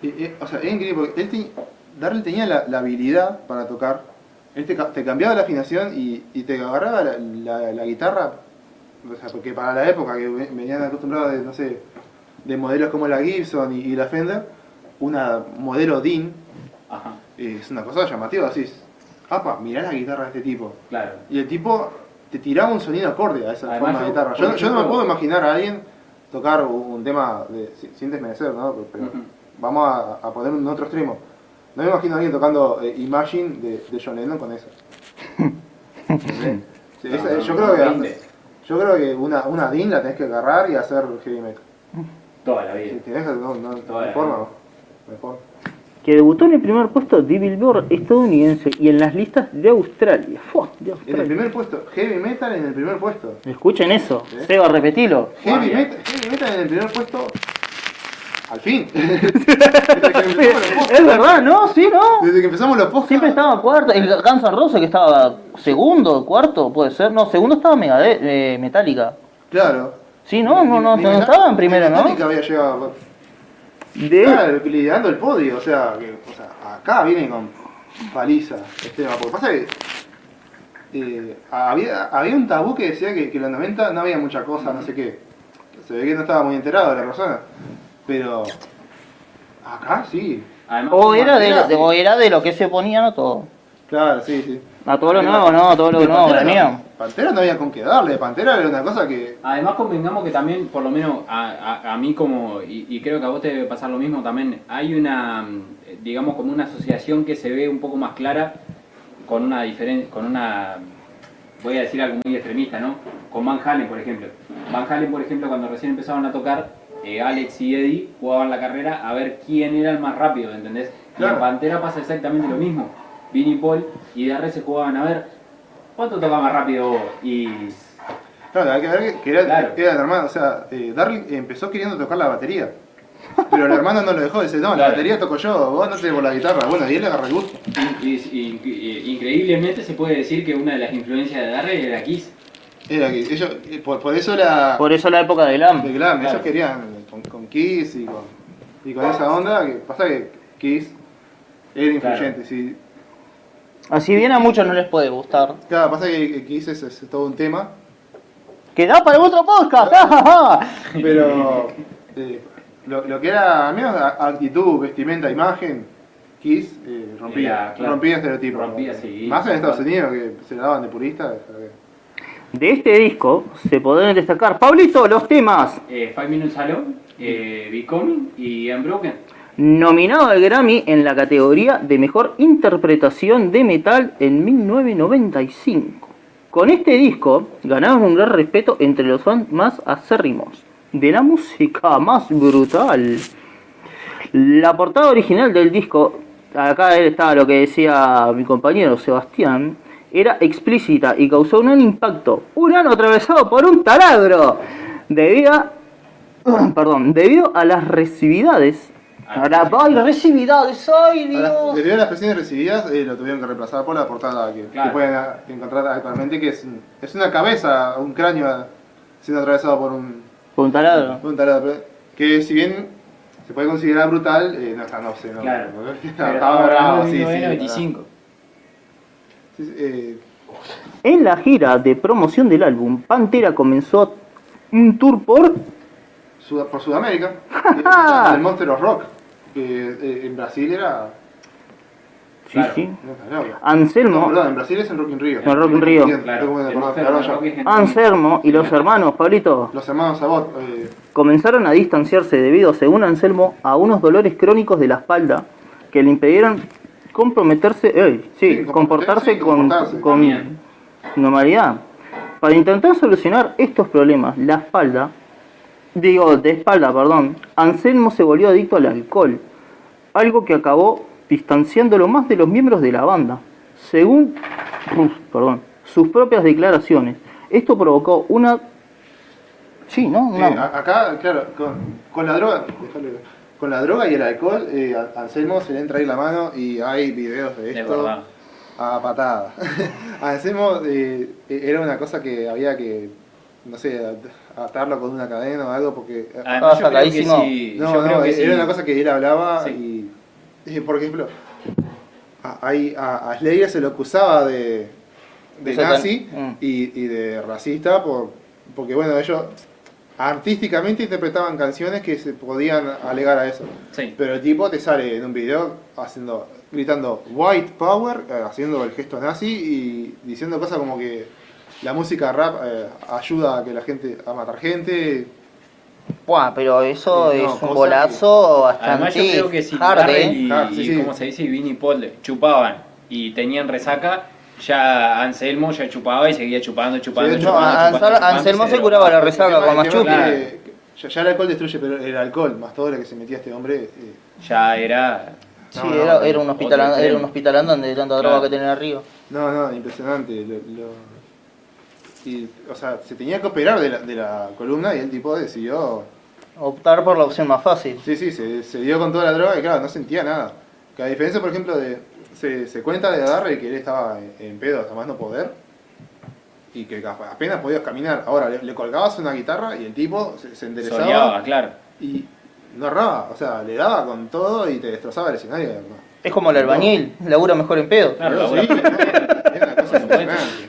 S3: eh, eh, o sea, es increíble porque él te- Darrell tenía la, habilidad para tocar, él te, ca- te cambiaba la afinación y, y te agarraba la, guitarra, o sea, porque para la época que ve- venían acostumbrados de, no sé, de modelos como la Gibson y, y la Fender, una modelo DIN
S1: Ajá,
S3: eh, es una cosa llamativa, así apa, mirá la guitarra de este tipo.
S1: claro.
S3: Y el tipo te tiraba un sonido acorde a esa
S1: Además,
S3: forma de guitarra. Yo, no- yo no me puedo imaginar a alguien tocar un tema de, si- sin desmerecer, ¿no? Pero, vamos a, a poner un otro extremo. No me imagino a alguien tocando eh, Imagine de, de John Lennon con eso. ¿Entendés? <laughs> Sí, esa-
S1: No, no,
S3: yo, creo que, yo creo que una, una DIN la tenés que agarrar y hacer heavy metal.
S1: Toda la
S3: Si
S1: vida.
S3: te dejas, no, no,
S1: Toda la
S3: forma.
S1: vida.
S3: Mejor.
S2: Que debutó en el primer puesto de Billboard estadounidense y en las listas de Australia. Fua, de
S3: En el primer puesto, heavy metal en el primer puesto.
S2: Escuchen eso.
S3: ¿Sí?
S2: Seba, repetilo.
S3: Heavy metal, heavy metal en el primer puesto. Al fin. <laughs> Desde que empezamos los podcasts.
S2: Es verdad, ¿no? Sí, ¿no?
S3: Desde que empezamos los podcasts.
S2: Siempre estaba cuarto. El Guns N' Roses que estaba segundo, cuarto, puede ser. No, segundo estaba Megade- eh, Metallica.
S3: Claro.
S2: Sí, no, no, no,
S3: Ni-
S2: no
S3: ni
S2: estaba en primero, ¿no?
S3: Metallica había llegado.
S2: De...
S3: Claro, liderando el podio. O sea, que, o sea, acá viene con paliza este tema. Porque pasa que. eh, había, había un tabú que decía que, que en los 90 no había mucha cosa, no sé qué. Se ve que no estaba muy enterado de la persona. Pero. Acá sí.
S1: Además,
S2: O era, de,
S3: sí.
S2: o era de lo que se ponía, no todo.
S3: Claro, sí, sí.
S2: A todo lo nuevo, no, todo lo
S3: de
S2: nuevo
S3: Pantera
S2: venía.
S3: no. Pantera no había con qué darle, Pantera era una cosa que...
S1: Además convengamos que también, por lo menos a, a- a mí como, y, y creo que a vos te debe pasar lo mismo también, hay una, mm, digamos como una asociación que se ve un poco más clara con una diferencia, con una, voy a decir algo muy extremista, ¿no? Con Van Halen, por ejemplo. Van Halen, por ejemplo, cuando recién empezaban a tocar, eh, Alex y Eddie jugaban la carrera a ver quién era el más rápido, ¿entendés? Y
S3: Claro.
S1: en Pantera pasa exactamente lo mismo. Vini y Paul y de se jugaban a ver cuánto toca más rápido vos? y
S3: Claro, hay que ver que- que era,
S1: Claro.
S3: era el hermano, o sea, eh, Darling empezó queriendo tocar la batería. Pero el hermano no lo dejó, dice, no, la
S1: Claro.
S3: batería toco yo, vos no te por la guitarra. Bueno, y él le agarró el gusto.
S1: Y- y- y- y- increíblemente se puede decir que una de las influencias de Darrell era Kiss.
S3: Era que ellos, eh, por, por eso la...
S2: Por eso la época de glam.
S3: de glam, ellos querían con, con Kiss y con, y con esa onda, que pasa que Kiss era influyente, sí.
S2: Así bien a muchos no les puede gustar.
S3: Claro, pasa que Kiss es, es todo un tema,
S2: ¡Que da para otro podcast! <laughs>
S3: pero eh, lo, lo que era, al menos actitud, vestimenta, imagen, Kiss eh, rompía,
S1: Era, claro.
S3: rompía estereotipos.
S1: Rompía, sí.
S3: Más en Estados Unidos, que se la daban de purista.
S2: De este disco se podrán destacar, Pablito, los temas.
S1: Eh, Five Minutes Alone, eh, Becoming y Unbroken.
S2: Nominado al Grammy en la categoría de Mejor Interpretación de Metal en 1995. Con este disco ganaron un gran respeto entre los fans más acérrimos de la música más brutal. La portada original del disco, acá estaba lo que decía mi compañero Sebastián, era explícita y causó un gran impacto. Un ano atravesado por un taladro. Debido a, <clears throat> perdón, debido a las recividades. A la- ¡Ay, recividades! ¡Ay,
S3: Ahora,
S2: Dios!
S3: debido a las presiones recibidas, eh, lo tuvieron que reemplazar por la portada que,
S1: Claro.
S3: que pueden encontrar actualmente, que es, es una cabeza, un cráneo ah, siendo atravesado por un,
S2: Por un taladro.
S3: por un taladro. pero Que si bien se puede considerar brutal, eh, no está, no sé, no.
S1: Claro. <laughs>
S3: Estaba bravo,
S1: hablando de
S3: sí, sí,
S1: 1995.
S3: sí, sí, eh,
S2: En la gira de promoción del álbum, Pantera comenzó un tour por
S3: Sud- por Sudamérica, <laughs> el Monster of Rock, que eh, en Brasil era.
S2: Sí,
S1: Claro.
S2: sí.
S3: no, claro. No,
S2: Anselmo,
S3: en Brasil es en Rock in Rio.
S2: En Rock in Rio. Anselmo y los hermanos, Pablito,
S3: Los hermanos Sabot, eh,
S2: comenzaron a distanciarse debido, según Anselmo, a unos dolores crónicos de la espalda que le impidieron comprometerse, eh, sí,
S3: Sí,
S2: comportarse
S3: comportarse,
S2: con,
S3: comportarse.
S2: con
S1: También.
S2: normalidad. Para intentar solucionar estos problemas, la espalda, digo, de espalda, perdón, Anselmo se volvió adicto al alcohol, algo que acabó distanciándolo más de los miembros de la banda. Según perdón, sus propias declaraciones, esto provocó una... Sí, ¿no? Una-
S3: acá, claro, con, con la droga, déjale- con la droga y el alcohol, eh, Anselmo se le entra ahí la mano y hay videos de
S1: Es
S3: esto
S1: verdad.
S3: a patada. <laughs> Anselmo eh, era una cosa que había que, no sé, at- atarlo con una cadena o algo porque...
S1: Además,
S2: Ah,
S1: yo creo que
S2: sacadísimo.
S1: sí.
S3: no,
S1: yo
S3: no,
S1: creo que
S3: era
S1: sí.
S3: una cosa que él hablaba
S1: Sí.
S3: y, y, por ejemplo, a, ahí a, a Slayer se lo acusaba de, de nazi
S2: Mm.
S3: y, y de racista por, porque bueno, ellos artísticamente interpretaban canciones que se podían alegar a eso.
S1: Sí.
S3: Pero el tipo te sale en un video haciendo, gritando White Power, eh, haciendo el gesto nazi y diciendo cosas como que la música rap eh, ayuda a que la gente a matar gente.
S2: Buah, pero eso
S3: no,
S2: es un bolazo
S1: Además,
S2: bastante
S1: yo creo que si
S2: hard, ¿eh?
S1: y,
S3: Ah, sí,
S1: y
S3: sí.
S1: ¿cómo se dice? Y Vinny Paul chupaban y tenían resaca, ya Anselmo ya chupaba y seguía chupando, chupando,
S3: Sí, no,
S1: chupando.
S2: Ansel-
S1: chupando, chupando,
S2: Anselmo se
S1: se
S2: curaba la resaca con más chupi.
S3: que- que ya, ya el alcohol destruye, pero el alcohol, más todo lo que se metía este hombre. eh,
S1: Ya era.
S2: Sí,
S3: No, no,
S2: era,
S3: no,
S2: era un hospital, era un hospital andante de tanta droga
S1: Claro.
S2: que tenía arriba.
S3: no, no, impresionante. lo- lo- y, o sea, se tenía que operar de la, de la columna y el tipo decidió.
S2: Optar por la opción más fácil.
S3: Sí, sí, se, se dio con toda la droga y claro, no sentía nada. Que a diferencia, por ejemplo, de. Se, se cuenta de Darrell que él estaba en, en pedo hasta más no poder. Y que apenas podías caminar. Ahora, le, le colgabas una guitarra y el tipo se, se enderezaba.
S1: Soleaba, claro.
S3: Y no erraba. O sea, le daba con todo y te destrozaba el escenario.
S2: Es como el albañil, labura mejor en pedo.
S1: Claro,
S3: Sí, era <laughs> una cosa impresionante.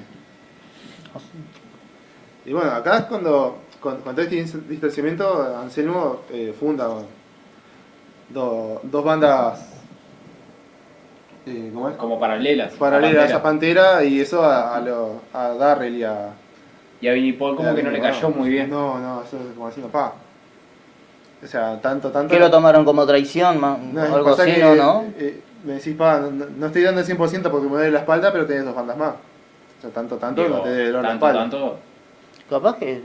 S3: Y bueno, acá es cuando, con, con todo este dis- distanciamiento, Anselmo eh, funda do- dos bandas eh, ¿cómo es?
S1: Como paralelas.
S3: Paralela a
S1: Pantera.
S3: pantera y eso a, a, lo, a Darrell y a.
S1: Y a Vinnie Paul como que no le cayó muy bien.
S3: No, no, eso es como diciendo, pa. O sea, tanto, tanto.
S2: ¿Qué lo tomaron como traición? ma-
S3: No,
S2: o algo así,
S3: que,
S2: ¿no? ¿no?
S3: eh, me decís, pa, no, no estoy dando el 100% porque me duele la espalda, pero tenés dos bandas más. O sea, tanto, tanto
S1: Digo,
S3: no te duele la
S1: tanto,
S3: espalda.
S1: tanto.
S2: Capaz que.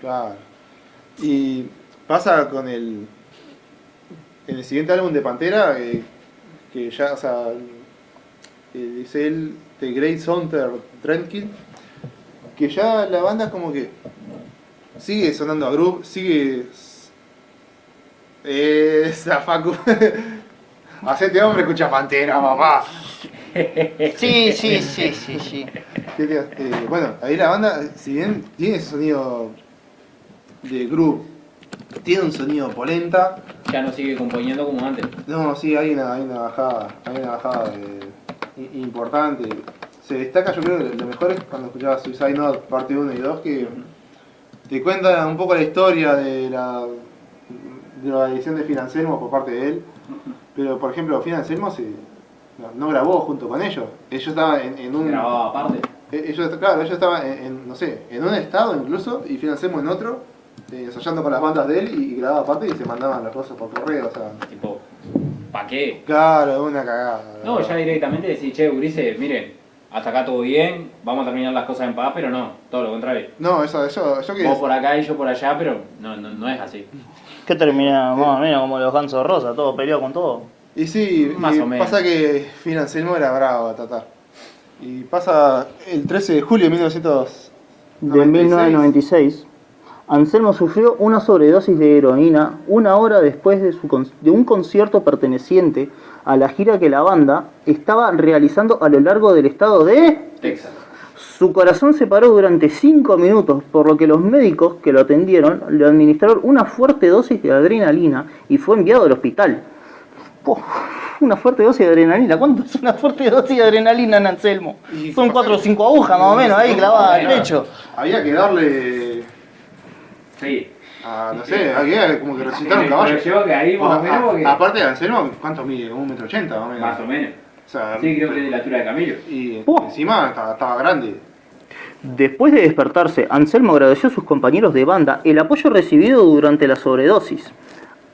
S3: Claro. Y pasa con el. En el siguiente álbum de Pantera, eh, que ya, o sea, eh, dice él, The Great Hunter Trendkill, que ya la banda como que sigue sonando a groove, sigue. Esa Facu. <laughs> Hacete hombre, escucha Pantera, papá.
S2: Sí, sí, sí, sí, sí.
S3: ¿Qué te- eh, bueno, ahí la banda, si bien tiene ese sonido de groove, tiene un sonido polenta,
S1: Ya no sigue componiendo como antes.
S3: no, sí, hay una, hay una bajada, hay una bajada de- i- importante. Se destaca, yo creo, que lo mejor es cuando escuchabas Suicide Note parte 1 y 2, que te cuenta un poco la historia de la, de la edición de Phil Anselmo por parte de él. Pero, por ejemplo, Phil Anselmo se, no, no grabó junto con ellos. Ellos estaban en, en un...
S1: Grababa aparte.
S3: Eh, Ellos, claro, ellos estaban en, en, no sé, en un estado incluso y financiamos en otro, eh, ensayando con las bandas de él y, y grababa aparte y se mandaban las cosas por correo, o sea.
S1: Tipo, ¿pa' qué?
S3: Claro, una cagada.
S1: No, ya directamente decís, che, Urice, miren, hasta acá todo bien, vamos a terminar las cosas en paz, pero no, todo lo contrario.
S3: No, eso, eso, yo que
S1: Vos por acá y yo por allá, pero no, no, no es así.
S2: ¿Qué termina más o menos como los gansos Rosa? Todo peleado con todo.
S3: Y sí,
S1: Más
S3: y
S1: o menos.
S3: pasa que Phil Anselmo era bravo a tratar. Y pasa el 13 de julio de 1900.
S2: De 1996, Anselmo sufrió una sobredosis de heroína una hora después de, su con- de un concierto perteneciente a la gira que la banda estaba realizando a lo largo del estado de...
S1: Texas.
S2: Su corazón se paró durante 5 minutos, por lo que los médicos que lo atendieron le administraron una fuerte dosis de adrenalina y fue enviado al hospital. Una fuerte dosis de adrenalina. ¿Cuánto es una fuerte dosis de adrenalina en Anselmo?
S3: Y
S2: Son 4 o 5 agujas más o menos ahí clavadas al pecho.
S3: Había que darle.
S1: Sí.
S3: A, no sé, había que como que resucitar un
S1: Pero
S3: caballo.
S1: yo que ahí más o menos
S3: A-
S1: porque-
S3: Aparte de Anselmo, ¿cuánto mide? Un metro ochenta más o menos.
S1: Más o menos.
S3: O sea,
S1: Sí, creo que es de la altura de Camilo.
S3: Y
S2: Oh.
S3: encima estaba, estaba grande.
S2: Después de despertarse, Anselmo agradeció a sus compañeros de banda el apoyo recibido durante la sobredosis,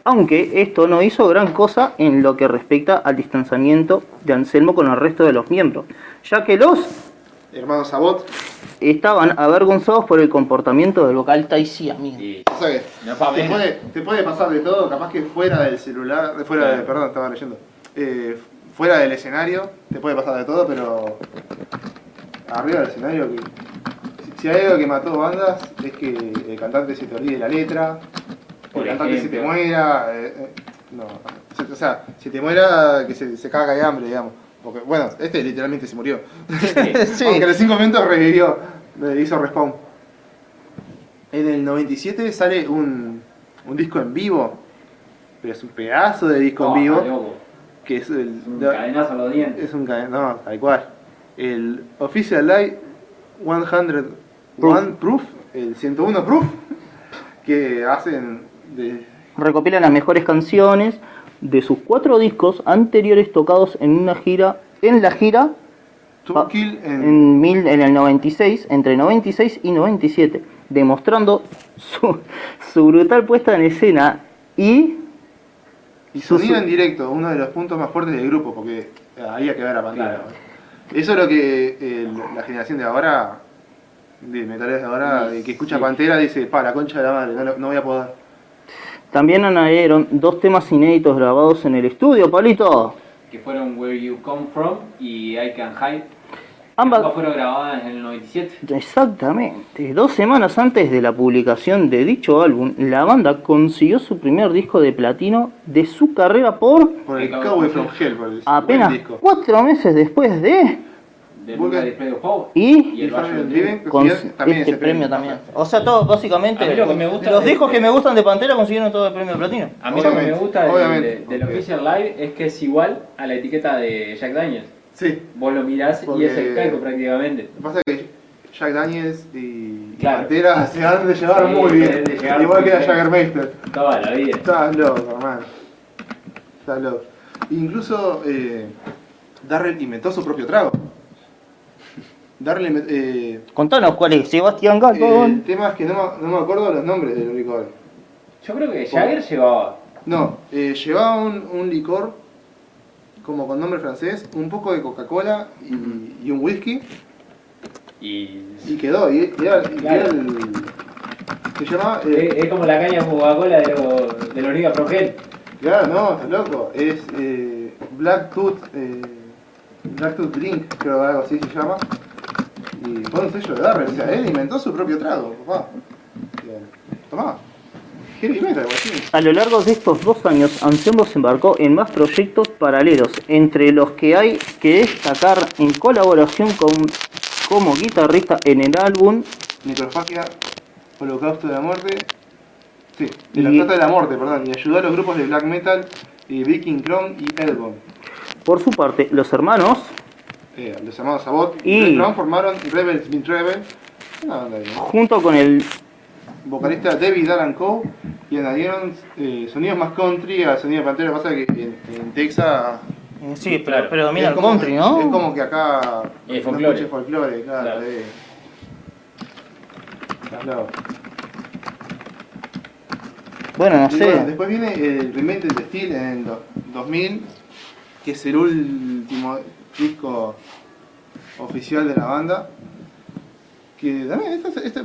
S2: aunque esto no hizo gran cosa en lo que respecta al distanciamiento de Anselmo con el resto de los miembros, ya que los
S3: Hermano Sabot.
S2: estaban avergonzados por el comportamiento del vocalista y sí, amigo.
S1: Y
S3: O sea que
S1: no es pa'
S3: te, puede, te puede pasar de todo, capaz que fuera del celular, fuera de, perdón, estaba leyendo, eh, fuera del escenario, te puede pasar de todo, pero arriba del escenario, que, si, si hay algo que mató bandas, es que el cantante se te olvide la letra,
S1: Por
S3: el cantante se te muera, eh, eh, no, se- o sea, si te muera, que se, se caga de hambre, digamos. Porque, bueno, este literalmente se murió.
S2: Sí. <laughs>
S3: Aunque a los 5 minutos revivió, le hizo respawn. En el 97 sale un, un disco en vivo, pero es un pedazo de disco
S1: Oh,
S3: en vivo,
S1: está loco.
S3: que es el...
S1: Un cadenazo a los dientes.
S3: Es un cadena, no, tal cual. El Official Light 101 Proof, el 101 Proof, que hacen de...
S2: Recopilan las mejores canciones de sus cuatro discos anteriores tocados en una gira, en la gira
S3: en...
S2: en, mil, en el 96, entre 96 y 97, demostrando su, su brutal puesta en escena y
S3: Y
S2: su-
S3: sonido
S2: su-
S3: en directo, uno de los puntos más fuertes del grupo, porque había que ver a Pantera.
S1: Claro.
S3: Eso es lo que eh, la generación de ahora, de metaleros de ahora, que escucha
S1: Sí.
S3: Pantera, dice, pa, la concha de la madre, no voy a poder.
S2: También añadieron dos temas inéditos grabados en el estudio, Pablito.
S1: Que fueron Where You Come From y I Can Hide.
S2: Ambas,
S1: fueron grabadas en el 97.
S2: Exactamente. Dos semanas antes de la publicación de dicho álbum, la banda consiguió su primer disco de platino de su carrera por
S3: Por el Cowboy from Hell, por el
S2: apenas cuatro meses después de
S1: De
S3: Vulgar-
S1: Vulgar Display of Power.
S2: y
S1: Y el del
S3: Driven,
S2: con
S3: consiguió también
S2: este
S3: ese
S2: premio también. O sea, todo básicamente
S1: A mí lo que me gusta
S2: los
S1: de-
S2: discos que me gustan de Pantera consiguieron todo el premio de platino.
S1: A mí lo que me gusta del,
S3: obviamente,
S1: de- del
S3: porque-
S1: Official Live es que es igual a la etiqueta de Jack Daniels.
S3: Sí,
S1: Vos lo mirás
S3: Porque-
S1: y es el calco prácticamente.
S3: lo que pasa es que Jack Daniels y
S1: Claro.
S3: Pantera se han de llevar
S1: Sí,
S3: muy bien.
S1: de llevar
S3: Igual que la. Jaggermeister.
S1: Toda la vida.
S3: Estás loco, hermano. Estás loco. Incluso, eh, Darrell inventó su propio trago. Inven- eh,
S2: Contanos cuál es, Sebastián
S3: el
S2: Gato.
S3: tema es que no, me- no me acuerdo los nombres del licor.
S1: Yo creo que Jagger llevaba.
S3: No, eh, llevaba un, un licor como con nombre francés, un poco de Coca-Cola y, y un whisky
S1: Y.
S3: y quedó. Y, y era, y
S1: Claro.
S3: era el, se llamaba. eh,
S1: Es, es como la caña Coca-Cola de, los de los Liga Progel.
S3: Claro, no, estás loco. Es eh, Black Tooth. Eh, Black Tooth Drink, creo que algo así se llama. Y pone un sello de Darrell. O sea, él inventó su propio trago, papá. Tomá.
S2: A lo largo de estos dos años, Anselmo se embarcó en más proyectos paralelos, entre los que hay que destacar en colaboración con, como guitarrista en el álbum
S3: Necrofagia, Holocausto de la Muerte. Sí, de la
S2: Y-
S3: trata de la muerte, perdón. Y ayudó a los grupos de black metal, eh, Viking Crown y Elbon.
S2: Por su parte, los hermanos
S3: Eh, los llamados Sabot
S2: Y-
S3: Crown formaron Rebels Been Rebel. Una banda bien.
S2: junto con el
S3: vocalista David Alan Coe y añadieron eh, sonidos más country al sonido de Pantera. Pasa que en, en Texas.
S2: Sí,
S1: pero- Claro.
S2: predomina el country, ¿no?
S3: Es como que acá.
S1: Es
S3: no
S1: folclore.
S3: escuches folclore, claro.
S1: Claro.
S3: eh.
S2: Bueno, no
S3: Y
S2: sé.
S3: bueno, después viene el Reinvented the Steel en el do- 2000, que es el último disco oficial de la banda. Que también, este, este,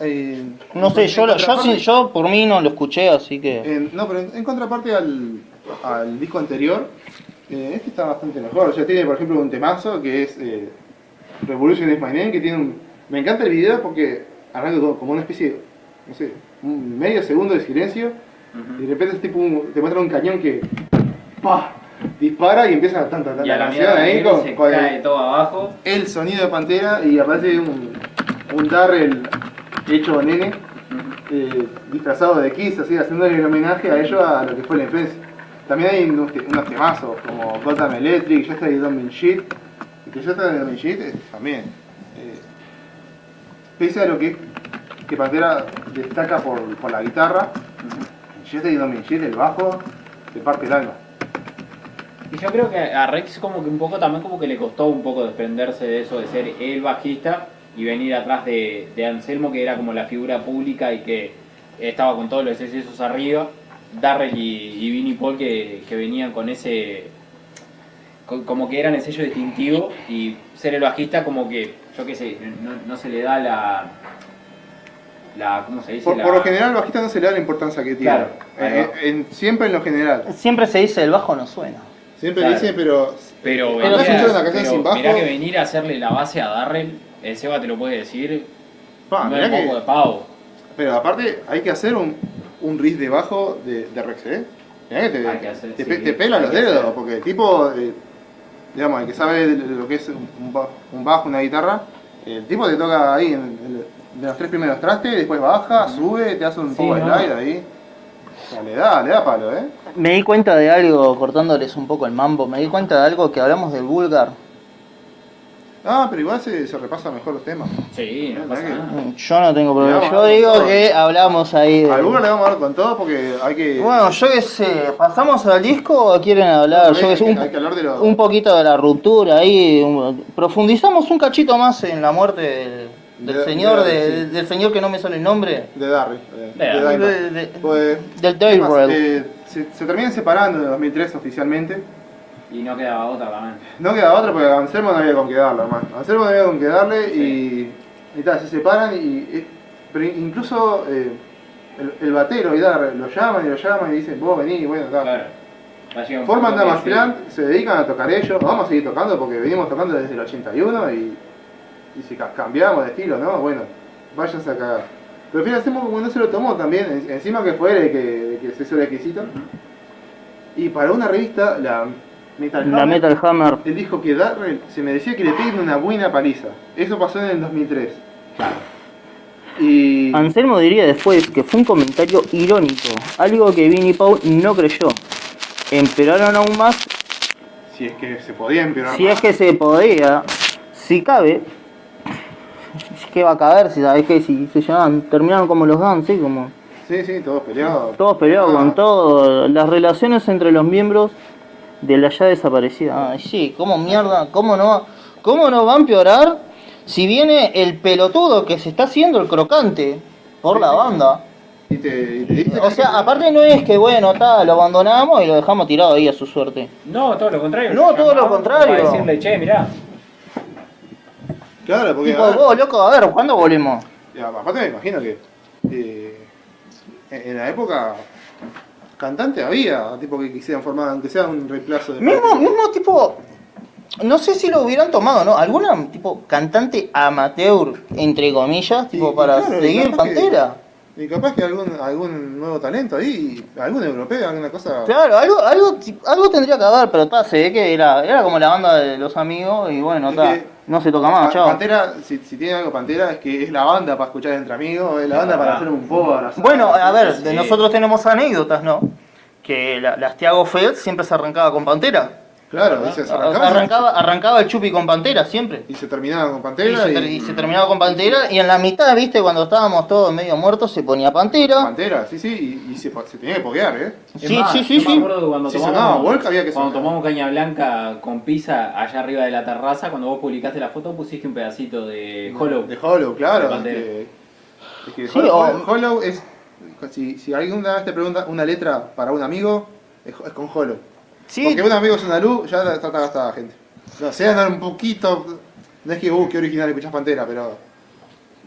S3: eh,
S2: No sé, yo, yo, sí- yo por mí no lo escuché, así que...
S3: en- no, pero en, en contraparte al, al disco anterior, eh, este está bastante mejor. O sea, tiene, por ejemplo, un temazo que es eh, Revolution is My Name, que tiene un... Me encanta el video porque arranca como- una especie de, no sé, un medio segundo de silencio y de repente es tipo un- te muestra un cañón que ¡pah! Dispara y empieza tanta tanta
S1: Y a la
S3: canción
S1: mierda
S3: ahí con,
S1: se
S3: con
S1: cae
S3: el,
S1: todo abajo.
S3: el sonido de Pantera y aparece un, un Darrell hecho nene eh, disfrazado de Kiss, así haciéndole el homenaje a ellos a lo que fue la influencia. También hay unos, unos temazos como Gotham Electric, Ya está Don't Mean Shit. Y que Ya está Mean Shit eh, también. eh, pese a lo que, que Pantera destaca por, por la guitarra, Ya está y Don't Mean Shit, el bajo, te parte el alma.
S1: Y yo creo que a Rex como que un poco también como que le costó un poco desprenderse de eso de ser el bajista y venir atrás de, de Anselmo que era como la figura pública y que estaba con todos los excesos arriba. Darrell y, y Vinnie Paul que, que venían con ese co- como que eran el sello distintivo y ser el bajista como que yo qué sé no, no se le da la la ¿cómo se dice?
S3: Por,
S1: La-
S3: por lo general, al bajista no se le da la importancia que tiene.
S1: Claro,
S3: Eh, en- siempre en lo general.
S2: Siempre se dice el bajo no suena.
S3: Siempre
S1: Claro.
S3: dicen, pero.
S1: Pero,
S2: Pero
S1: venir
S2: si
S1: a-
S3: escuchas una canción
S1: pero
S3: sin bajo-
S1: mirá que venir a hacerle la base a Darrell, el Seba te lo puede decir,
S3: Pa,
S1: no es poco de pavo.
S3: Pero aparte, hay que hacer un, un riff de bajo de, de Rex, ¿eh? Mirá que te,
S1: Hay que hacer,
S3: te,
S1: sí,
S3: te pela los dedos,
S1: hacer.
S3: porque el tipo, eh, digamos, el que sabe lo que es un, un bajo, una guitarra, el tipo te toca ahí en, en- de los tres primeros trastes, después baja, sube, te hace un
S1: Sí,
S3: power
S1: no.
S3: slide ahí. Le da, le da palo, ¿eh?
S2: Me di cuenta de algo, cortándoles un poco el mambo, me di cuenta de algo que hablamos del vulgar.
S3: Ah, pero igual se, se repasa mejor los temas.
S1: Sí, no pasa
S3: que-
S1: nada.
S2: Yo no tengo problema. Yo digo que hablamos ahí de...
S3: Algunos le vamos a dar con todo porque hay que.
S2: Bueno, yo qué sé, ¿pasamos al disco o quieren hablar?
S3: No,
S2: Yo qué sé,
S3: hay
S2: un,
S3: que- hay que hablar de lo-
S2: un poquito de la ruptura ahí, un- profundizamos un cachito más en la muerte del, del
S3: De-
S2: señor,
S3: de-
S2: de-
S3: sí.
S2: del señor que no me sale el nombre.
S3: De Darry. eh, Pues,
S2: del. Darrell.
S3: Eh, se, se terminan separando en el 2003 oficialmente.
S1: Y no quedaba otra también.
S3: No queda otra porque a Anselmo no había con qué darle, hermano. A Anselmo no había con qué darle y, y tal, se separan y. eh, pero incluso eh, el, el batero y Darrell lo llaman y lo llaman y dicen, vos vení, y bueno, tal.
S1: Claro.
S3: Forman Damas. Plant, se dedican a tocar ellos, vamos a seguir tocando porque venimos tocando desde el 81 y, y si ca- cambiamos de estilo, ¿no? Bueno, váyanse a cagar. Pero al final hacemos como no se lo tomó también, en- encima que fue el que, se hizo el exquisito. Y para una revista, la Metal
S2: La
S3: Hammer,
S2: Metal Hammer.
S3: él dijo que Darrell se merecía que le peguen una buena paliza. Eso pasó en el 2003. Y...
S2: Anselmo diría después que fue un comentario irónico, algo que Vinnie Paul no creyó. Empeoraron aún más
S3: Si es que se podía empeorar
S2: si
S3: más.
S2: es que se podía, si cabe. <laughs> ¿Qué va a caber si sabes que si se llaman, terminaron como los Guns, sí, como
S3: Sí, sí, todos peleados.
S2: todos peleados
S3: Ah.
S2: con todo, las relaciones entre los miembros De la ya desaparecida. Ay, sí, ¿cómo mierda? ¿Cómo no, ¿Cómo no va a empeorar si viene el pelotudo que se está haciendo el crocante por la banda?
S3: Y te, y te dice
S2: O sea, aparte no es que, bueno, tal, lo abandonamos y lo dejamos tirado ahí a su suerte.
S1: No, todo lo contrario.
S2: No, todo lo contrario.
S1: Para decirle, che, mirá.
S3: Claro, porque.
S2: Tipo,
S3: a ver,
S2: vos, loco, a ver, ¿cuándo volvemos?
S3: y aparte me imagino que. eh, en la época. Cantante había, tipo que quisieran formar, aunque sea un reemplazo de.
S2: Mismo, mismo tipo, no sé si lo hubieran tomado, ¿no? Alguna tipo cantante amateur, entre comillas, tipo para
S3: claro,
S2: seguir Pantera.
S3: Y capaz que algún, algún nuevo talento ahí, algún europeo, alguna cosa.
S2: Claro, algo, algo, algo tendría que haber, pero ta, se ve que era, era como la banda de los amigos y bueno,
S3: Es
S2: ta,
S3: que-
S2: no se toca más, Ah, chao.
S3: Pantera, si, si tiene algo Pantera, es que es la banda para escuchar entre amigos, es la banda para hacer un poco.
S2: Bueno, a ver, de
S1: Sí.
S2: nosotros tenemos anécdotas, ¿no? Que la, las Tiago Feld siempre se arrancaba con Pantera.
S3: Claro, y se, se arrancaba,
S2: Arrancaba, arrancaba el chupi con Pantera siempre.
S3: y se terminaba con
S2: Y
S3: Pantera
S2: se,
S3: y,
S2: ter- y se terminaba con Pantera y en la mitad, viste, cuando estábamos todos medio muertos, se ponía Pantera.
S3: Pantera, sí, sí, y, y se, se tenía que poguear, ¿eh?
S2: Sí,
S1: más,
S2: sí, sí, sí.
S1: cuando
S3: Si
S1: tomamos,
S3: había que
S1: cuando
S3: sonar.
S1: tomamos caña blanca con pizza allá arriba de la terraza, cuando vos publicaste la foto pusiste un pedacito de Hollow.
S3: De Hollow, claro.
S1: De
S3: Es
S1: Pantera.
S3: que, es que
S2: Sí,
S3: Hollow,
S2: o-
S3: Hollow es. Si, si alguna vez te pregunta una letra para un amigo, es, es con Hollow.
S2: Sí,
S3: Porque un amigo es una luz, ya está está gastada, gente. No, sea andar un poquito. No es que, uh, qué original escuchás Pantera, pero.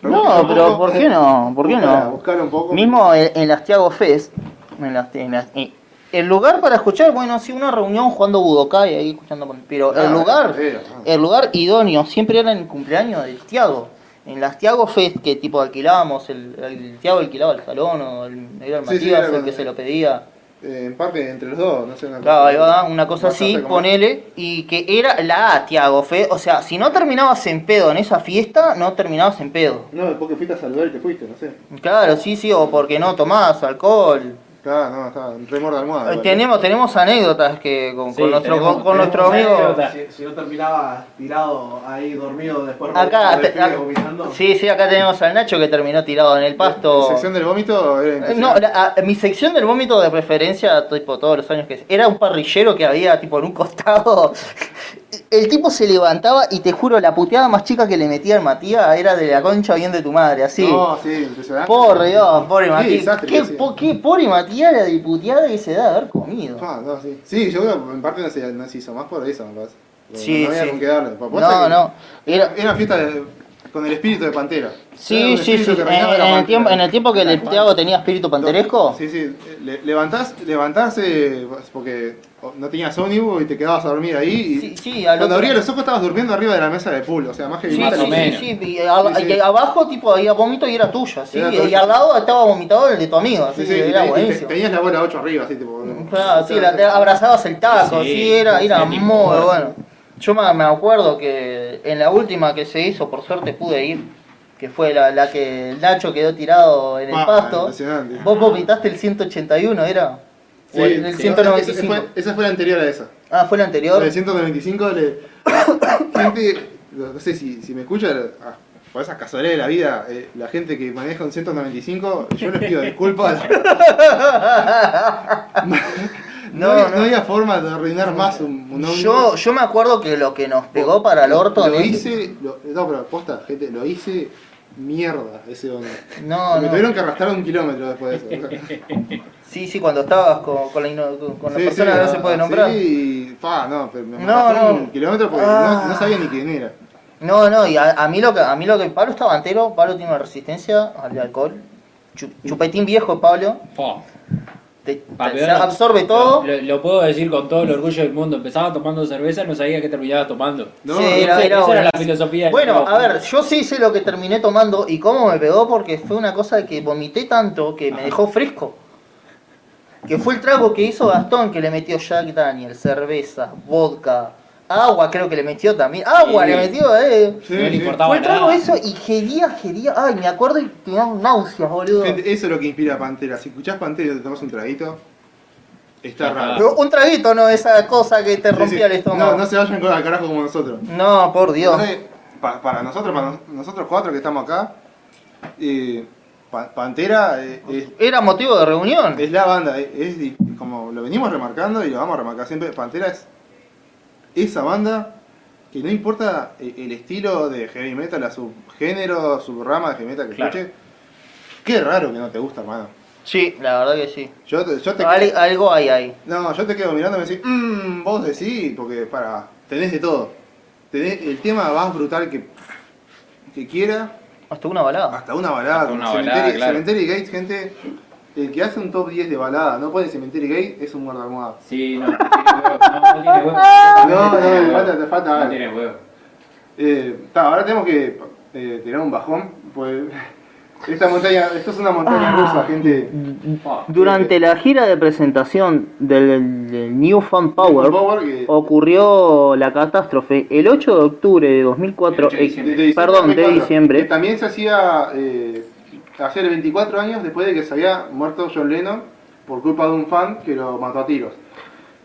S2: no, pero ¿por qué no? ¿Por qué no?
S3: Buscar un poco.
S2: Mismo en, en las Tiago Fest, en las, en las- en- el lugar para escuchar, bueno, sí, una reunión jugando Budokai ahí escuchando, pero
S3: Ah,
S2: el lugar,
S3: era, ah.
S2: el lugar idóneo siempre era en el cumpleaños del Tiago. En las Tiago Fest que tipo alquilábamos, el, el Tiago alquilaba el salón o el, era el
S3: Sí, sí,
S2: Matías
S3: era
S2: el que se lo pedía.
S3: En parte entre los dos, no sé. Una
S2: Claro,
S3: cosa-
S2: ahí va, una cosa así, ponele, y que era la Tiago Fest, o sea, si no terminabas en pedo en esa fiesta, no terminabas en pedo.
S3: No, porque fuiste a saludar y te fuiste, no sé.
S2: Claro, sí, sí, o porque no tomás alcohol.
S3: Claro, no, en remor de almohada.
S2: Eh. Tenemos, tenemos anécdotas que con,
S1: Sí,
S2: con nuestro,
S1: tenemos-
S2: con, con
S1: tenemos
S2: nuestro amigo.
S4: Si, si no terminaba tirado ahí dormido después
S2: Acá,
S4: de
S2: te- acá-
S4: vomitando.
S2: sí, sí, acá tenemos al Nacho que terminó tirado en el
S3: La
S2: pasto.
S3: sección del vómito era
S2: Eh, No, la- a- mi sección del vómito de preferencia, tipo todos los años que era un parrillero que había tipo en un costado. El tipo se levantaba y te juro, la puteada más chica que le metía al Matías era de la concha bien de tu madre, así.
S3: No, sí, impresionante.
S2: Por Dios, pobre Matías.
S3: desastre
S2: ¿Qué, po- qué pobre Matías la de puteada que se da de haber comido.
S3: Ah, no, sí. Sí, yo creo que en parte no se, no se hizo más por eso, me parece.
S2: Sí,
S3: no había
S2: sí.
S3: con qué darle.
S2: No, no. Era,
S3: Era una fiesta de- con el espíritu de Pantera. Era
S2: Sí, sí, sí. En, el
S3: Pantera.
S2: tiempo, en el tiempo que el Tiago tenía espíritu panteresco.
S3: Sí, sí. Le- levantás, levantarse porque no tenías ómnibus y te quedabas a dormir ahí. Y
S2: Sí, sí, al
S3: cuando abrías los ojos estabas durmiendo arriba de la mesa de pool. O sea, más que
S2: Sí,
S1: Más
S2: sí,
S1: menos.
S2: sí, y, a-
S3: Sí, sí.
S2: y abajo tipo había vómito y era tuya, sí,
S3: Era
S2: y,
S3: tuya.
S2: al lado estaba vomitado el de tu amigo, así que era
S3: te- y te-
S2: buenísimo.
S3: tenías la bola 8 arriba, así tipo.
S2: Claro, sí, la, te abrazabas el taco,
S1: Sí,
S2: era, era
S1: sí,
S2: muy
S1: bueno.
S2: bueno. Yo me, me acuerdo que en la última que se hizo, por suerte pude ir, que fue la, la que el Nacho quedó tirado en el
S3: Ah,
S2: pasto. Vos vomitaste el 181, ¿era?
S3: Sí,
S2: O el, el
S3: sí.
S2: 195.
S3: Esa fue, esa fue la anterior a esa.
S2: Ah, fue la anterior.
S3: El 195 le. <coughs> gente, no sé si, si me escucha, ah, por esas casualidades de la vida, eh, la gente que maneja un 195, yo les pido disculpas. <laughs> <laughs> no,
S2: No,
S3: había,
S2: no.
S3: no había forma de arruinar más un, un.
S2: Yo, yo me acuerdo que lo que nos pegó para el orto
S3: Lo
S2: en
S3: hice, lo- no, pero posta, gente, lo hice mierda ese ómnibus.
S2: No,
S3: me tuvieron que arrastrar un kilómetro después de eso. <laughs>
S2: Sí, sí, cuando estabas con, con la, con- la
S3: Sí,
S2: persona
S3: sí,
S2: que no se puede nombrar.
S3: Sí, fa, no, pero me
S2: No,
S3: un kilómetro porque
S2: Ah.
S3: no, no sabía ni quién era.
S2: No, no, y a, a mí lo que a mí lo que Pablo estaba entero, Pablo tiene una resistencia al alcohol. Chu- chupetín viejo, Pablo. Te,
S1: Pa'
S2: absorbe todo.
S1: Lo, lo puedo decir con todo el orgullo del mundo. Empezaba tomando cerveza, no sabía que terminaba tomando.
S3: No,
S2: Sí,
S3: no
S2: era,
S1: esa era la filosofía
S2: Bueno, a ver, yo sí sé lo que terminé tomando y cómo me pegó porque fue una cosa que vomité tanto que me dejó fresco. Que fue el trago que hizo Gastón, que le metió Jack Daniel, cerveza, vodka, agua creo que le metió también. Agua
S1: Sí.
S2: le metió, eh.
S3: Sí,
S1: no le
S3: sí.
S1: importaba
S2: Fue el trago
S1: nada.
S2: eso y gería, gería. Ay, me acuerdo y tenía náuseas, boludo.
S3: Gente, eso es lo que inspira a Pantera. Si escuchás Pantera y te tomas un traguito, está raro.
S2: Pero un traguito, no, esa cosa que te rompía
S3: sí.
S2: el estómago.
S3: No, no se vayan con al carajo como nosotros.
S2: No, por Dios.
S3: Entonces, pa- para nosotros, para nos- nosotros cuatro que estamos acá, eh, Pantera eh, es,
S2: Era motivo de reunión.
S3: es la banda, es, es como lo venimos remarcando y lo vamos a remarcar siempre. Pantera es esa banda que no importa el, el estilo de heavy metal, la subgénero, subrama de heavy metal que
S1: Claro.
S3: escuches. Qué raro que no te gusta, hermano.
S2: Sí, la verdad que sí.
S3: Yo yo te
S2: Al- algo hay ahí.
S3: No, yo te quedo mirando y me decís, mmm, vos decís, porque para, tenés de todo. Tenés el tema más brutal que, que quiera,
S2: Hasta una balada.
S3: hasta una balada.
S1: Hasta una
S3: Cemetery,
S1: balada, claro.
S3: Gate, gente, el que hace un top 10 de balada, no pone Cemetery Gate, es un guardamoda.
S1: Sí, no, no tiene huevo. No, no tiene huevo. <laughs>
S3: No, no, te falta, te falta
S1: No tiene huevo.
S3: Eh, ta, ahora tenemos que eh, tirar un bajón, pues esta montaña, esto es una montaña
S2: Ah.
S3: rusa, gente.
S1: Ah,
S2: Durante la gira de presentación del, del New Fun Power
S3: Power que-
S2: ocurrió la catástrofe el 8 de octubre de 2004,
S1: El 8 de
S2: eh,
S1: diciembre.
S3: de
S2: perdón, de
S3: 2004, que
S2: diciembre,
S3: también se hacía eh, hacer 24 años después de que se había muerto John Lennon por culpa de un fan que lo mató a tiros.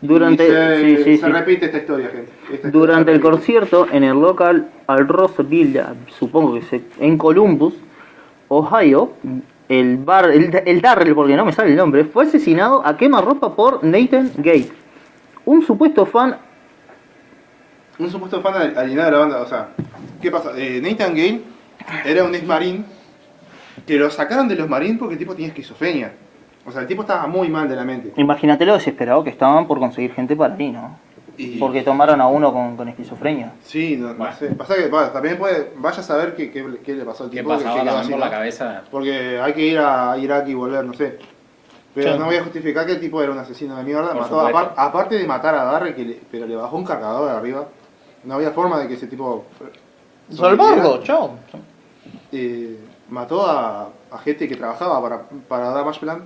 S2: durante,
S3: Y se,
S2: sí, sí,
S3: se
S2: sí.
S3: repite esta historia, gente. Esta historia
S2: durante
S3: se
S2: el concierto en el local al Roseville, supongo que se, en Columbus, Ohio, el bar, el, el Darrell, porque no me sale el nombre, fue asesinado a quemarropa por Nathan Gate, un supuesto fan
S3: Un supuesto fan al- alienado de la banda, o sea, ¿qué pasa? Eh, Nathan Gale era un ex marín que lo sacaron de los marines porque el tipo tenía esquizofrenia. O sea, el tipo estaba muy mal de la mente.
S2: Imagínate lo desesperado que estaban por conseguir gente para ahí, ¿no?
S3: Y-
S2: Porque tomaron a uno con, con esquizofrenia.
S3: Sí, no, no sé. Pasa que bueno, también puede, vaya a saber qué, qué, qué le pasó al
S1: ¿Qué
S3: tipo. que- que
S1: pasaba
S3: así,
S1: por la cabeza?
S3: Porque hay que ir a Irak y volver, no sé. Pero
S2: Sí.
S3: no voy a justificar que el tipo era un asesino de mierda. Mató, aparte de matar a Darre, que le- pero le bajó un cargador arriba. No había forma de que ese tipo.
S2: Salvarlo, chao.
S3: eh, mató a, a gente que trabajaba para, para Damage Plan.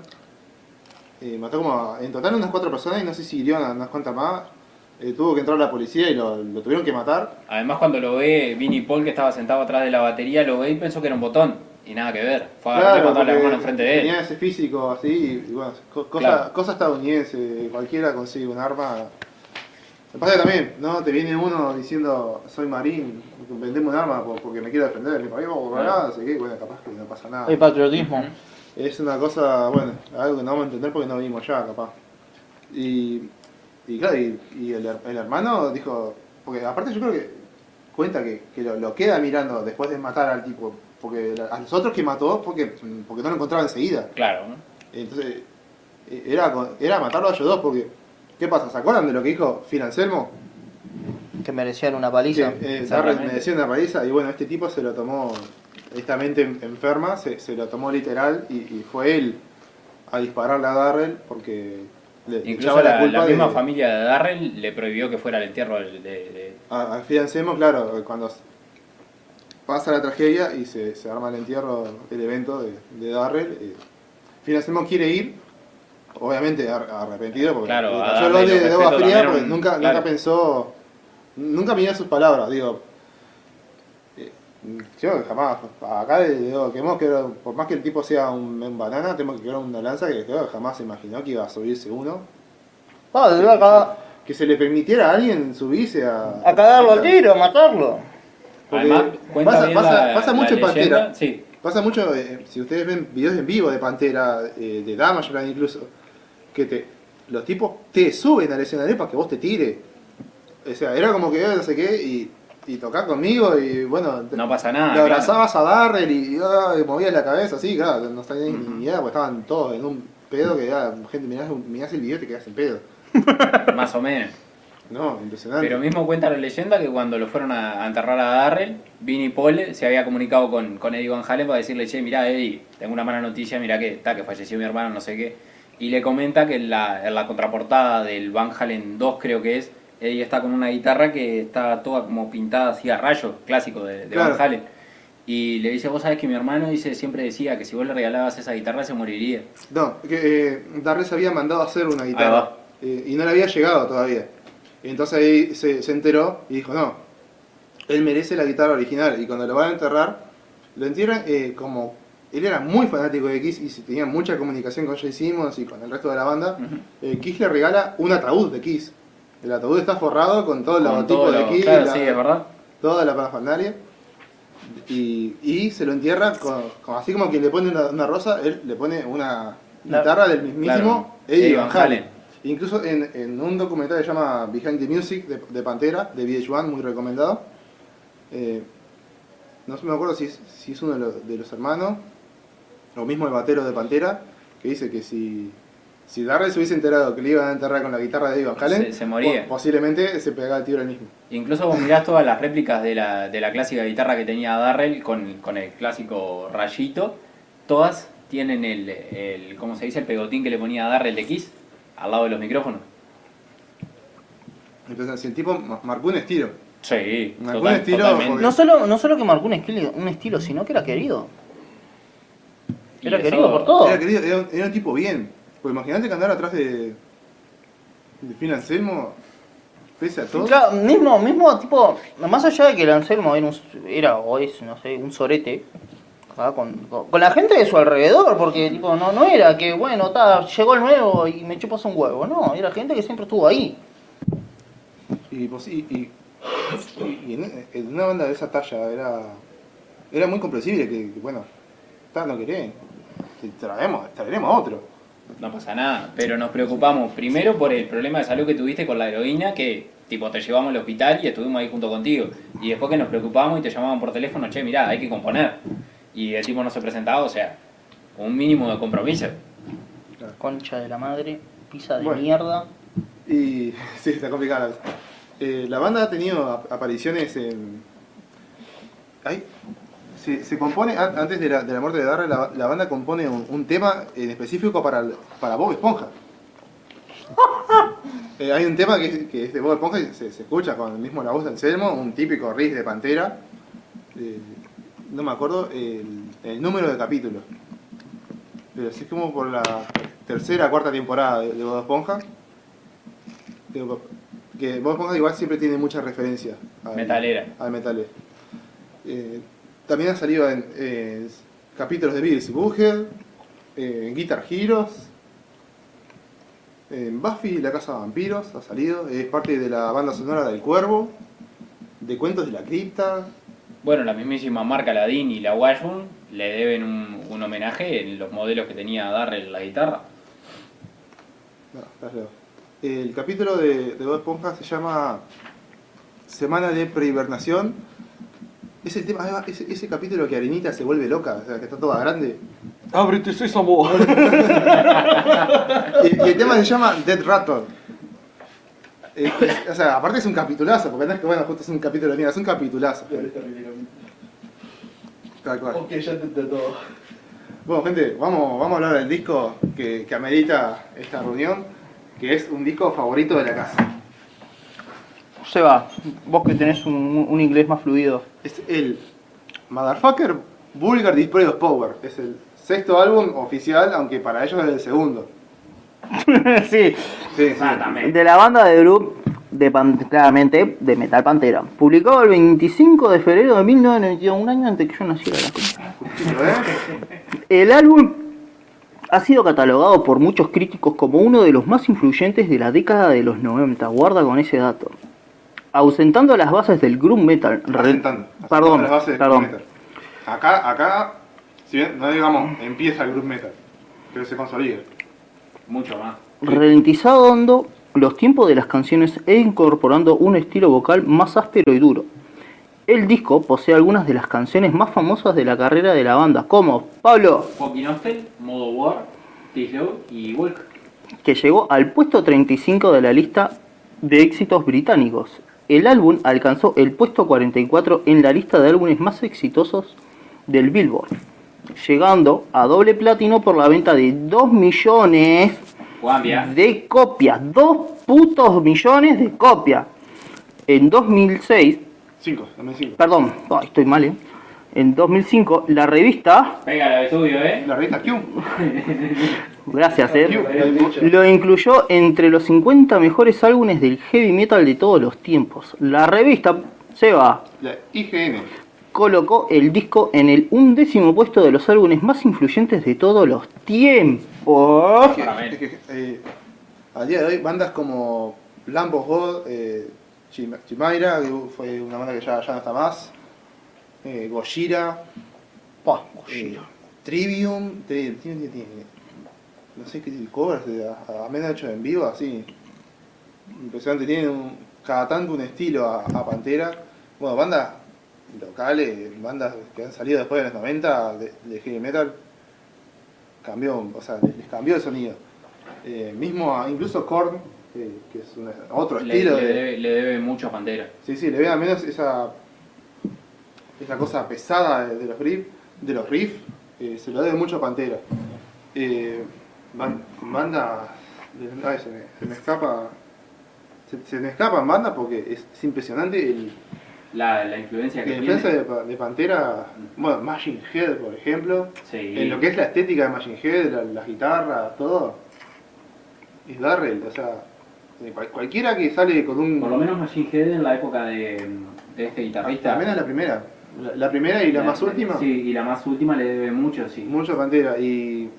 S3: Eh, mató como a- en total unas cuatro personas y no sé si hirió a unas cuantas más. Eh, tuvo que entrar la policía y lo, lo tuvieron que matar.
S1: Además, cuando lo ve Vinnie Paul, que estaba sentado atrás de la batería, lo ve y pensó que era un botón. Y nada que ver. Fue a mató a la hermana enfrente de él.
S3: tenía ese físico así y bueno, co- cosa,
S1: Claro.
S3: cosa estadounidense. Cualquiera consigue un arma. Me pasa que también, ¿no? Te viene uno diciendo, soy marín, vendemos un arma por- porque me quiero defender de mi país, o
S1: Claro.
S3: nada, así que, bueno, capaz que no pasa nada.
S2: El patriotismo.
S3: Es una cosa, bueno, algo que no vamos a entender porque no vinimos ya, capaz. Y, y claro, y, y el, her- el hermano dijo, porque aparte yo creo que cuenta que, que lo, lo queda mirando después de matar al tipo, porque a los otros que mató porque, porque no lo encontraba enseguida.
S1: Claro, ¿no?
S3: Entonces, eh, era, era matarlo a ellos dos porque, ¿qué pasa? ¿Se acuerdan de lo que dijo Phil Anselmo?
S2: Que merecían una
S3: Que
S2: paliza.
S3: eh, Darrell
S1: Exactamente.
S3: me decía una paliza y bueno, este tipo se lo tomó, esta mente en- enferma, se, se lo tomó literal y, y fue él a dispararle a Darrell porque le
S1: Incluso la,
S3: la culpa
S1: la misma
S3: de,
S1: familia de Darrell le prohibió que fuera al entierro de... de- de-
S3: a, a Phil Anselmo, claro, cuando pasa la tragedia y se, se arma el entierro, el evento de, de Darrell, eh, quiere ir, obviamente ar- arrepentido porque
S1: Claro, darle
S3: balde de
S1: los
S3: agua fría porque
S1: un-
S3: nunca,
S1: claro.
S3: nunca pensó, nunca miró sus palabras, digo, Yo jamás, acá digo que hemos por más que el tipo sea un, un banana, tenemos que quedar una lanza que creo que jamás se imaginó que iba a subirse uno.
S2: Ah, le iba a cagar-
S3: Que se le permitiera a alguien subirse a.
S2: a cagarlo al tiro, a matarlo.
S3: Porque
S1: Además, cuenta
S3: pasa,
S1: bien
S3: pasa-
S1: la,
S3: pasa
S1: la
S3: mucho en
S1: leyenda.
S3: Pantera.
S1: Sí,
S3: Pasa mucho, eh, si ustedes ven videos en vivo de Pantera, eh, de Damage Plan incluso, que te, los tipos te suben al escenario para que vos te tires. O sea, era como que eh, no sé qué, y, y tocás conmigo, y bueno, te-
S1: no pasa nada.
S3: le abrazabas a Darrell y, ah, y movías la cabeza así, claro, no sabías ni idea, porque estaban todos en un pedo que ya, gente, mirás, mirás el video y te quedas en pedo. <laughs>
S1: Más o menos.
S3: No, impresionante.
S1: Pero mismo cuenta la leyenda que cuando lo fueron a, enterrar a Darrell, Vinnie Paul se había comunicado con, con Eddie Van Halen para decirle, che, mirá Eddie, tengo una mala noticia, mirá que, ta, que falleció mi hermano, no sé qué. Y le comenta que en la, en la contraportada del Van Halen 2 creo que es, Eddie está con una guitarra que está toda como pintada así a rayos, clásico de, de
S3: Claro.
S1: Van Halen. Y le dice, vos sabés que mi hermano dice, siempre decía que si vos le regalabas esa guitarra se moriría.
S3: No, que eh, Darrell se había mandado a hacer una guitarra eh, y no le había llegado todavía. Entonces ahí se, se enteró y dijo, no, él merece la guitarra original. Y cuando lo van a enterrar, lo entierran eh, como... Él era muy fanático de Kiss y tenía mucha comunicación con Jay Simmons y con el resto de la banda. Eh, Kiss le regala un ataúd de Kiss. El ataúd está forrado con todo el logotipo de Kiss,
S1: claro,
S3: la-
S1: sí, es verdad.
S3: toda la parafernalia. Y, y se lo entierra, con, con- así como quien le pone una, una rosa, él le pone una guitarra del mismísimo
S1: Claro,
S3: Eddie Van Halen.
S1: Halen.
S3: Incluso en, en un documental que se llama Behind the Music de, de Pantera, de VH1, muy recomendado. eh, no me acuerdo si es, si es uno de los, de los hermanos, o mismo el batero de Pantera, que dice que si, si Darrell se hubiese enterado que le iban a enterrar con la guitarra de Eddie Van Halen,
S1: Se- se moría.
S3: po- posiblemente se pegaba el tiro él mismo.
S1: Incluso vos mirás todas las réplicas de la, de la clásica guitarra que tenía Darrell con, con el clásico rayito, todas tienen el, el, ¿cómo se dice? El pegotín que le ponía Darrell de Kiss al lado de los micrófonos.
S3: Entonces, si el tipo ma- marcó un estilo.
S1: Sí,
S3: Algún
S1: total-
S3: estilo, porque-
S2: No solo, no solo que marcó un estilo, un estilo, sino que era querido. Era querido por todo.
S3: Era, querido, era, un, era un tipo bien. Pues imagínate que andar atrás de, de Phil Anselmo, pese a todo.
S2: Claro, mismo, mismo tipo, más allá de que el Anselmo era, un, era o es, no sé, un sorete, con, con- con la gente de su alrededor, porque tipo, no, no era que, bueno, ta, llegó el nuevo y me chupas un huevo, no, era gente que siempre estuvo ahí.
S3: Y, pues, y, y- y- y en, en una banda de esa talla era, era muy comprensible que, que, bueno, ta, no querés, traemos, traeremos otro.
S1: No pasa nada, pero nos preocupamos primero por el problema de salud que tuviste con la heroína, que tipo te llevamos al hospital y estuvimos ahí junto contigo. Y después que nos preocupamos y te llamaban por teléfono, che, mirá, hay que componer. Y el tipo no se presentaba, o sea, un mínimo de compromiso.
S2: Concha de la madre, pizza de
S3: Bueno.
S2: mierda.
S3: Y <laughs> sí, está complicada. Eh, la banda ha tenido ap- apariciones en. Ahí, se, se compone, an- antes de la, de la muerte de Darrell, la, la banda compone un, un tema en específico para, para Bob Esponja. <laughs> Eh, hay un tema que, es- que es de Bob Esponja y se, se escucha con el mismo la voz de Anselmo, un típico riff de Pantera. Eh, no me acuerdo el, el número de capítulo. Pero así es como por la tercera cuarta temporada de, de Bob Esponja. Que Bob Esponja igual siempre tiene mucha referencia al,
S1: Metalera.
S3: al metal. Eh, también ha salido en eh, capítulos de Beavis y eh, en Guitar Heroes, en Buffy la Casa de Vampiros ha salido, es parte de la banda sonora del Cuervo, de Cuentos de la Cripta,
S1: Bueno, la mismísima marca Ladin y la Washburn le deben un, un homenaje en los modelos que tenía Darrell la guitarra.
S3: No. El capítulo de, de Bob Esponja se llama Semana de Prehibernación. Es el tema, va, ese, ese capítulo que Arenita se vuelve loca, o sea, que está toda grande.
S4: Ábrete, sésamo. <laughs>
S3: Y, y el tema se llama Dead Rattle. Eh, es- o sea, aparte es un capitulazo, porque no es que bueno, justo es un capítulo de mierda, es un capitulazo. Tal cual.
S4: Ok, ya te todo.
S3: Bueno, gente, vamos, vamos a hablar del disco que, que amerita esta reunión, que es un disco favorito de la casa.
S2: Seba, vos que tenés un, un inglés más fluido.
S3: Es el Motherfucker Vulgar Display of Power. Es el sexto álbum oficial, aunque para ellos es el segundo. <laughs>
S2: sí,
S3: Sí, sí.
S2: de la banda de Group, de Pan- claramente, de Metal Pantera. Publicado el 25 de febrero de 1992, un año antes que yo naciera.
S3: ¿eh? <laughs>
S2: El álbum ha sido catalogado por muchos críticos como uno de los más influyentes de la década de los 90. Guarda con ese dato. Ausentando las bases del groove metal.
S3: asentando
S2: Perdón,
S3: las bases del
S2: perdón.
S3: groove metal. Acá, acá, si bien no digamos empieza el groove metal, pero se consolida.
S1: Mucho más.
S2: Ralentizando los tiempos de las canciones e incorporando un estilo vocal más áspero y duro. El disco posee algunas de las canciones más famosas de la carrera de la banda, como Pablo,
S1: Fucking Hostel, Modo War, T-Slow y Walk.
S2: que llegó al puesto 35 de la lista de éxitos británicos. El álbum alcanzó el puesto 44 en la lista de álbumes más exitosos del Billboard, llegando a doble platino por la venta de 2 millones
S1: Guambia.
S2: de copias, 2 putos millones de copias. En 2006,
S3: 5, también 5.
S2: perdón, estoy mal, ¿eh? En 2005, la revista,
S1: Pega la Vesubio, ¿eh?
S3: La revista Q. <laughs>
S2: gracias, ¿eh? Lo incluyó entre los 50 mejores álbumes del heavy metal de todos los tiempos. La revista Seba
S3: La IGN.
S2: colocó el disco en el undécimo puesto de los álbumes más influyentes de todos los tiempos.
S3: Que- es que, eh, a día de hoy, bandas como Lamb of God, eh, Chim- Chimaira, que fue una banda que ya, ya no está más, eh, Gojira,
S2: Pah,
S3: eh, Trivium, tiene, tiene, tiene, tiene, no sé qué tipo de a, a menos hecho en vivo, así. Impresionante, tiene un, cada tanto un estilo a, a Pantera. Bueno, bandas locales, bandas que han salido después de los 90 de, de heavy metal, cambió, o sea, les cambió el sonido. Eh, mismo a, incluso Korn, que, que es una- otro
S1: Le,
S3: estilo
S1: le
S3: de,
S1: debe, le debe mucho a Pantera.
S3: Sí, sí, le ve al menos esa, esa cosa pesada de, de los riffs, de los riffs eh, se lo debe mucho a Pantera. Eh, ban- banda, ay, se, me, se me escapa, se, se me escapan bandas porque es, es impresionante el,
S1: La, la influencia
S3: la
S1: que
S3: influencia
S1: tiene.
S3: de, Pa- de Pantera, bueno, Machine Head por ejemplo,
S1: Sí.
S3: en lo que es la estética de Machine Head, la, la guitarra, todo, es Darrell, o sea, cualquiera que sale con un...
S1: Por lo menos Machine Head en la época de, de este guitarrista.
S3: Al menos la primera. La, la primera y la, más última.
S1: Sí, y la más última le debe mucho, sí.
S3: Mucho Pantera. Y.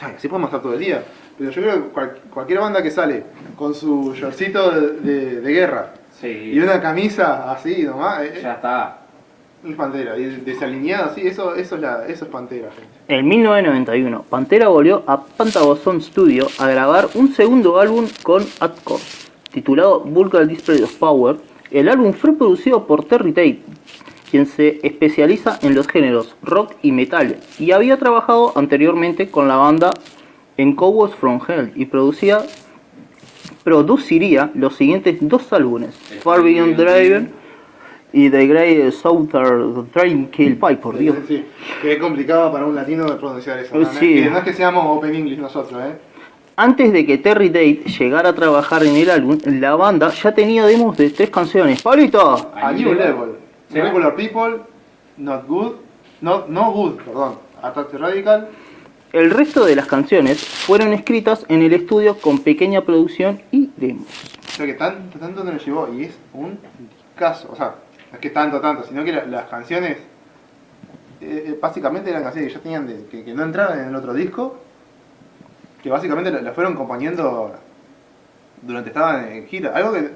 S3: Ay, así podemos estar todo el día. Pero yo creo que cual- cualquier banda que sale con su shortcito de, de- de guerra
S1: Sí.
S3: y una camisa así nomás, eh,
S1: Ya está.
S3: es Pantera. Y desalineada así, eso, eso, es, la, eso es Pantera, gente.
S2: En 1991, Pantera volvió a Pentagon Studio a grabar un segundo álbum con Atco, titulado Vulgar Display of Power. El álbum fue producido por Terry Tate, quien se especializa en los géneros rock y metal, y había trabajado anteriormente con la banda en Cowboys from Hell y producía, produciría los siguientes dos álbumes, Far Beyond Driven y The Grey Southern Train Kill Pie, por Dios.
S3: Sí, que es complicado para un latino de pronunciar eso. ¿no?
S2: sí.
S3: Que no es que seamos Open English nosotros, ¿eh?
S2: Antes de que Terry Tate llegara a trabajar en el álbum, la banda ya tenía demos de tres canciones. ¡Pablito!
S3: A New Level. Regular People, Not Good, Not, no Good, perdón. Attack the Radical.
S2: El resto de las canciones fueron escritas en el estudio con pequeña producción y demos.
S3: O sea que tanto, tanto no lo llevó y es un caso. O sea, no es que tanto, tanto, sino que la- las canciones eh, eh, básicamente eran canciones que ya tenían de, que, que no entraban en el otro disco, que básicamente la- las fueron acompañando durante estaban en gira. Algo que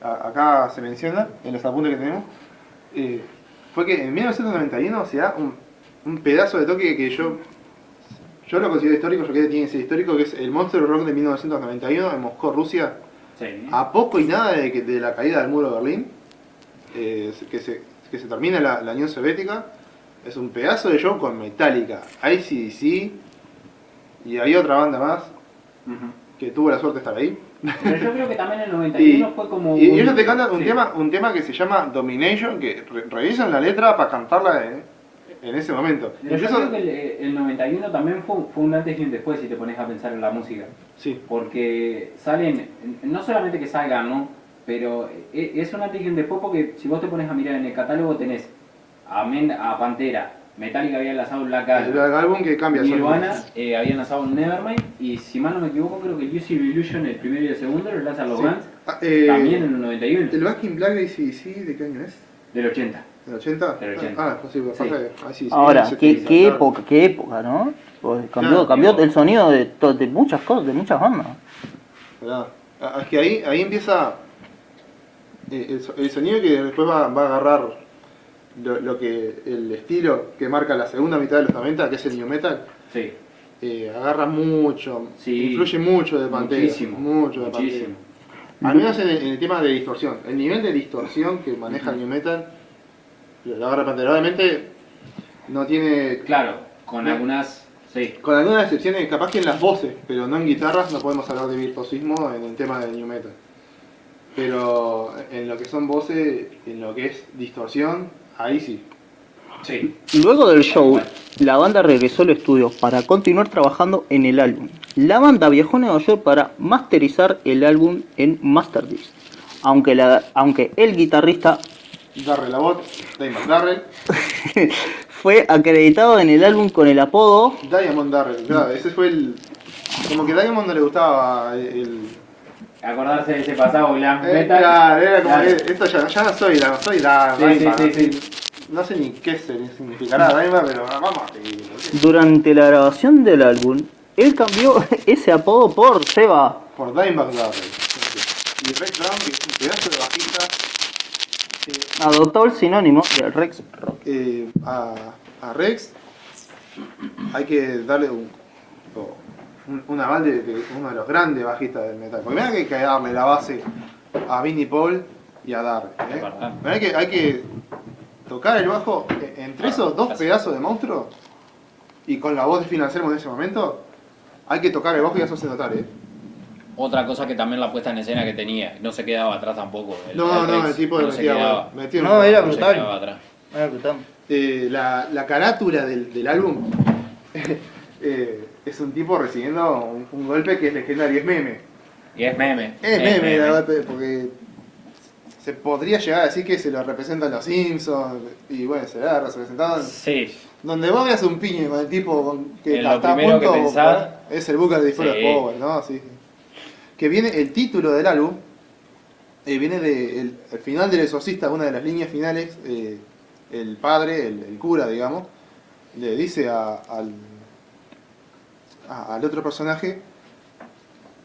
S3: a- acá se menciona en los apuntes que tenemos eh, fue que en 1991 se da un, un pedazo de toque que yo yo lo considero histórico, yo creo que tiene que ser histórico, que es el Monster Rock de 1991 en Moscú, Rusia.
S1: Sí.
S3: A poco y nada de, que- de la caída del muro de Berlín, eh, que, se, que se termina la, la Unión Soviética, es un pedazo de show con Metallica, ICDC y había otra banda más que tuvo la suerte de estar ahí.
S1: Pero yo creo que también en el
S3: Y,
S1: 91 fue como.
S3: y
S1: un-
S3: ellos te cantan un,
S1: sí.
S3: tema, un tema que se llama Domination, que re- revisan la letra para cantarla en, en ese momento.
S1: Pero yo creo que el, el 91 también fue, fue un antes y un después si te pones a pensar en la música.
S3: sí,
S1: Porque salen, no solamente que salgan, ¿no? Pero e- es un antes y un después porque si vos te pones a mirar en el catálogo tenés a, Men- a Pantera, Metallica había lanzado Black
S3: el
S1: Album,
S3: álbum que cambia.
S1: Nirvana eh, habían lanzado Nevermind y si mal no me equivoco creo que Use Illusion el primero y el segundo lo lanzan los
S3: Sí.
S1: Guns
S3: Ah, eh,
S1: también en el 91,
S3: ¿El Back in Black de ACDC de qué año es?
S1: del 80.
S3: ¿Del 80?
S1: Del 80.
S3: Ah, pues sí, pasa
S1: Sí.
S3: que- ah, sí, sí,
S2: Ahora,
S3: sí,
S2: qué,
S3: sí,
S2: época, qué época, ¿no? Pues cambió,
S3: Claro,
S2: cambió el sonido de, muchas cosas, de muchas bandas.
S3: ¿Verdad? Ah, Es que ahí, ahí empieza eh, el, so- el sonido que después va, va a agarrar lo, lo que el estilo que marca la segunda mitad de los 90, que es el new metal,
S1: Sí,
S3: eh, agarra mucho,
S1: Sí.
S3: influye mucho de Pantera,
S1: muchísimo,
S3: mucho de
S1: muchísimo.
S3: Pantera. Al menos en el, en el tema de distorsión, el nivel de distorsión que maneja el new metal, lo lo agarra Pantera. Obviamente no tiene,
S1: Claro, con
S3: No.
S1: algunas, sí,
S3: con algunas excepciones, capaz que en las voces, pero no en guitarras, no podemos hablar de virtuosismo en el tema del new metal. Pero en lo que son voces, en lo que es distorsión, ahí sí.
S1: sí.
S2: Luego del show, la banda regresó al estudio para continuar trabajando en el álbum. La banda viajó a Nueva York para masterizar el álbum en Masterdisc. Aunque, la, aunque el guitarrista
S3: Darrell Abbott, Damon Darrell, <laughs>
S2: fue acreditado en el álbum con el apodo
S3: Diamond Darrell, claro, ese fue el. Como que a Diamond no le gustaba el.
S1: Acordarse de ese pasado glam
S3: eh,
S1: metal.
S3: claro, era como
S1: Claro.
S3: que esto ya, ya no soy la, soy la
S1: Sí,
S3: Diamond,
S1: sí, sí,
S3: No sé ni qué significará Diamond, pero vamos a seguir.
S2: durante la grabación del álbum. Él cambió <laughs> ese apodo por Seba.
S3: Por Dimebag Darrell. Y Red Brown, que es un pedazo de bajista,
S2: Adoptó el sinónimo de Rex Rock.
S3: Eh, a, a Rex hay que darle un, un, un aval de, de uno de los grandes bajistas del metal. Porque mira que hay que darle la base a Vinnie Paul y a Dark. ¿eh? Mirá que hay que tocar el bajo entre esos dos pedazos de monstruo y con la voz de Phil Anselmo en ese momento. Hay que tocar el bajo y hacerse notar, ¿eh?
S1: Otra cosa que también la puesta en escena que tenía, no se quedaba atrás tampoco. El,
S3: No, no,
S1: Rex
S3: el tipo de
S1: no se
S3: metía,
S1: quedaba,
S3: bueno, metía
S2: No, era
S1: no
S2: brutal.
S1: atrás.
S2: Mira, brutal.
S3: Eh, la, la carátula del, del álbum <laughs> eh, es un tipo recibiendo un, un golpe que es legendario, es meme.
S1: Y es meme.
S3: Es meme el golpe porque se podría llegar a decir que se lo representan los Simpsons y bueno, se lo ha representado. en-
S1: Sí,
S3: Donde vos veas un piño con el tipo que
S1: En lo
S3: está a punto,
S1: que pensás-
S3: es el Booker de of
S1: Sí.
S3: Power, ¿no? Sí, sí. Que viene el título del álbum, eh, viene de el, el final del exorcista, una de las líneas finales, eh, el padre, el, el cura, digamos, le dice a- al, a- al otro personaje,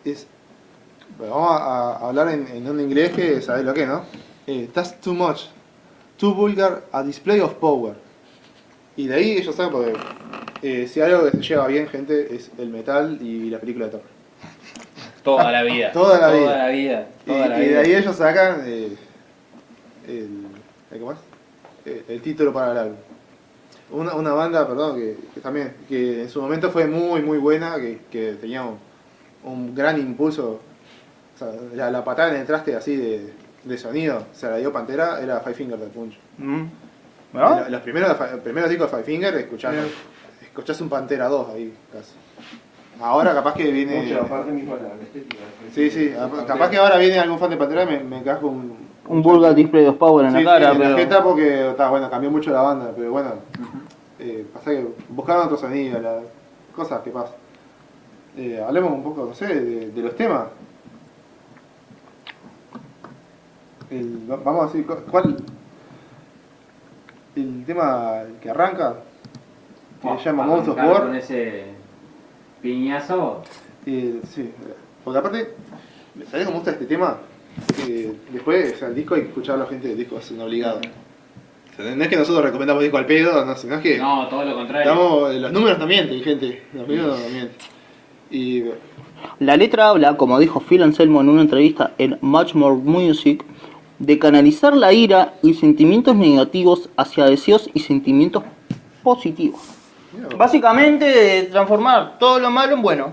S3: es, bueno, vamos a, a hablar en, en un inglés que sabés lo que, ¿no? Eh, That's too much, too vulgar, a display of power. Y de ahí ellos saben porque eh, si algo que se lleva bien, gente, es el metal y la película de Thor.
S1: toda la vida. <laughs>
S3: Toda la vida.
S1: Toda la vida.
S3: Y,
S1: Toda la
S3: y de
S1: vida.
S3: ahí ellos sacan eh, el, el, ¿cómo es? Eh, el título para el álbum. Una, una banda, perdón, que, que también, que en su momento fue muy, muy buena, que, que tenía un, un gran impulso. O sea, la, la patada en el traste así de, de sonido, se la dio Pantera, era Five Finger del Punch.
S2: Mm. ¿No?
S3: Los, los primeros, los primeros discos de Five Finger, escuchás, escuchás un Pantera 2 ahí, casi. Ahora capaz que viene...
S4: Mucho, aparte mismo la estética.
S3: Sí, sí, capaz que ahora viene algún fan de Pantera y me, me casco un,
S2: Un vulgar display of power en
S3: Sí,
S2: la cara,
S3: sí, en
S2: pero...
S3: la jeta porque está bueno, cambió mucho la banda, pero bueno, eh, pasa que buscaron otro sonido, la- cosas que pasan. Eh, hablemos un poco, no sé, de, de los temas. El- vamos a decir, cu- ¿cuál? El tema que arranca, que se llama Monster
S5: Arrancar Con
S3: War.
S5: ese piñazo.
S3: eh, sí, porque aparte, ¿sabés cómo gusta este tema? Que después, o sea, el disco hay que escucharlo a gente del disco, es un obligado. O sea, no es que nosotros recomendamos disco al pedo, no, sino es que
S5: No, todo lo contrario.
S3: estamos, los números no mienten, gente, los números no mienten. Y
S2: La letra habla, como dijo Phil Anselmo en una entrevista en Much More Music, de canalizar la ira y sentimientos negativos hacia deseos y sentimientos positivos.
S3: mira,
S2: Básicamente, de transformar todo lo malo en bueno.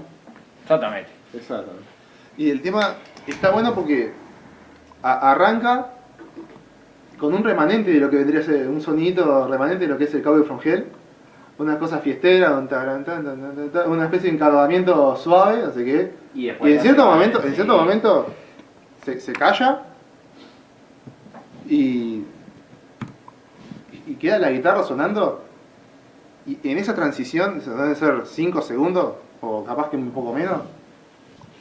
S1: Exactamente.
S3: Exactamente. Y el tema está bueno porque arranca con un remanente de lo que vendría a ser un sonidito remanente de lo que es el Cowboy from Hell. Una cosa fiestera, un taran, tan, tan, tan, tan, tan, una especie de encadenamiento suave, sé qué.
S5: Y
S3: en cierto momento, en cierto momento se, se calla y, y queda la guitarra sonando. Y en esa transición, deben ser 5 segundos, o capaz que un poco menos,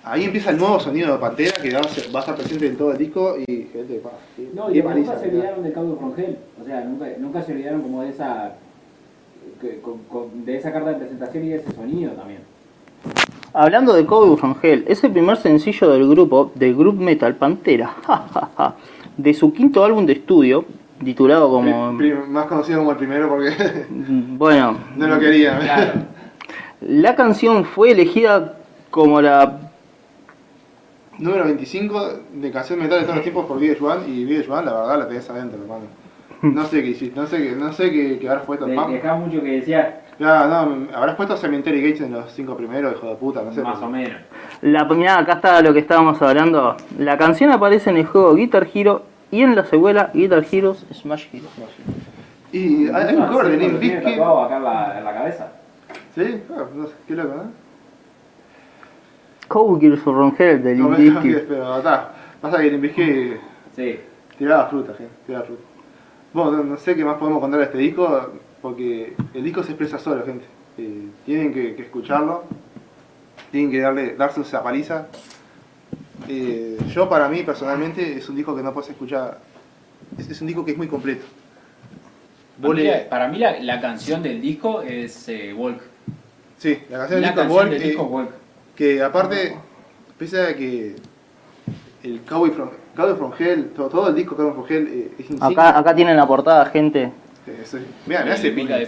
S3: ahí empieza el nuevo sonido de Pantera que va a, ser- va a estar presente en todo el disco y gente, pa, qué-
S5: No,
S3: qué
S5: y
S3: paliza,
S5: nunca se olvidaron de Cowboy from Hell. O sea, nunca, nunca se olvidaron como de esa. que- con- con- de esa carta de presentación y de ese sonido también.
S2: Hablando de Cowboy from Hell, es el primer sencillo del grupo, del group metal Pantera, <laughs> de su quinto álbum de estudio, titulado como...
S3: Pri- pri- más conocido como el primero porque <laughs>
S2: Bueno, <laughs>
S3: no lo quería.
S5: Claro.
S2: la canción fue elegida como la...
S3: Número 25 de canción metal de todos los tiempos por Video Juan y Video Juan la verdad la tenés adentro, hermano. No sé qué hiciste, no sé qué, no sé qué, qué habrás puesto
S5: De-
S3: Pam.
S5: Dejaba mucho que decía,
S3: Ya, no, habrás puesto Cemetery Gates en los cinco primeros, hijo de puta, no sé.
S5: más o menos.
S2: la mirá, acá está lo que estábamos hablando. La canción aparece en el juego Guitar Hero y en la secuela Guitar Heroes Smash Hero.
S3: Y hay, un cover de Limp
S5: Tiene
S3: Bizkit.
S5: tatuado acá en la, en la cabeza.
S3: ¿Sí? Ah, no sé, qué loco, ¿no?
S2: Cowboy from Hell de
S3: No
S2: Limp Bizkit.
S3: pero está. Pasa que Limp Bizkit
S5: Sí.
S3: tiraba fruta, gente, tiraba fruta. Bueno, no, no sé qué más podemos contar de este disco, porque el disco se expresa solo, gente. Eh, tienen que, que escucharlo, tienen que darle, darse esa paliza. Eh, yo para mí personalmente es un disco que no puedes escuchar, es, es un disco que es muy completo. Vos
S1: Para mí,
S3: le-
S1: la- para mí la, la canción del disco es eh, Walk.
S3: sí, la canción del
S1: La
S3: disco es
S1: canción
S3: Walk,
S1: del
S3: que-
S1: disco Walk.
S3: Que aparte, pese a que el Cowboy from, Cowboy from Hell, todo, todo el disco Cowboy from Hell eh, es insignia.
S2: Acá, acá tienen la portada, gente.
S1: ¿Le
S3: ese
S1: pinta de?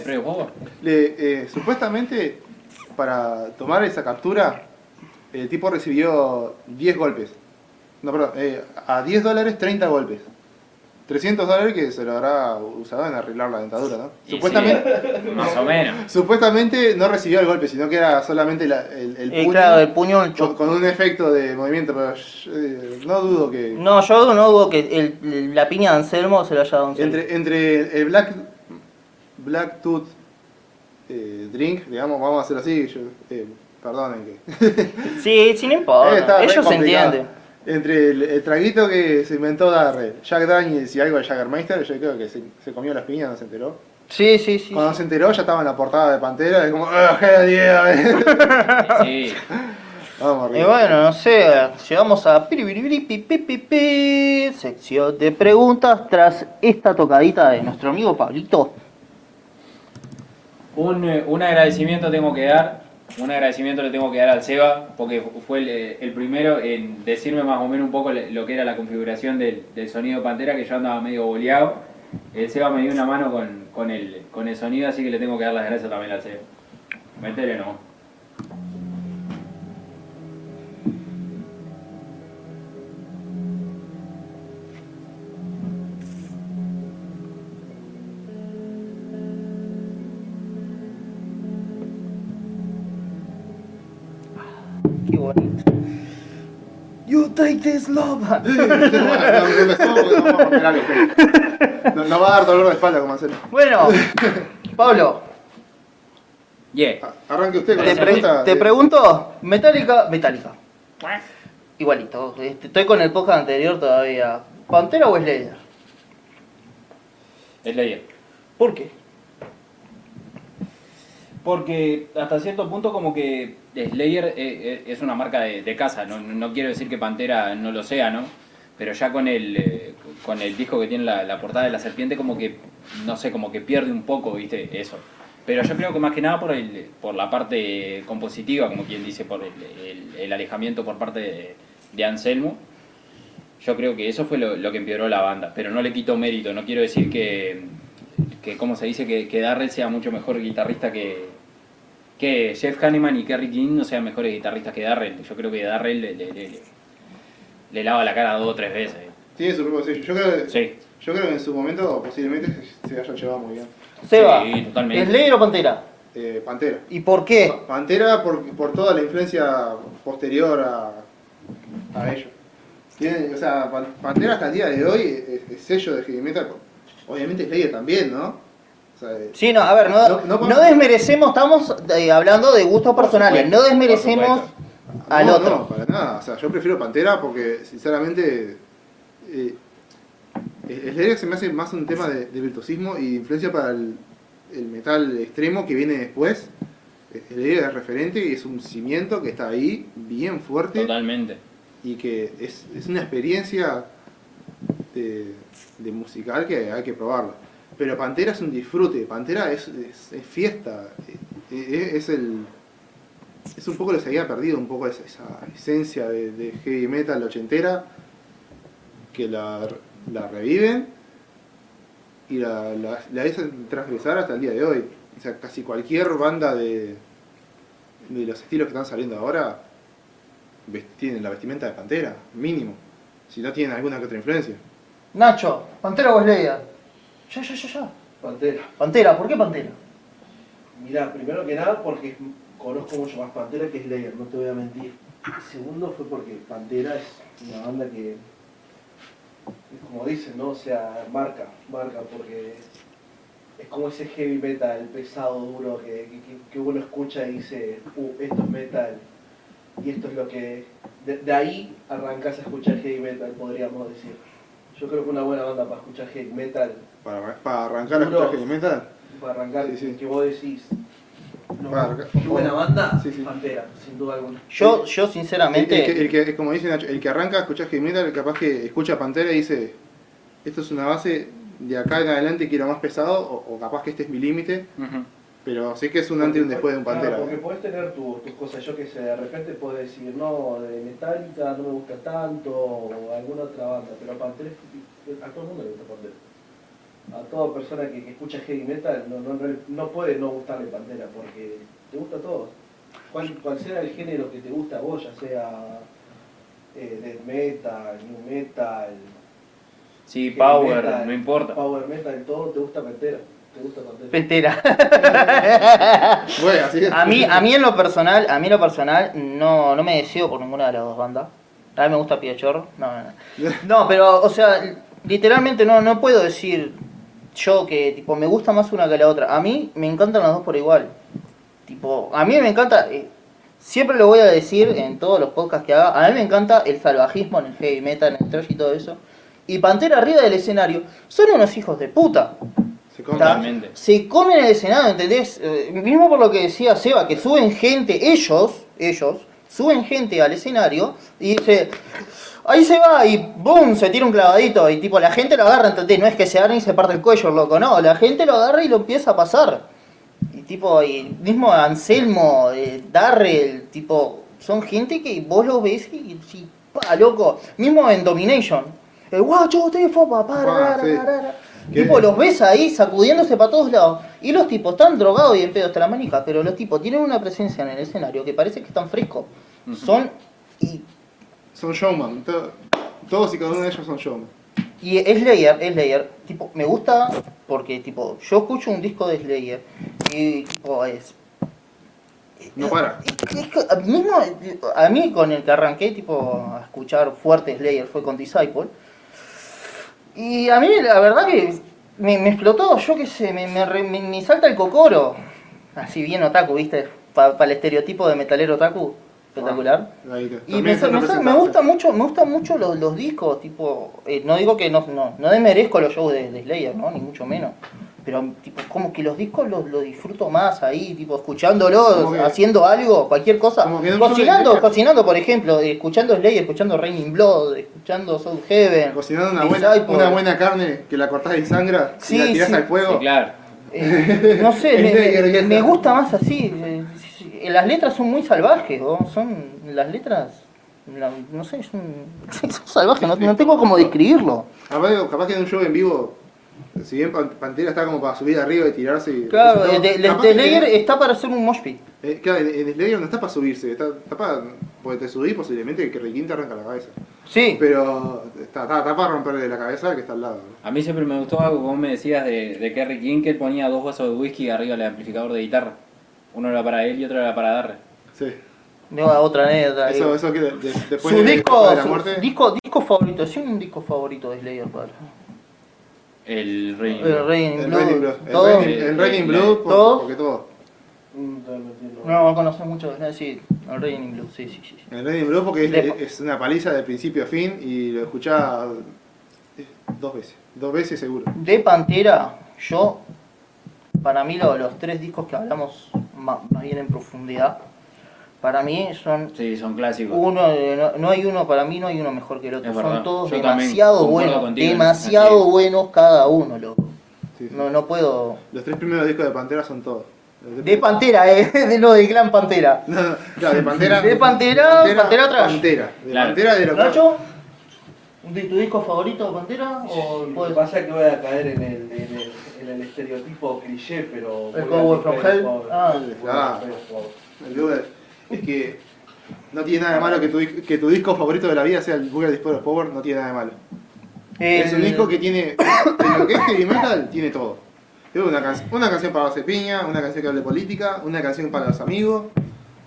S3: Le- eh, supuestamente, para tomar esa captura, el tipo recibió 10 golpes. No, perdón, eh, a 10 dólares 30 golpes. 300 dólares que se lo habrá usado en arreglar la dentadura, ¿no?
S1: Y
S3: Supuestamente,
S1: sí, más o menos. <laughs>
S3: supuestamente no recibió el golpe, sino que era solamente la- el, el puño
S2: claro, el puño el
S3: con, con un efecto de movimiento, pero eh, no dudo que...
S2: No, yo no dudo que el- la piña de Anselmo se lo haya dado.
S3: Entre, entre el Black, Black Tooth eh, Drink, digamos, vamos a hacerlo así, yo, eh, perdonen que...
S2: Sí, sí, no <laughs> importa.
S3: Eh,
S2: Ellos se entienden.
S3: Entre el, el traguito que se inventó Darrell, Jack Daniels y algo de Jaggermeister, yo creo que se, se comió las piñas, no se enteró.
S2: Sí, sí, sí.
S3: Cuando se enteró ya estaba en la portada de Pantera, es como, ¡ah, hell <laughs> yeah!
S1: Sí.
S3: Vamos
S2: Y
S3: arriba.
S2: bueno, no sé, llegamos a sección de preguntas tras esta tocadita de nuestro amigo Pablito.
S1: Un, eh, un agradecimiento tengo que dar, un agradecimiento le tengo que dar al Seba, porque fue el, eh, el primero en decirme más o menos un poco lo que era la configuración del, sonido Pantera, que yo andaba medio boleado. El Seba me dio una mano con, con, el, con el sonido, así que le tengo que dar las gracias también al Seba. Métele no.
S2: Qué bonito. You take this love.
S3: no, va a dar dolor de espalda como hacerlo.
S2: Bueno, Pablo,
S1: Yeah.
S3: Arranque usted con
S2: te,
S3: la
S2: pre-
S3: pregunta.
S2: te pregunto, Metallica, Metallica. Igualito, este, estoy con el podcast anterior todavía. ¿Pantera o Slayer?
S1: Ley.
S2: ¿Por qué?
S1: Porque hasta cierto punto como que Slayer eh, eh, es una marca de, casa, no, quiero decir que Pantera no lo sea, ¿no? Pero ya con el, eh, con el disco que tiene la, portada de la serpiente como que, no sé, como que pierde un poco, ¿viste? Eso. Pero yo creo que más que nada por, el, por la parte compositiva, como quien dice, por el, alejamiento por parte de, Anselmo. Yo creo que eso fue lo, que empeoró la banda, pero no le quito mérito, no quiero decir que, que como se dice, que Darrell sea mucho mejor guitarrista que, que Jeff Hanneman y Kerry King no sean mejores guitarristas que Darrell. Yo creo que Darrell le, le, le- le lava la cara dos o tres veces.
S3: Tiene su propio sello. Yo creo,
S1: Sí,
S3: yo creo que en su momento posiblemente se, haya llevado muy bien.
S2: Seba,
S1: Sí, totalmente.
S2: ¿Slayer o Pantera?
S3: Eh, Pantera.
S2: ¿Y por qué?
S3: Pantera por, por toda la influencia posterior a, a ellos. Tiene, o sea, Pan- Pantera hasta el día de hoy es, es sello de heavy metal. Obviamente Slayer también, ¿no? O sea, eh,
S2: Sí, no, a ver, no,
S3: No- no
S2: no,
S3: podemos-
S2: desmerecemos, estamos eh, hablando de gustos personales,
S3: supuesto,
S2: no desmerecemos al
S3: no,
S2: otro.
S3: No, para nada. O sea, yo prefiero Pantera porque, sinceramente, eh, el Slayer se me hace más un tema de, de virtuosismo y de influencia para el, el metal extremo que viene después. El Slayer es referente y es un cimiento que está ahí, bien fuerte.
S1: totalmente.
S3: y que es, es una experiencia de, de musical que hay que probarla. Pero Pantera es un disfrute, Pantera es, es- es fiesta, eh, es, es un poco lo que se había perdido, un poco esa, esencia de, heavy metal ochentera que la, la reviven y la, la, la hacen transgresar hasta el día de hoy. O sea, casi cualquier banda de, los estilos que están saliendo ahora tienen la vestimenta de Pantera, mínimo. Si no tienen alguna que otra influencia.
S2: Nacho, ¿Pantera o Slayer? Ya, ya, ya, ya.
S4: Pantera.
S2: Pantera, ¿por qué Pantera?
S4: Mirá, primero que nada porque conozco mucho más Pantera que Slayer, no te voy a mentir. Y segundo fue porque Pantera es una banda que, es como dicen, ¿no? O sea, marca, marca, porque es como ese heavy metal pesado, duro, que, que, que uno escucha y dice, uh, esto es metal. Y esto es lo que... De, de ahí arrancas a escuchar heavy metal, podríamos decir. Yo creo que una buena banda para escuchar heavy metal
S3: Para, para arrancar a
S4: Duro.
S3: heavy metal.
S4: para arrancar,
S3: Sí, sí.
S4: que vos decís, no,
S3: Para arrancar-
S4: qué buena banda,
S3: Sí, sí.
S4: Pantera, sin duda alguna.
S2: Yo, yo
S3: El, el
S2: sinceramente,
S3: que, el que- como dice Nacho, el que arranca a escuchar heavy metal, capaz que escucha Pantera y dice, esto es una base, de acá en adelante quiero más pesado, o, o capaz que este es mi límite.
S1: Ujú.
S3: Pero sí que es un antes y un después de un Pantera.
S4: Claro, porque podés tener tu- tus cosas, yo que sé, de repente podés decir, no, de Metallica no me gusta tanto, o alguna otra banda, pero Pantera, es- a todo el mundo le gusta Pantera. A toda persona que, que escucha heavy metal no, no, no, no puede no gustarle Pantera, porque te gusta todo. Cual, cual sea el género que te gusta a vos, ya sea eh, death metal, new metal,
S1: Sí, power,
S4: metal,
S1: no importa.
S4: power metal, todo, te gusta Pantera. Te gusta Pantera.
S2: Pentera. <laughs>
S3: Bueno, así que-
S2: A mí, a mí en lo personal, a mí en lo personal, no, no me decido por ninguna de las dos bandas. A mí me gusta Piachorro. No, no, no. <laughs> No, pero, o sea, literalmente no, no puedo decir yo que tipo me gusta más una que la otra. A mí me encantan las dos por igual. Tipo, a mí me encanta, eh, siempre lo voy a decir en todos los podcasts que haga, a mí me encanta el salvajismo en el heavy metal, en el thrash y todo eso. Y Pantera arriba del escenario son unos hijos de puta.
S3: Se.
S1: Totalmente.
S2: Se comen el escenario, ¿entendés? Eh, mismo por lo que decía Seba, que suben gente, ellos, ellos, suben gente al escenario y dice, ahí se va y boom, se tira un clavadito y tipo la gente lo agarra, ¿entendés? No es que se agarre y se parte el cuello, loco, no, la gente lo agarra y lo empieza a pasar. Y tipo, y mismo Anselmo, eh, Darrell, tipo, son gente que vos los ves y, y pa, loco, mismo en Domination. El guacho te fue papá,
S3: Ah.
S2: Tipo, los ves ahí sacudiéndose para todos lados. Y los tipos están drogados y en pedo hasta la manica, pero los tipos tienen una presencia en el escenario que parece que están frescos. Son. Y,
S3: Son showman. to- Todos y cada uno de ellos son showman.
S2: y Slayer, Slayer, tipo, me gusta porque, tipo, yo escucho un disco de Slayer y, tipo, es.
S3: No para.
S2: Es mismo, a mí con el que arranqué tipo a escuchar fuerte Slayer fue con Disciple. Y a mí la verdad que me, me explotó, yo qué sé, me, me, me- me salta el cocoro. Así bien otaku, ¿viste? Para el estereotipo de metalero otaku. Espectacular. Y me, gusta mucho, me gustan mucho los, los discos, tipo, eh, no digo que no, no, no desmerezco los shows de, de Slayer, ¿no? Ni mucho menos. Pero tipo, como que los discos los, los disfruto más ahí, tipo,
S3: que-
S2: haciendo algo, cualquier cosa. Cocinando, cocinando, por ejemplo, eh, escuchando Slayer, escuchando Raining Blood, escuchando Soul Heaven.
S3: Cocinando una buena, una buena carne que la cortás y sangra
S2: Sí,
S3: y la tirás
S2: sí.
S3: al fuego.
S1: Sí, claro.
S2: Eh, no sé, <laughs> me, me- gusta más así. Las letras son muy salvajes, ¿no? son las letras, la- no sé, son, <laughs> son salvajes, no, no tengo cómo describirlo.
S3: Capaz que en un show en vivo, si bien Pan- Pantera está como para subir arriba y tirarse. y-
S2: Claro, el de, el de
S3: que
S2: está para hacer un mosh pit.
S3: eh, claro, en, en Slayer no está para subirse, está, está para. Porque te subís posiblemente que Riquín te arranca la cabeza.
S2: Sí,
S3: Pero está, está, está para romperle la cabeza al que está al lado. ¿no?
S1: A mí siempre me gustó algo que vos me decías de, de Kerry King, que él ponía dos vasos de whisky arriba del amplificador de guitarra. Uno era para él y otro era para Darre.
S3: Sí.
S2: Tengo otra anécdota.
S3: Eso,
S2: digo.
S3: eso que de- de- después
S2: su
S3: de,
S2: disco,
S3: de la
S2: su
S3: muerte.
S2: disco, disco favorito, sí, un disco favorito de Slayer, padre.
S1: El
S2: Raining
S3: El
S2: Blood,
S3: Raining Blood. El
S2: todo.
S3: Raining-
S2: todo.
S3: porque todo.
S4: No.
S2: No, no conoces mucho, no, sí, el Raining Blue, sí, sí, sí.
S3: El Raining Blood porque es, es una paliza de principio a fin y lo escuchás eh, dos veces. Dos veces seguro.
S2: De Pantera, yo, para mí lo- los tres discos que hablamos más bien en profundidad, para mí son
S1: Sí, son clásicos.
S2: uno, de- no, no hay uno, para mí no hay uno mejor que el otro,
S1: Es
S2: son
S1: verdad.
S2: todos
S1: Yo
S2: demasiado buenos,
S1: contigo
S2: demasiado buenos cada uno, loco.
S3: Sí, sí.
S2: No, no puedo...
S3: Los tres primeros discos de Pantera son todos.
S2: De Pantera, eh, <laughs> de no, de Clan Pantera. <laughs>
S3: No, no, claro, de Pantera.
S2: De Pantera, Pantera Trash.
S3: Pantera. De
S1: Claro.
S3: Pantera de lo que.
S2: Nacho, ¿de tu disco favorito de Pantera? O
S4: Lo que
S2: puedes-
S4: pasa es que voy a caer en el, en el, en el estereotipo cliché, pero.
S2: El
S4: voy a
S2: Cowboy from Hell. Ah.
S3: Ah. El Google es que no tiene nada de malo que tu, que tu disco favorito de la vida sea el Google Discover Power, no tiene nada de malo. Es un
S2: El-
S3: disco que tiene, en lo que es heavy metal, tiene todo. Tiene una, can- una canción para hacer piña, una canción que hable de política, una canción para los amigos,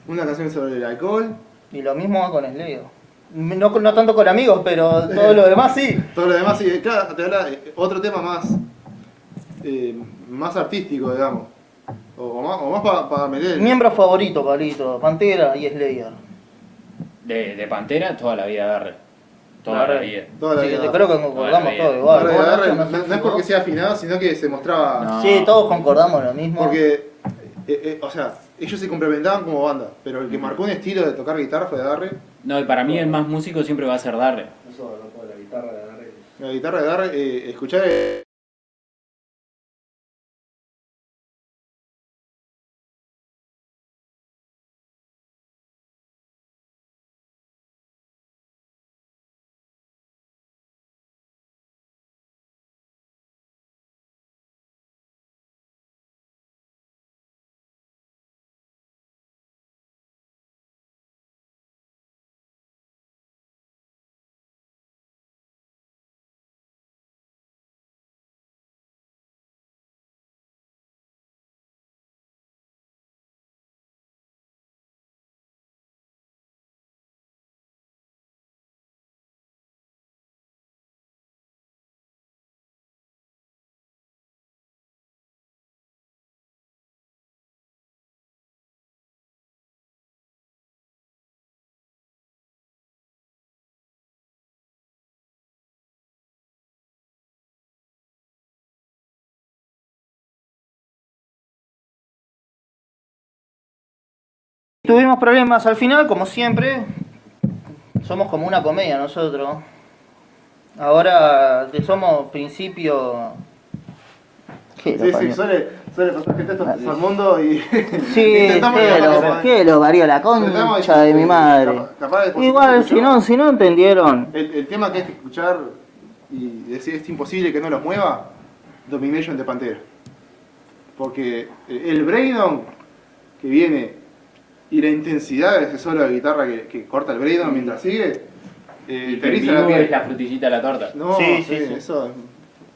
S3: una canción sobre el alcohol,
S2: Y lo mismo va con Slayer. No, no tanto con amigos, pero todo lo demás sí.
S3: todo lo demás, y claro, te habla otro tema más, eh, más artístico, digamos. O, o más, o más para meter el-
S2: Miembro favorito, Palito, Pantera y Slayer.
S1: De, de Pantera, toda la vida Darre. Toda
S2: Darre.
S1: la vida.
S3: toda la
S2: Sí,
S3: vida.
S2: te creo que concordamos todos igual.
S3: Darre,
S2: ¿Vos,
S3: Darre,
S2: Nacho,
S3: no, es porque sea afinado, sino que se mostraba...
S1: No.
S2: Sí, todos concordamos lo mismo.
S3: Porque, eh, eh, o sea, ellos se complementaban como banda, pero el que marcó un estilo de tocar guitarra fue Darre.
S1: No, y para mí el más músico siempre va a ser Darre.
S4: Eso no la guitarra de Darrell.
S3: La guitarra de Darre, eh, escuchar
S2: Tuvimos problemas al final, como siempre. Somos como una comedia nosotros. Ahora que somos principio. ¿Qué
S3: Sí, sí, suele, suele pasar esto al mundo y
S2: Sí, que lo, varió la concha de mi madre. Igual, si no, si no entendieron.
S3: El, el tema que hay que escuchar y decir es imposible que no los mueva, Domination de Pantera. Porque el breakdown que viene y la intensidad de ese solo de guitarra que, que corta el breakdown mientras sigue, eh,
S1: Y
S3: te eriza la
S1: es la frutillita de la torta.
S3: No,
S2: Sí,
S3: sí,
S2: sí, sí.
S3: eso es,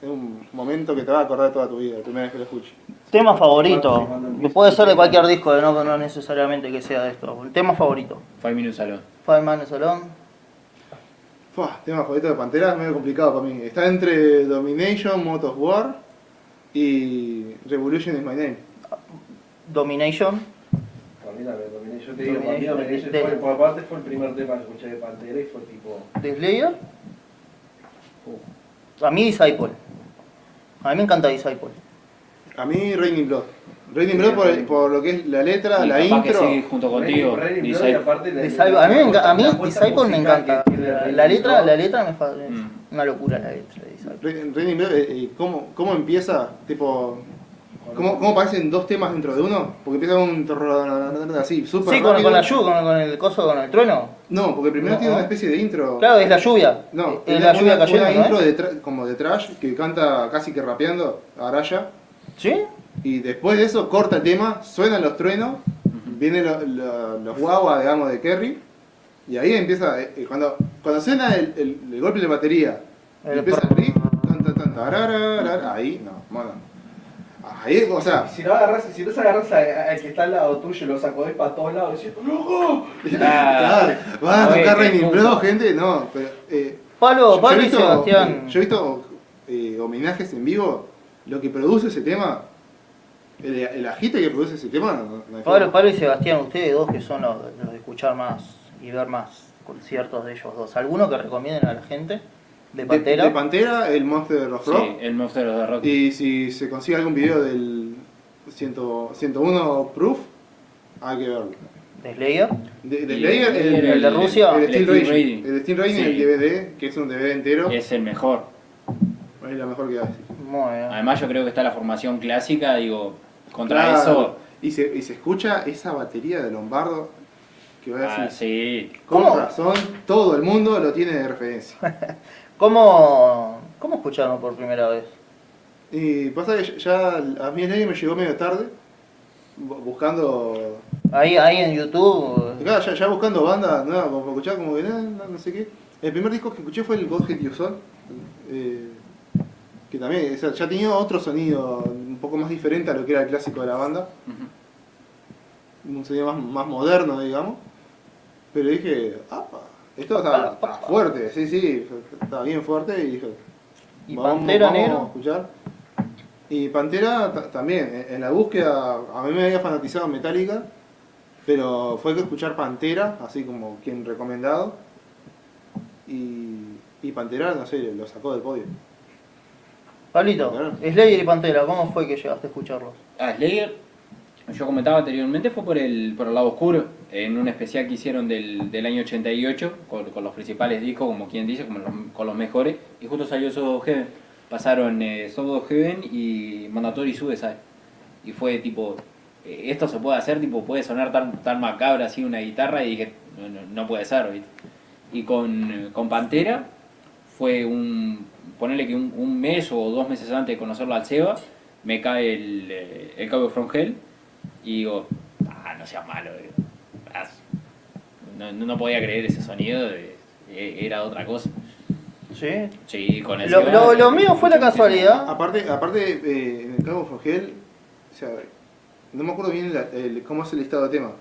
S3: es un momento que te va a acordar toda tu vida, la primera vez que lo escuches.
S2: Tema favorito. Que puede ser de cualquier disco, no, no necesariamente que sea de esto. El tema favorito.
S1: Five Minutes Alone.
S2: Five Man Salón.
S3: Fua, tema favorito de Pantera es medio complicado para mí. Está entre Domination, Motos War y Revolution is My Name.
S2: Domination.
S4: Para mí también, Domination. Yo te digo, para mí
S2: Domination.
S4: Domination
S2: De-
S4: fue, por aparte fue el primer tema que escuché de Pantera y fue tipo...
S2: de Slayer. A mí Disciple. A mí me encanta Disciple.
S3: A mí Raining Blood. Raining Blood por, por lo que es la letra,
S1: Y
S3: la
S1: capaz que
S3: intro.
S1: sigue junto contigo.
S4: Raining Blood
S1: Dice-
S4: y aparte la-
S2: Disciple- a mí, me a mí Disciple me encanta. La, letra, la letra me fa- es
S1: Mm.
S2: una locura la letra de Disciple.
S3: Ra- Raining Blood, eh, eh, ¿cómo, ¿cómo empieza? Tipo, ¿cómo, ¿Cómo parecen dos temas dentro de uno? Porque empieza un así, súper
S2: Sí, con,
S3: rápido.
S2: con la lluvia, con, con el coso, con el trueno.
S3: No, porque primero
S2: No.
S3: tiene una especie de intro.
S2: Claro, es la lluvia.
S3: No,
S2: es
S3: una-
S2: la lluvia
S3: una,
S2: cayendo,
S3: una
S2: ¿no
S3: intro
S2: es?
S3: de tra- como de trash que canta casi que rapeando Araya.
S2: ¿Sí?
S3: Y después de eso corta el tema, suenan los truenos, vienen lo- lo- los guaguas, digamos, de Kerry. Y ahí empieza, eh, eh, cuando, cuando suena el, el- el golpe de batería,
S2: El
S3: empieza el riff, tan, tan, tan, tararara, ahí, no. Ahí, o sea,
S4: Si no agarras, si no se agarras a- al que está al lado tuyo y lo sacudés para todos lados, decís, ¡Loco! <laughs>
S3: claro, van a tocar Raining. Blood, gente, no, pero, eh,
S2: Pablo, Pablo y Sebastián.
S3: yo he visto eh, homenajes en vivo, lo que produce ese tema, el, el agite que produce ese tema, no, no
S2: Pablo. Pablo y Sebastián, ustedes dos que son los, los de escuchar más y ver más conciertos de ellos dos. ¿Alguno que recomienden a la gente? ¿De Pantera?
S3: De, de Pantera, el Monster of Rock.
S1: Sí, el Monster of Rock.
S3: Y si se consigue algún video del 100 101 Proof, hay que verlo.
S2: ¿De Slayer?
S3: De, de Slayer,
S1: el-
S3: el,
S1: el
S2: de Rusia,
S3: el,
S1: el
S3: Steel
S1: Steel
S3: Raging.
S1: Raging.
S3: El Steel Raging,
S1: Sí.
S3: el DVD, que es un DVD entero,
S1: Es el mejor.
S3: es la mejor que hay.
S2: Muy bien.
S1: Además yo creo que está la formación clásica, digo, contra
S3: Claro.
S1: eso...
S3: Y se, y se escucha esa batería de Lombardo que voy a decir.
S1: Ah, sí.
S3: Con
S2: ¿Cómo?
S3: razón, todo el mundo lo tiene de referencia. <laughs>
S2: ¿Cómo, ¿Cómo escucharon por primera vez?
S3: Y pasa que ya a mí el me llegó medio tarde, bu- buscando
S2: Ahí, ahí en YouTube.
S3: Claro, ya, ya buscando banda nueva, como para escuchar como que no, sé qué. El primer disco que escuché fue el God Hate You Soul, eh, que también o sea, ya tenía otro sonido un poco más diferente a lo que era el clásico de la banda, un sonido más, más moderno, digamos. Pero dije, apa, esto está, está fuerte, sí, sí, está bien fuerte y dije,
S2: ¿Y
S3: vamos,
S2: Pantera
S3: vamos
S2: Negro?
S3: a escuchar. Y Pantera ta- también, en- en la búsqueda, a mí me había fanatizado Metallica, pero fue que escuchar Pantera, así como quien recomendado, y, y Pantera, no sé, lo sacó del podio.
S2: Pablito,
S3: Claro.
S2: Slayer y Pantera, ¿cómo fue que llegaste a escucharlos?
S1: Ah, Slayer, yo comentaba anteriormente, fue por el, por el lado oscuro, en un especial que hicieron del, del año 88, con, con los principales discos, como quien dice, como con los mejores, y justo salió Soul of Heaven. Pasaron eh, Soul of Heaven y Mandatory Suicide. Y fue tipo, eh, esto se puede hacer, tipo, puede sonar tan, tan macabra así una guitarra, y dije, no, no, puede ser, ¿viste? Y con, con Pantera fue un, ponerle que un, un mes o dos meses antes de conocerlo al Seba, me cae el, eh, el cabo From Hell y digo, ah, no seas malo. No, no, podía creer ese sonido, eh, era otra cosa.
S2: ¿Sí?
S1: Sí, con el
S2: Lo, lo- lo mío fue la casualidad.
S3: Aparte, aparte eh, en el Cabo Fogel, o sea, no me acuerdo bien la- el- cómo es el listado de temas,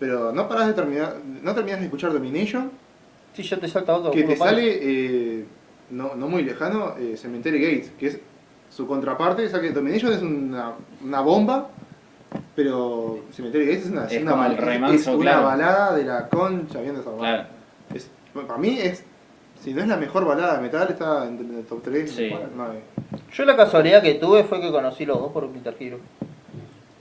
S3: pero no parás de terminar, no terminas de escuchar Domination,
S2: Si ya te salta otro.
S3: que te
S2: palo.
S3: sale eh, no, no muy lejano eh, Cemetery Gates, que es su contraparte, o sea que Domination es una, una bomba, pero Cemetery Gates es una,
S1: Es
S3: una,
S1: como el
S3: bal- es-
S1: remanso,
S3: es una
S1: claro.
S3: balada de la concha viendo esa
S1: Claro.
S3: Es, para mí es, si no es la mejor balada de metal, está entre el top 3.
S1: Sí.
S2: Yo la casualidad que tuve fue que conocí los dos por Guitar Hero.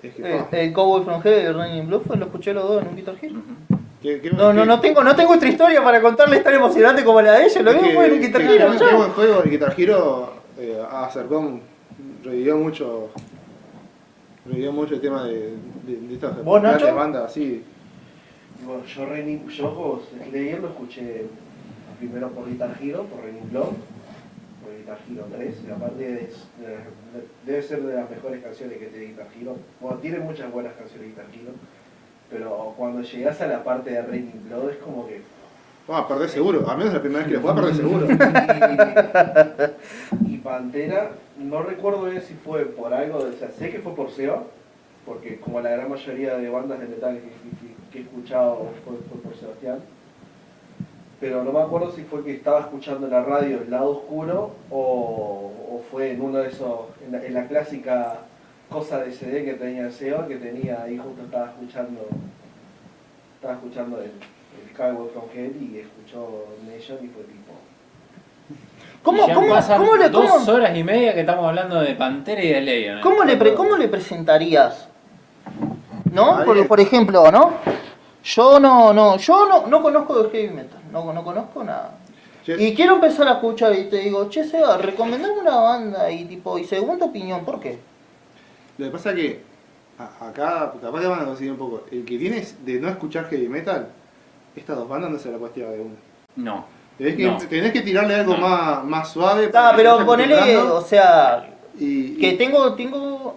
S3: Es que,
S2: Eh,
S3: pa,
S2: el Cowboy from Hell y el Raining Bluff lo escuché los dos en un Guitar Hero.
S1: Ujú.
S3: qué- qué-
S2: No, no,
S3: qué-
S2: no tengo, no tengo otra historia para contarles tan emocionante como la de ellos. Lo mismo
S3: que-
S2: fue en un Guitar Hero.
S3: Qué buen juego, el Guitar Hero eh, acercó, revivió mucho, revivió mucho el tema de, de, de estas
S2: ¿Vos,
S3: grandes
S2: Nacho?
S3: bandas así.
S4: Bueno, yo, Raining, yo Slayer lo escuché primero por Guitar Hero, por Raining Blood, por Guitar Hero 3, y aparte es de- de- debe ser de las mejores canciones que tiene Guitar Hero. Bueno, tiene muchas buenas canciones Guitar Hero, pero cuando llegas a la parte de Raining Blood es como que...
S3: Vamos a perder seguro, al menos la primera vez que lo jugás perdés seguro.
S4: Y, Pantera, no recuerdo bien si fue por algo, sé que fue por Seba, porque como la gran mayoría de bandas de metal que, he escuchado fue, por Sebastián. Pero no me acuerdo si fue que estaba escuchando en la radio el lado oscuro o, fue en uno de esos, en la, clásica cosa de CD que tenía Seba, que tenía ahí justo estaba escuchando, estaba escuchando el, el Skyward from Hell y escuchó Nation y fue tipo,
S2: ¿Cómo,
S1: Y ya
S2: cómo,
S1: pasan
S2: cómo le,
S1: dos
S2: cómo,
S1: horas y media que estamos hablando de Pantera y de Slayer. ¿no?
S2: cómo le, pre- cómo le presentarías? ¿No? Por,
S3: es.
S2: por ejemplo, ¿no? Yo no, no, yo no, no conozco de heavy metal, no, no conozco nada. Y quiero empezar a escuchar y te digo, che Seba, recomendame una banda y tipo, y según tu opinión, ¿por qué?
S3: Lo que pasa que a- acá, capaz que van a conseguir un poco. El que tienes de no escuchar heavy metal, estas dos bandas no se la puedes tirar de una.
S1: No.
S3: Tenés que,
S1: No.
S3: tenés que tirarle algo
S1: No.
S3: más, más suave.
S2: Ah,
S3: para que se
S2: pero ponele, o sea,
S3: y,
S2: que
S3: y-
S2: tengo, tengo,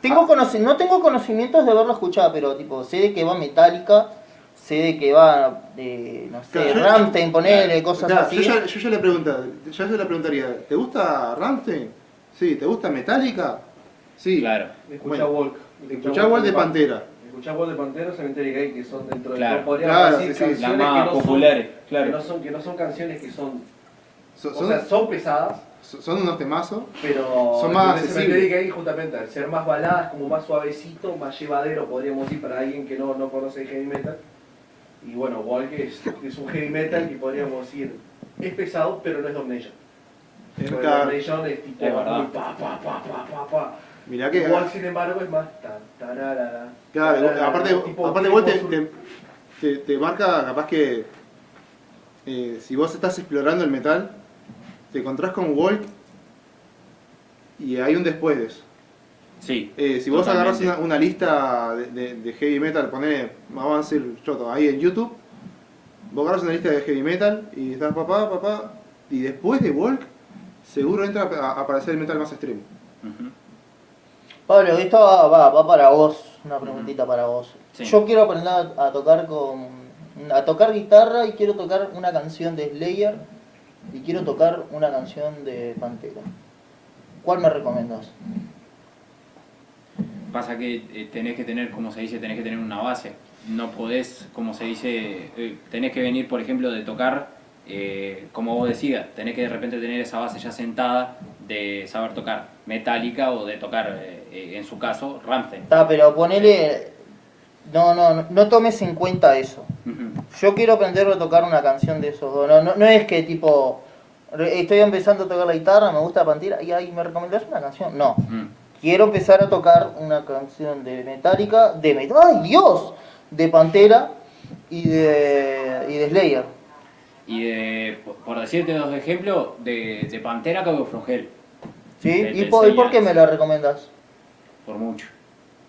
S2: tengo conoci- no tengo conocimientos de haberlo escuchado, pero tipo, sé de que va Metallica, sé de que va, de, no sé,
S3: Claro,
S2: Rammstein, ponele, cosas
S3: Claro,
S2: así.
S3: Yo ya, yo ya le pregunta, yo le preguntaría, ¿te gusta Rammstein? Sí, ¿te gusta Metallica? Sí.
S1: Claro.
S4: escucha
S3: Bueno,
S4: Walk.
S3: Escuchá Walk de Pantera.
S4: Escuchá Walk de Pantera, Cementerio Gay, que son dentro de
S1: Claro.
S4: no podríamos
S3: Claro,
S4: decir
S3: sí, sí.
S1: Las
S4: canciones
S1: más
S4: que no
S1: populares,
S4: son, que
S1: claro.
S4: no son que no son canciones que son,
S3: Son,
S4: o sea, son pesadas,
S3: son unos temazos.
S4: pero
S3: Son más accesibles.
S4: Cementerio Gay justamente al ser más baladas, como más suavecito, más llevadero, podríamos decir para alguien que no, no conoce el heavy metal. Y bueno, Walk es, es un heavy metal que podríamos decir es pesado, pero no es Domination.
S3: Cada-
S4: Domination es tipo
S1: Es verdad.
S4: muy pa pa pa pa pa pa.
S3: Mirá que.
S4: Igual, sin embargo, es más tan, tararara,
S3: Claro,
S4: tararara,
S3: aparte,
S4: tipo-
S3: aparte
S4: tipo
S3: te,
S4: sur-
S3: te, te- te marca capaz que eh, si vos estás explorando el metal, te encontrás con Walk y hay un después de eso.
S1: Sí.
S3: Eh, si vos
S1: Totalmente.
S3: agarrás una, una lista de, de- de heavy metal, poné, vamos a decir, yo, ahí en YouTube, vos agarrás una lista de heavy metal y estás papá, papá, y después de Walk, seguro entra a, a aparecer el metal más extremo.
S2: Pablo, esto va, va, va para vos, una preguntita para vos.
S1: Sí.
S2: Yo quiero aprender a, a tocar con a tocar guitarra y quiero tocar una canción de Slayer y quiero tocar una canción de Pantera. ¿Cuál me recomendás?
S1: Pasa que eh, tenés que tener, como se dice, tenés que tener una base. No podés, como se dice, eh, tenés que venir, por ejemplo, de tocar, eh, como vos decías, tenés que de repente tener esa base ya sentada de saber tocar metálica o de tocar, eh, en su caso, Rammstein.
S2: Está, pero ponele no, no, no, tomes en cuenta eso. Yo quiero aprender a tocar una canción de esos dos. No, no, no es que tipo estoy empezando a tocar la guitarra, me gusta Pantera y ahí me recomendás una canción. No.
S1: Mm.
S2: Quiero empezar a tocar una canción de Metallica, de Met- ¡Ay, Dios! De Pantera y de, y de Slayer.
S1: Y de, por- decirte dos ejemplos, de, de Pantera Cabo Frongel,
S2: ¿Sí?
S1: De-
S2: ¿Y por, y por qué me la recomendas?
S1: Por mucho.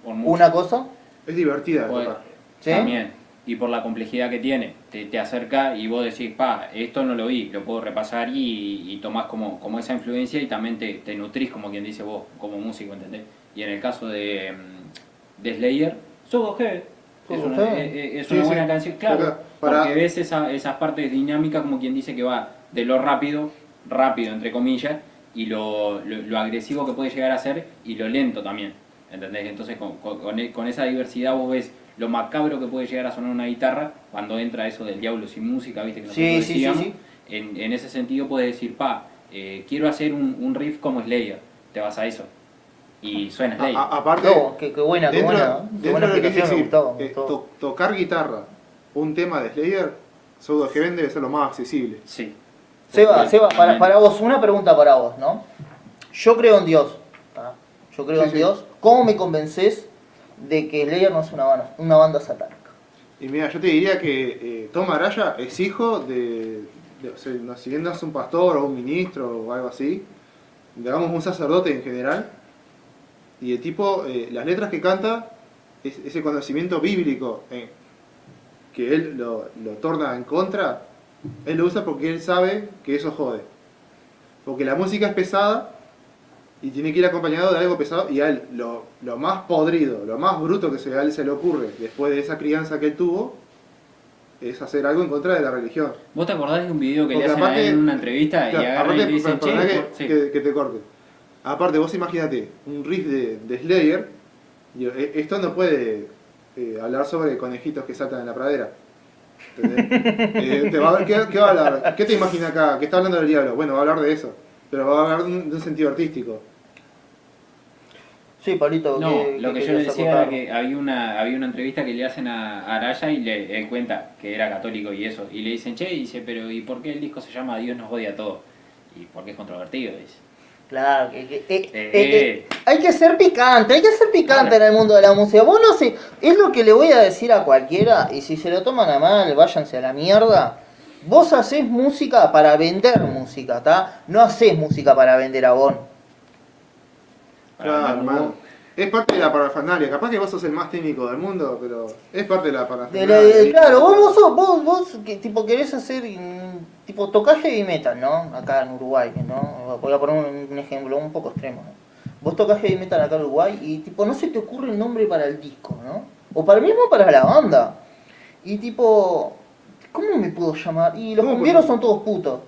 S1: Por mucho.
S2: ¿Una cosa?
S3: Es divertida
S1: Pues,
S3: tocar.
S2: ¿Sí?
S1: También. Y por la complejidad que tiene. Te, te acerca y vos decís, pa, esto no lo vi, lo puedo repasar y, y tomás como, como esa influencia y también te, te nutrís, como quien dice vos, como músico, ¿entendés? Y en el caso de, mm, de Slayer, So Go Ahead. Es una, es- es- es
S3: Sí,
S1: una
S3: sí.
S1: buena canción, claro.
S3: Porque para-
S1: Porque ves esa, esas partes dinámicas, como quien dice que va de lo rápido, rápido entre comillas, y lo, lo, lo agresivo que puede llegar a ser y lo lento también. ¿Entendés? Entonces con, con- con e- con esa diversidad vos ves lo macabro que puede llegar a sonar una guitarra cuando entra eso del diablo sin música, ¿viste? Que nosotros
S2: Sí, sí, sí.
S1: En, en ese sentido puedes decir, pa, eh, quiero hacer un, un riff como Slayer. Te vas a eso. Y suena Slayer.
S3: a- aparte,
S2: No, qué, qué buena, qué
S3: dentro,
S2: buena. Qué buena
S3: de lo que quiere
S2: explicación, me
S3: decir,
S2: gustó,
S3: eh, to- tocar guitarra, un tema de Slayer, Pseudo Heaven debe ser lo más accesible.
S1: Sí.
S2: Seba, Seba, para, para vos, una pregunta para vos, ¿no? Yo creo en Dios. ¿tá? Yo creo
S3: Sí,
S2: en
S3: sí.
S2: Dios. ¿Cómo me convences de que Slayer no es una banda, satánica.
S3: Y mira, yo te diría que eh, Tom Araya es hijo de, o sea, si bien no es un pastor o un ministro o algo así, digamos un sacerdote en general, y el tipo, eh, las letras que canta, es- ese conocimiento bíblico eh, que él lo, lo torna en contra, él lo usa porque él sabe que eso jode. Porque la música es pesada y tiene que ir acompañado de algo pesado y a él lo, lo más podrido, lo más bruto que se, a él se le ocurre después de esa crianza que él tuvo es hacer algo en contra de la religión.
S1: ¿Vos te acordás de un video que
S3: Porque
S1: le hacen a él
S3: aparte-
S1: en una entrevista y agarran y
S3: aparte,
S1: le dicen, che,
S3: que,
S1: sí.
S3: que- que te corte. Aparte, vos imagínate, un riff de, de Slayer, digo, e- esto no puede eh, hablar sobre conejitos que saltan en la pradera. <laughs> Eh, te va a ver- ¿qué, qué va a hablar? ¿Qué te imaginas acá? ¿Qué está hablando del diablo? Bueno, va a hablar de eso, pero va a hablar de un, de un sentido artístico.
S2: Sí, Pablito,
S1: No,
S2: ¿qué-
S1: lo
S2: qué
S1: que yo le decía era que había una, había una entrevista que le hacen a a Araya y le, él cuenta que era católico y eso. Y le dicen, che, y dice, pero ¿y por qué el disco se llama Dios nos odia a todos? Y porque es controvertido, dice.
S2: Claro, que, que- eh,
S1: Eh,
S2: eh, eh, hay que ser picante, hay que ser picante
S1: Claro.
S2: en el mundo de la música. Vos no sé, es lo que le voy a decir a cualquiera, y si se lo toman a mal, váyanse a la mierda. Vos hacés música para vender música, ¿está? No hacés música para vender a Bon.
S1: Para
S3: Claro, hermano. Es parte de la parafernalia. Capaz que vos sos el más técnico del mundo, pero es parte de la
S2: De
S3: parafernalia.
S2: la- de- claro, vos, vos, sos- vos, vos que, tipo, querés hacer mm, tipo tocar heavy metal, ¿no? Acá en Uruguay, ¿no? Voy a poner un, un ejemplo un poco extremo. ¿no? Vos tocas heavy metal acá en Uruguay y tipo no se te ocurre el nombre para el disco, ¿no? O para mismo para la banda. Y tipo, ¿cómo me puedo llamar? Y los
S3: ¿Cómo
S2: cumbieros son todos putos.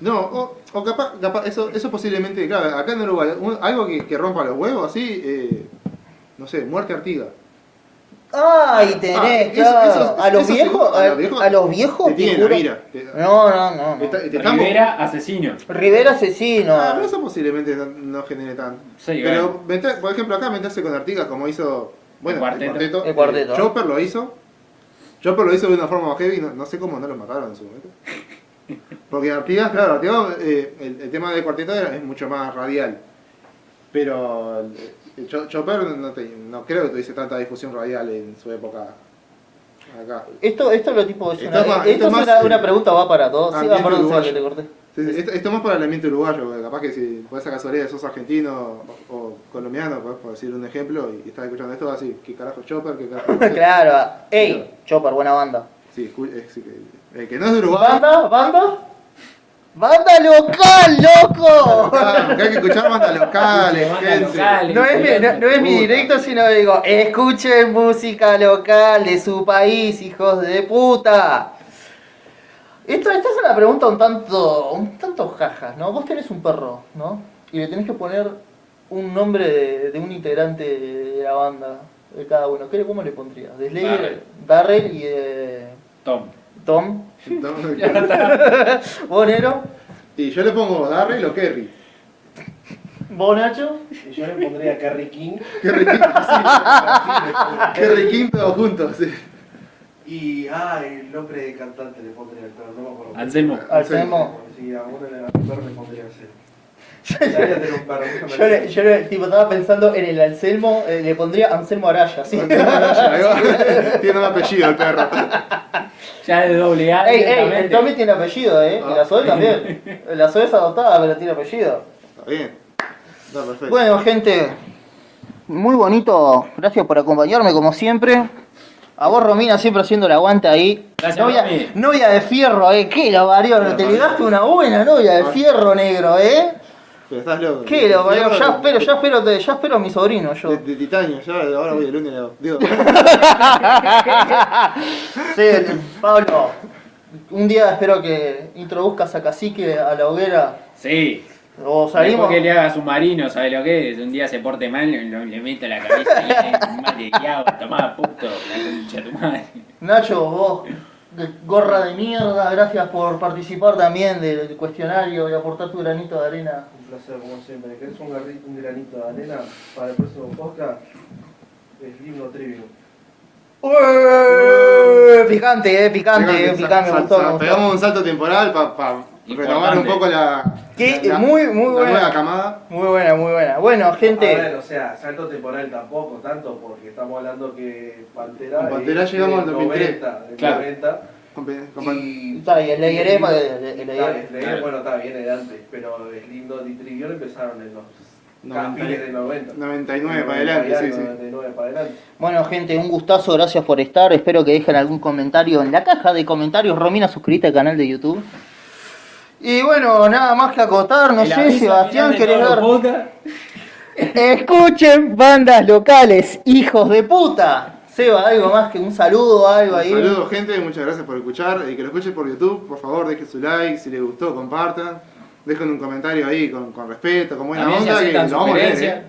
S3: No, o, o capaz, capaz eso, eso posiblemente, claro, acá en Uruguay, un- algo que, que rompa los huevos, así, eh, no sé, muerte Artiga.
S2: Ay,
S3: Ah,
S2: tenés,
S3: eso-
S2: claro.
S3: eso-
S2: a los
S3: eso
S2: viejos, a, a los viejos,
S3: te tienen mira. Te-
S2: No, no, no. no.
S3: Está- te estamos-
S1: Rivera, asesino.
S2: Rivera asesino.
S3: Ah, pero eso posiblemente no, no genere tan.
S1: Sí,
S3: pero, por ejemplo, acá meterse con Artigas como hizo. Bueno,
S1: El cuarteto.
S3: cuarteto.
S2: El cuarteto.
S3: eh, Chopper lo hizo. Chopper lo hizo de una forma más heavy, no, no sé cómo no lo mataron en su momento. Porque Artigas, claro, Artigas, eh, el, el tema del cuarteto era- es mucho más radial. Pero el, el Cho- Chopper no, te- no creo que tuviese tanta difusión radial en su época acá.
S2: Esto, esto lo tipo es
S3: Esto
S2: una,
S3: es más-
S2: esto
S3: esto
S2: es
S3: más,
S2: una,
S3: eh,
S2: una pregunta va para todos. Sí, va, perdón, que te corté.
S3: Sí, sí, Esto, esto es más para el ambiente uruguayo, porque capaz que si por esa casualidad sos argentino o, o colombiano, por, por decir un ejemplo, y, estás escuchando esto, así, ¿qué carajo es Chopper? ¿Qué carajo <laughs> es
S2: claro. Ey, Chopper, buena banda.
S3: Sí, escu- eh, sí, que- el que no es de Uruguay,
S2: ¿Banda? ¿Banda? ¡Banda local, loco!
S3: claro, porque hay que escuchar bandas <laughs> locales, gente.
S1: locales.
S2: No es, mi, no, no es mi directo, sino digo, escuchen música local de su país, hijos de puta. Esto, esta es una pregunta un tanto, un tanto jajas, ¿no? Vos tenés un perro, ¿no? Y le tenés que poner un nombre de, de un integrante de la banda, de cada uno. ¿Qué, ¿Cómo le pondrías? De Slayer,
S1: Darrell.
S2: Darrell y de
S1: Tom.
S2: Tom.
S3: Entonces, <laughs>
S2: ¿Vos, Nero?
S3: Y yo le pongo Darrell o Kerry.
S2: ¿Vos, Nacho?
S4: Y yo le pondría Carrie King.
S3: Kerry King, sí. <laughs> Kerry King todos juntos, sí.
S4: Y, ah, el nombre de cantante le pondría, pero no me acuerdo.
S1: Anselmo.
S2: Anselmo.
S4: Sí, a uno de los perros le pondría Anselmo. Perro, <laughs>
S2: Yo, le, yo le- tipo, estaba pensando en el Anselmo, eh, le pondría Anselmo Araya, ¿sí?
S3: Ahí va. <laughs> Tiene un apellido el perro.
S1: Ya de doble A.
S2: Ey, ey, el. Tommy tiene apellido, ¿eh? Y la Zoe también. La Zoe es adoptada, pero tiene apellido.
S3: Está bien. Está perfecto.
S2: Bueno, gente, muy bonito. Gracias por acompañarme, como siempre. A vos, Romina, siempre haciendo el aguante ahí.
S1: Gracias,
S2: novia,
S1: Romy.
S2: novia de fierro, ¿eh? ¿Qué lo parió?
S3: La
S2: Te ligaste una buena novia de fierro negro, ¿eh?
S3: Pero estás loco.
S2: ¿Qué lo?
S3: Fierro
S2: Ya espero, ya espero, te- ya espero a mi sobrino, yo.
S3: De, de titanio, ya ahora voy el lunes. le hago. <laughs> Digo,
S2: Sí, Pablo, un día espero que introduzcas a Cacique a la hoguera.
S1: Sí.
S2: O
S1: Después
S2: salimos.
S1: que le haga submarino, ¿sabes lo que es? Un día se porte mal, lo- le meto la cabeza y le mal de agua, tomá puto, la concha de tu madre.
S2: Nacho, vos, gorra de mierda, gracias por participar también del cuestionario y aportar tu granito de arena.
S4: Un placer, como siempre. ¿Querés un, garri- un granito de arena para el próximo podcast? Es himno trivium.
S2: Ué, Picante, eh, picante, eh, picante, gustó,
S3: sa-
S2: me gustó.
S3: Pegamos un salto temporal para pa, retomar un poco la,
S2: Que
S3: la-
S2: muy, muy
S3: la
S2: buena.
S3: nueva camada.
S2: Muy buena, muy buena. Bueno,
S4: A ver,
S2: gente.
S4: o sea, salto temporal tampoco, tanto porque estamos hablando que Pantera.
S3: Con Pantera
S4: es
S3: llegamos al 2003.
S4: 90, del
S1: Claro.
S4: 90. Y,
S2: Está, Layer,
S1: Claro.
S4: bueno, está bien de antes, pero es lindo y Trivión empezaron en los
S3: Noventa-
S4: fines del 90.
S3: 99 para
S4: 90 y
S3: adelante, sí,
S4: algo,
S3: sí.
S4: 99 para adelante.
S2: Bueno, gente, un gustazo, gracias por estar. Espero que dejen algún comentario en la caja de comentarios. Romina, suscríbete al canal de YouTube. Y bueno, nada más que acotar, no
S1: El
S2: sé, Sebastián, ¿querés dar? Escuchen bandas locales, hijos de puta. Seba, algo más que un saludo, algo ahí.
S3: Saludos gente, muchas gracias por escuchar y que lo escuchen por YouTube, por favor dejen su like, si les gustó compartan, dejen un comentario ahí con, con respeto, con buena
S1: También
S3: onda, que lo vamos a leer. ¿eh?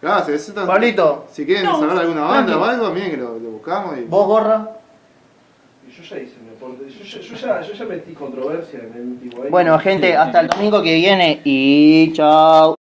S3: Claro, si, aceptan-
S2: Pablito,
S3: si quieren
S1: No,
S3: saber alguna banda o algo, miren que lo, lo buscamos y...
S2: vos, gorra.
S4: Y yo ya hice yo, ya, yo ya metí controversia en el último año.
S2: Bueno, gente, hasta el domingo que viene y chao.